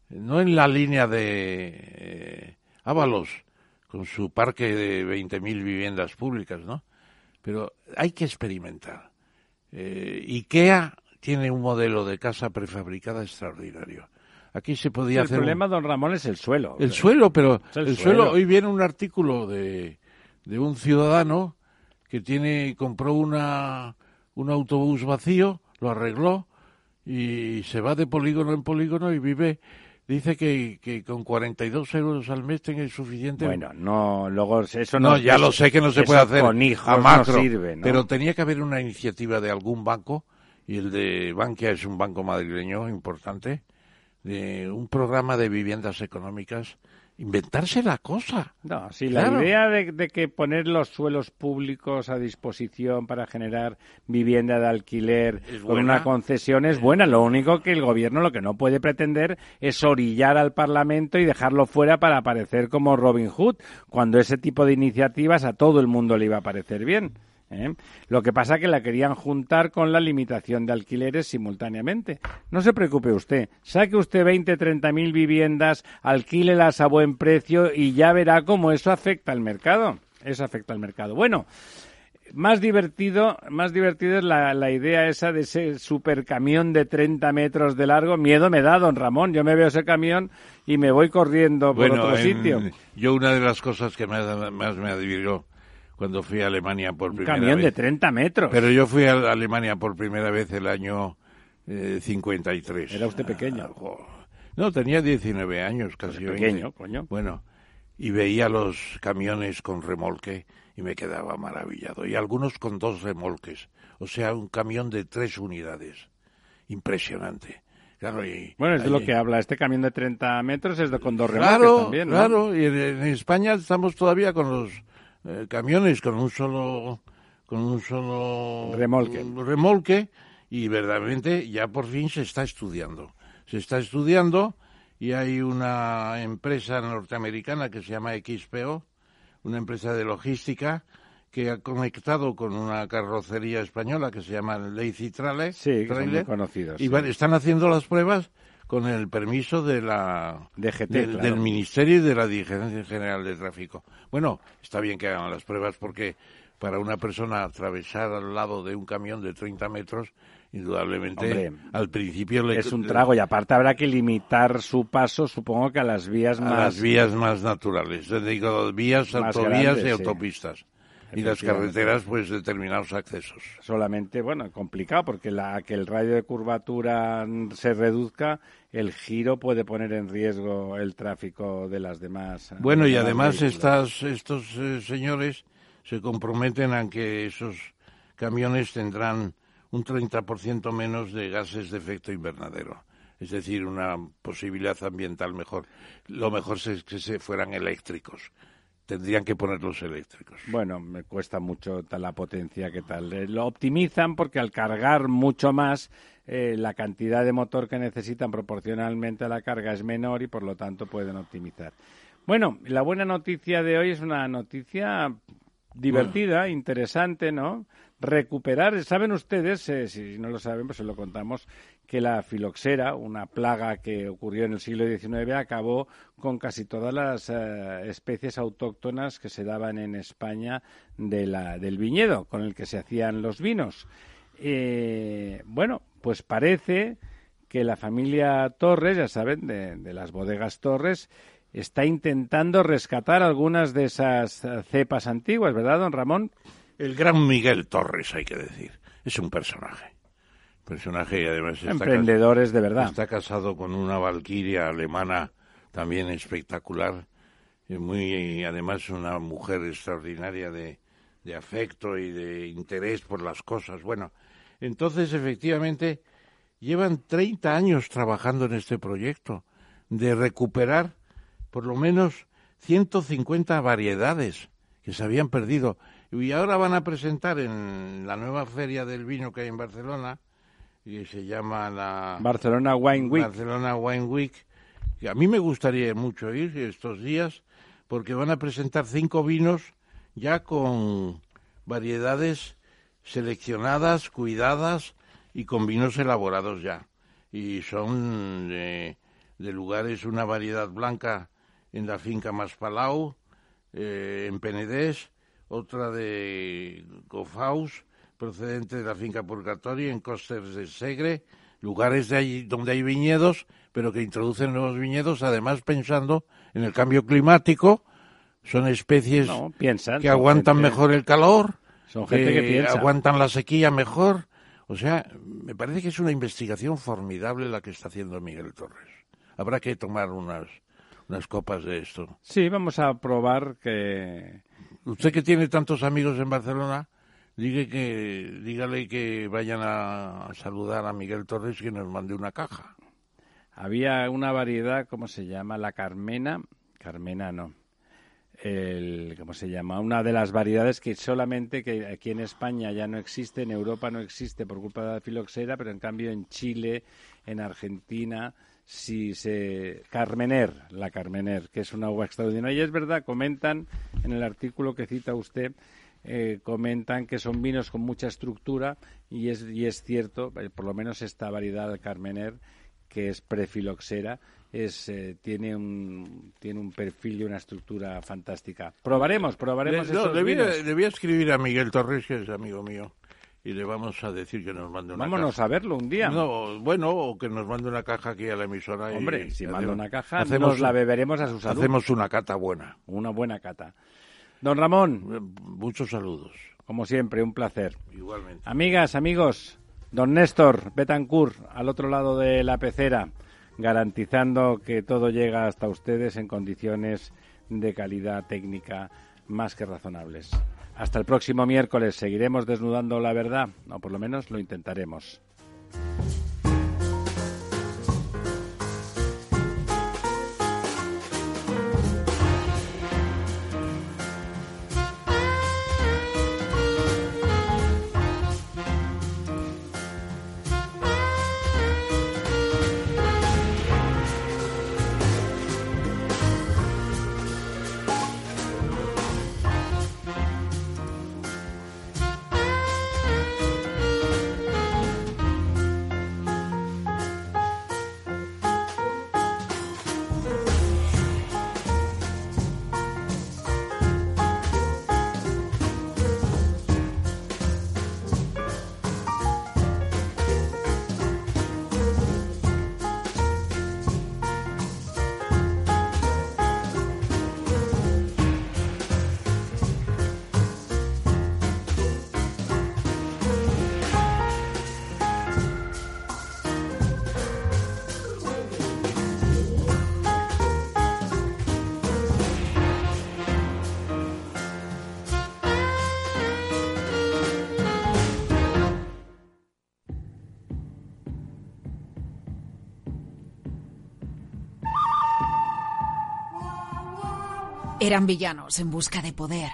no en la línea de eh, Ábalos, con su parque de 20.000 viviendas públicas, ¿no? Pero hay que experimentar. Eh, IKEA tiene un modelo de casa prefabricada extraordinario. Aquí se podía hacer. El problema, don Ramón, es el suelo. El suelo, pero el, suelo. Hoy viene un artículo de, de un ciudadano que tiene compró una un autobús vacío, lo arregló y se va de polígono en polígono y vive dice que, que con 42 euros al mes tiene suficiente. Bueno, no, luego eso no. No, ya lo sé que no se puede hacer con hijos a macro, no sirve, pero tenía que haber una iniciativa de algún banco y el de Bankia es un banco madrileño importante de un programa de viviendas económicas inventarse la cosa. No, sí, la idea de, que poner los suelos públicos a disposición para generar vivienda de alquiler con una concesión es buena. Lo único que el gobierno lo que no puede pretender es orillar al Parlamento y dejarlo fuera para aparecer como Robin Hood, cuando ese tipo de iniciativas a todo el mundo le iba a parecer bien. ¿Eh? Lo que pasa es que la querían juntar con la limitación de alquileres simultáneamente. No se preocupe usted, saque usted 20, 30 mil viviendas, alquílelas a buen precio y ya verá cómo eso afecta al mercado. Eso afecta al mercado. Bueno, más divertido, más divertido es la, la, idea esa de ese supercamión de 30 metros de largo. Miedo me da, don Ramón. Yo me veo ese camión y me voy corriendo por otro sitio. Yo una de las cosas que más, más me adviró cuando fui a Alemania por primera vez. Un camión de 30 metros. Pero yo fui a Alemania por primera vez el año eh, 53. ¿Era usted pequeño? Ah, no, tenía 19 años, casi pues pequeño, coño. Bueno, y veía los camiones con remolque y me quedaba maravillado. Y algunos con dos remolques. O sea, un camión de tres unidades. Impresionante. Claro, y, bueno, es de lo que habla. Este camión de 30 metros es de con dos remolques claro, también, Claro, y en España estamos todavía con los eh, camiones con un solo con un solo remolque. remolque y verdaderamente ya por fin se está estudiando. Se está estudiando y hay una empresa norteamericana que se llama XPO, una empresa de logística que ha conectado con una carrocería española que se llama Lazy Trailer. Sí, muy conocidos. Y están haciendo las pruebas con el permiso de la DGT, del Ministerio y de la Dirigencia General de Tráfico. Bueno, está bien que hagan las pruebas porque para una persona atravesar al lado de un camión de 30 metros, indudablemente al principio le, es un trago y aparte habrá que limitar su paso, supongo que a las vías más las vías más naturales, digo vías, autovías y autopistas y las carreteras, pues determinados accesos. Solamente, bueno, complicado porque la, que el radio de curvatura se reduzca, el giro puede poner en riesgo el tráfico de las demás. Bueno, y además estas, estos eh, señores se comprometen a que esos camiones tendrán un 30% menos de gases de efecto invernadero. Es decir, una posibilidad ambiental mejor. Lo mejor es que se fueran eléctricos tendrían que ponerlos eléctricos. Bueno, me cuesta mucho la potencia que tal. Eh, lo optimizan porque al cargar mucho más, eh, la cantidad de motor que necesitan proporcionalmente a la carga es menor y por lo tanto pueden optimizar. Bueno, la buena noticia de hoy es una noticia divertida, interesante, ¿no? Recuperar, saben ustedes, eh, si no lo saben, pues se lo contamos, que la filoxera, una plaga que ocurrió en el siglo XIX, acabó con casi todas las eh, especies autóctonas que se daban en España de la, del viñedo con el que se hacían los vinos. Eh, bueno, pues parece que la familia Torres, ya saben, de, de las bodegas Torres, está intentando rescatar algunas de esas eh, cepas antiguas, ¿verdad, don Ramón? El gran Miguel Torres, hay que decir. Es un personaje personaje y además está emprendedores de verdad. Está casado con una valquiria alemana también espectacular y muy además una mujer extraordinaria de, de afecto y de interés por las cosas. Bueno, entonces efectivamente llevan 30 años trabajando en este proyecto de recuperar por lo menos 150 variedades que se habían perdido y ahora van a presentar en la nueva feria del vino que hay en Barcelona que se llama la Barcelona Wine Week. Barcelona Wine Week. a mí me gustaría mucho ir estos días porque van a presentar cinco vinos ya con variedades seleccionadas, cuidadas y con vinos elaborados ya. Y son de, lugares, una variedad blanca en la finca Maspalau, eh, en Penedés, otra de Gofaus, procedente de la finca Purgatorio en Costes de Segre, lugares de ahí donde hay viñedos, pero que introducen nuevos viñedos, además pensando en el cambio climático. Son especies que aguantan mejor el calor, son gente que, aguantan la sequía mejor. O sea, me parece que es una investigación formidable la que está haciendo Miguel Torres. Habrá que tomar unas, unas copas de esto. Sí, vamos a probar que... Usted que tiene tantos amigos en Barcelona, que, dígale que vayan a saludar a Miguel Torres que nos mande una caja. Había una variedad, ¿cómo se llama? La Carmena. Carmena no. El, ¿Cómo se llama? Una de las variedades que solamente que aquí en España ya no existe, en Europa no existe por culpa de la filoxera, pero en cambio en Chile, en Argentina, si se Carmener, la Carmener, que es una uva extraordinaria. Y es verdad, comentan en el artículo que cita usted eh, comentan que son vinos con mucha estructura y es, y es cierto, eh, por lo menos esta variedad Carmener, que es prefiloxera, es, eh, tiene, un, tiene un perfil y una estructura fantástica. Probaremos, probaremos. Le, voy a escribir a Miguel Torres, que es amigo mío, y le vamos a decir que nos mande una Vámonos a verlo un día. No, bueno, o que nos mande una caja aquí a la emisora. Hombre, si manda una caja, nos la beberemos a su salud. Hacemos una cata buena. Una buena cata. Don Ramón. Muchos saludos. Como siempre, un placer. Igualmente. Amigas, amigos, don Néstor Betancourt, al otro lado de la pecera, garantizando que todo llega hasta ustedes en condiciones de calidad técnica más que razonables. Hasta el próximo miércoles seguiremos desnudando la verdad, o por lo menos lo intentaremos. Eran villanos en busca de poder.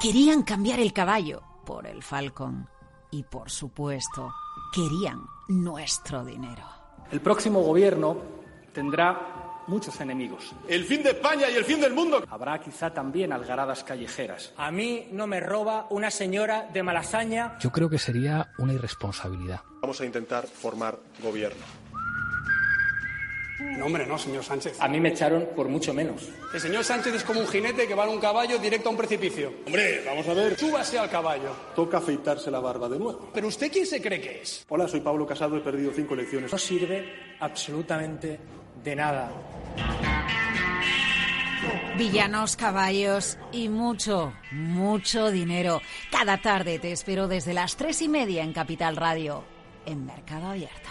Querían cambiar el caballo por el falcón. Y por supuesto, querían nuestro dinero. El próximo gobierno tendrá muchos enemigos. El fin de España y el fin del mundo. Habrá quizá también algaradas callejeras. A mí no me roba una señora de Malasaña. Yo creo que sería una irresponsabilidad. Vamos a intentar formar gobierno. No, hombre, no, señor Sánchez. A mí me echaron por mucho menos. El señor Sánchez es como un jinete que va en un caballo directo a un precipicio. Hombre, vamos a ver. Súbase al caballo. Toca afeitarse la barba de nuevo. ¿Pero usted quién se cree que es? Hola, soy Pablo Casado, he perdido cinco elecciones. No sirve absolutamente de nada. Villanos, caballos y mucho, mucho dinero. Cada tarde te espero desde las tres y media en Capital Radio, en Mercado Abierto.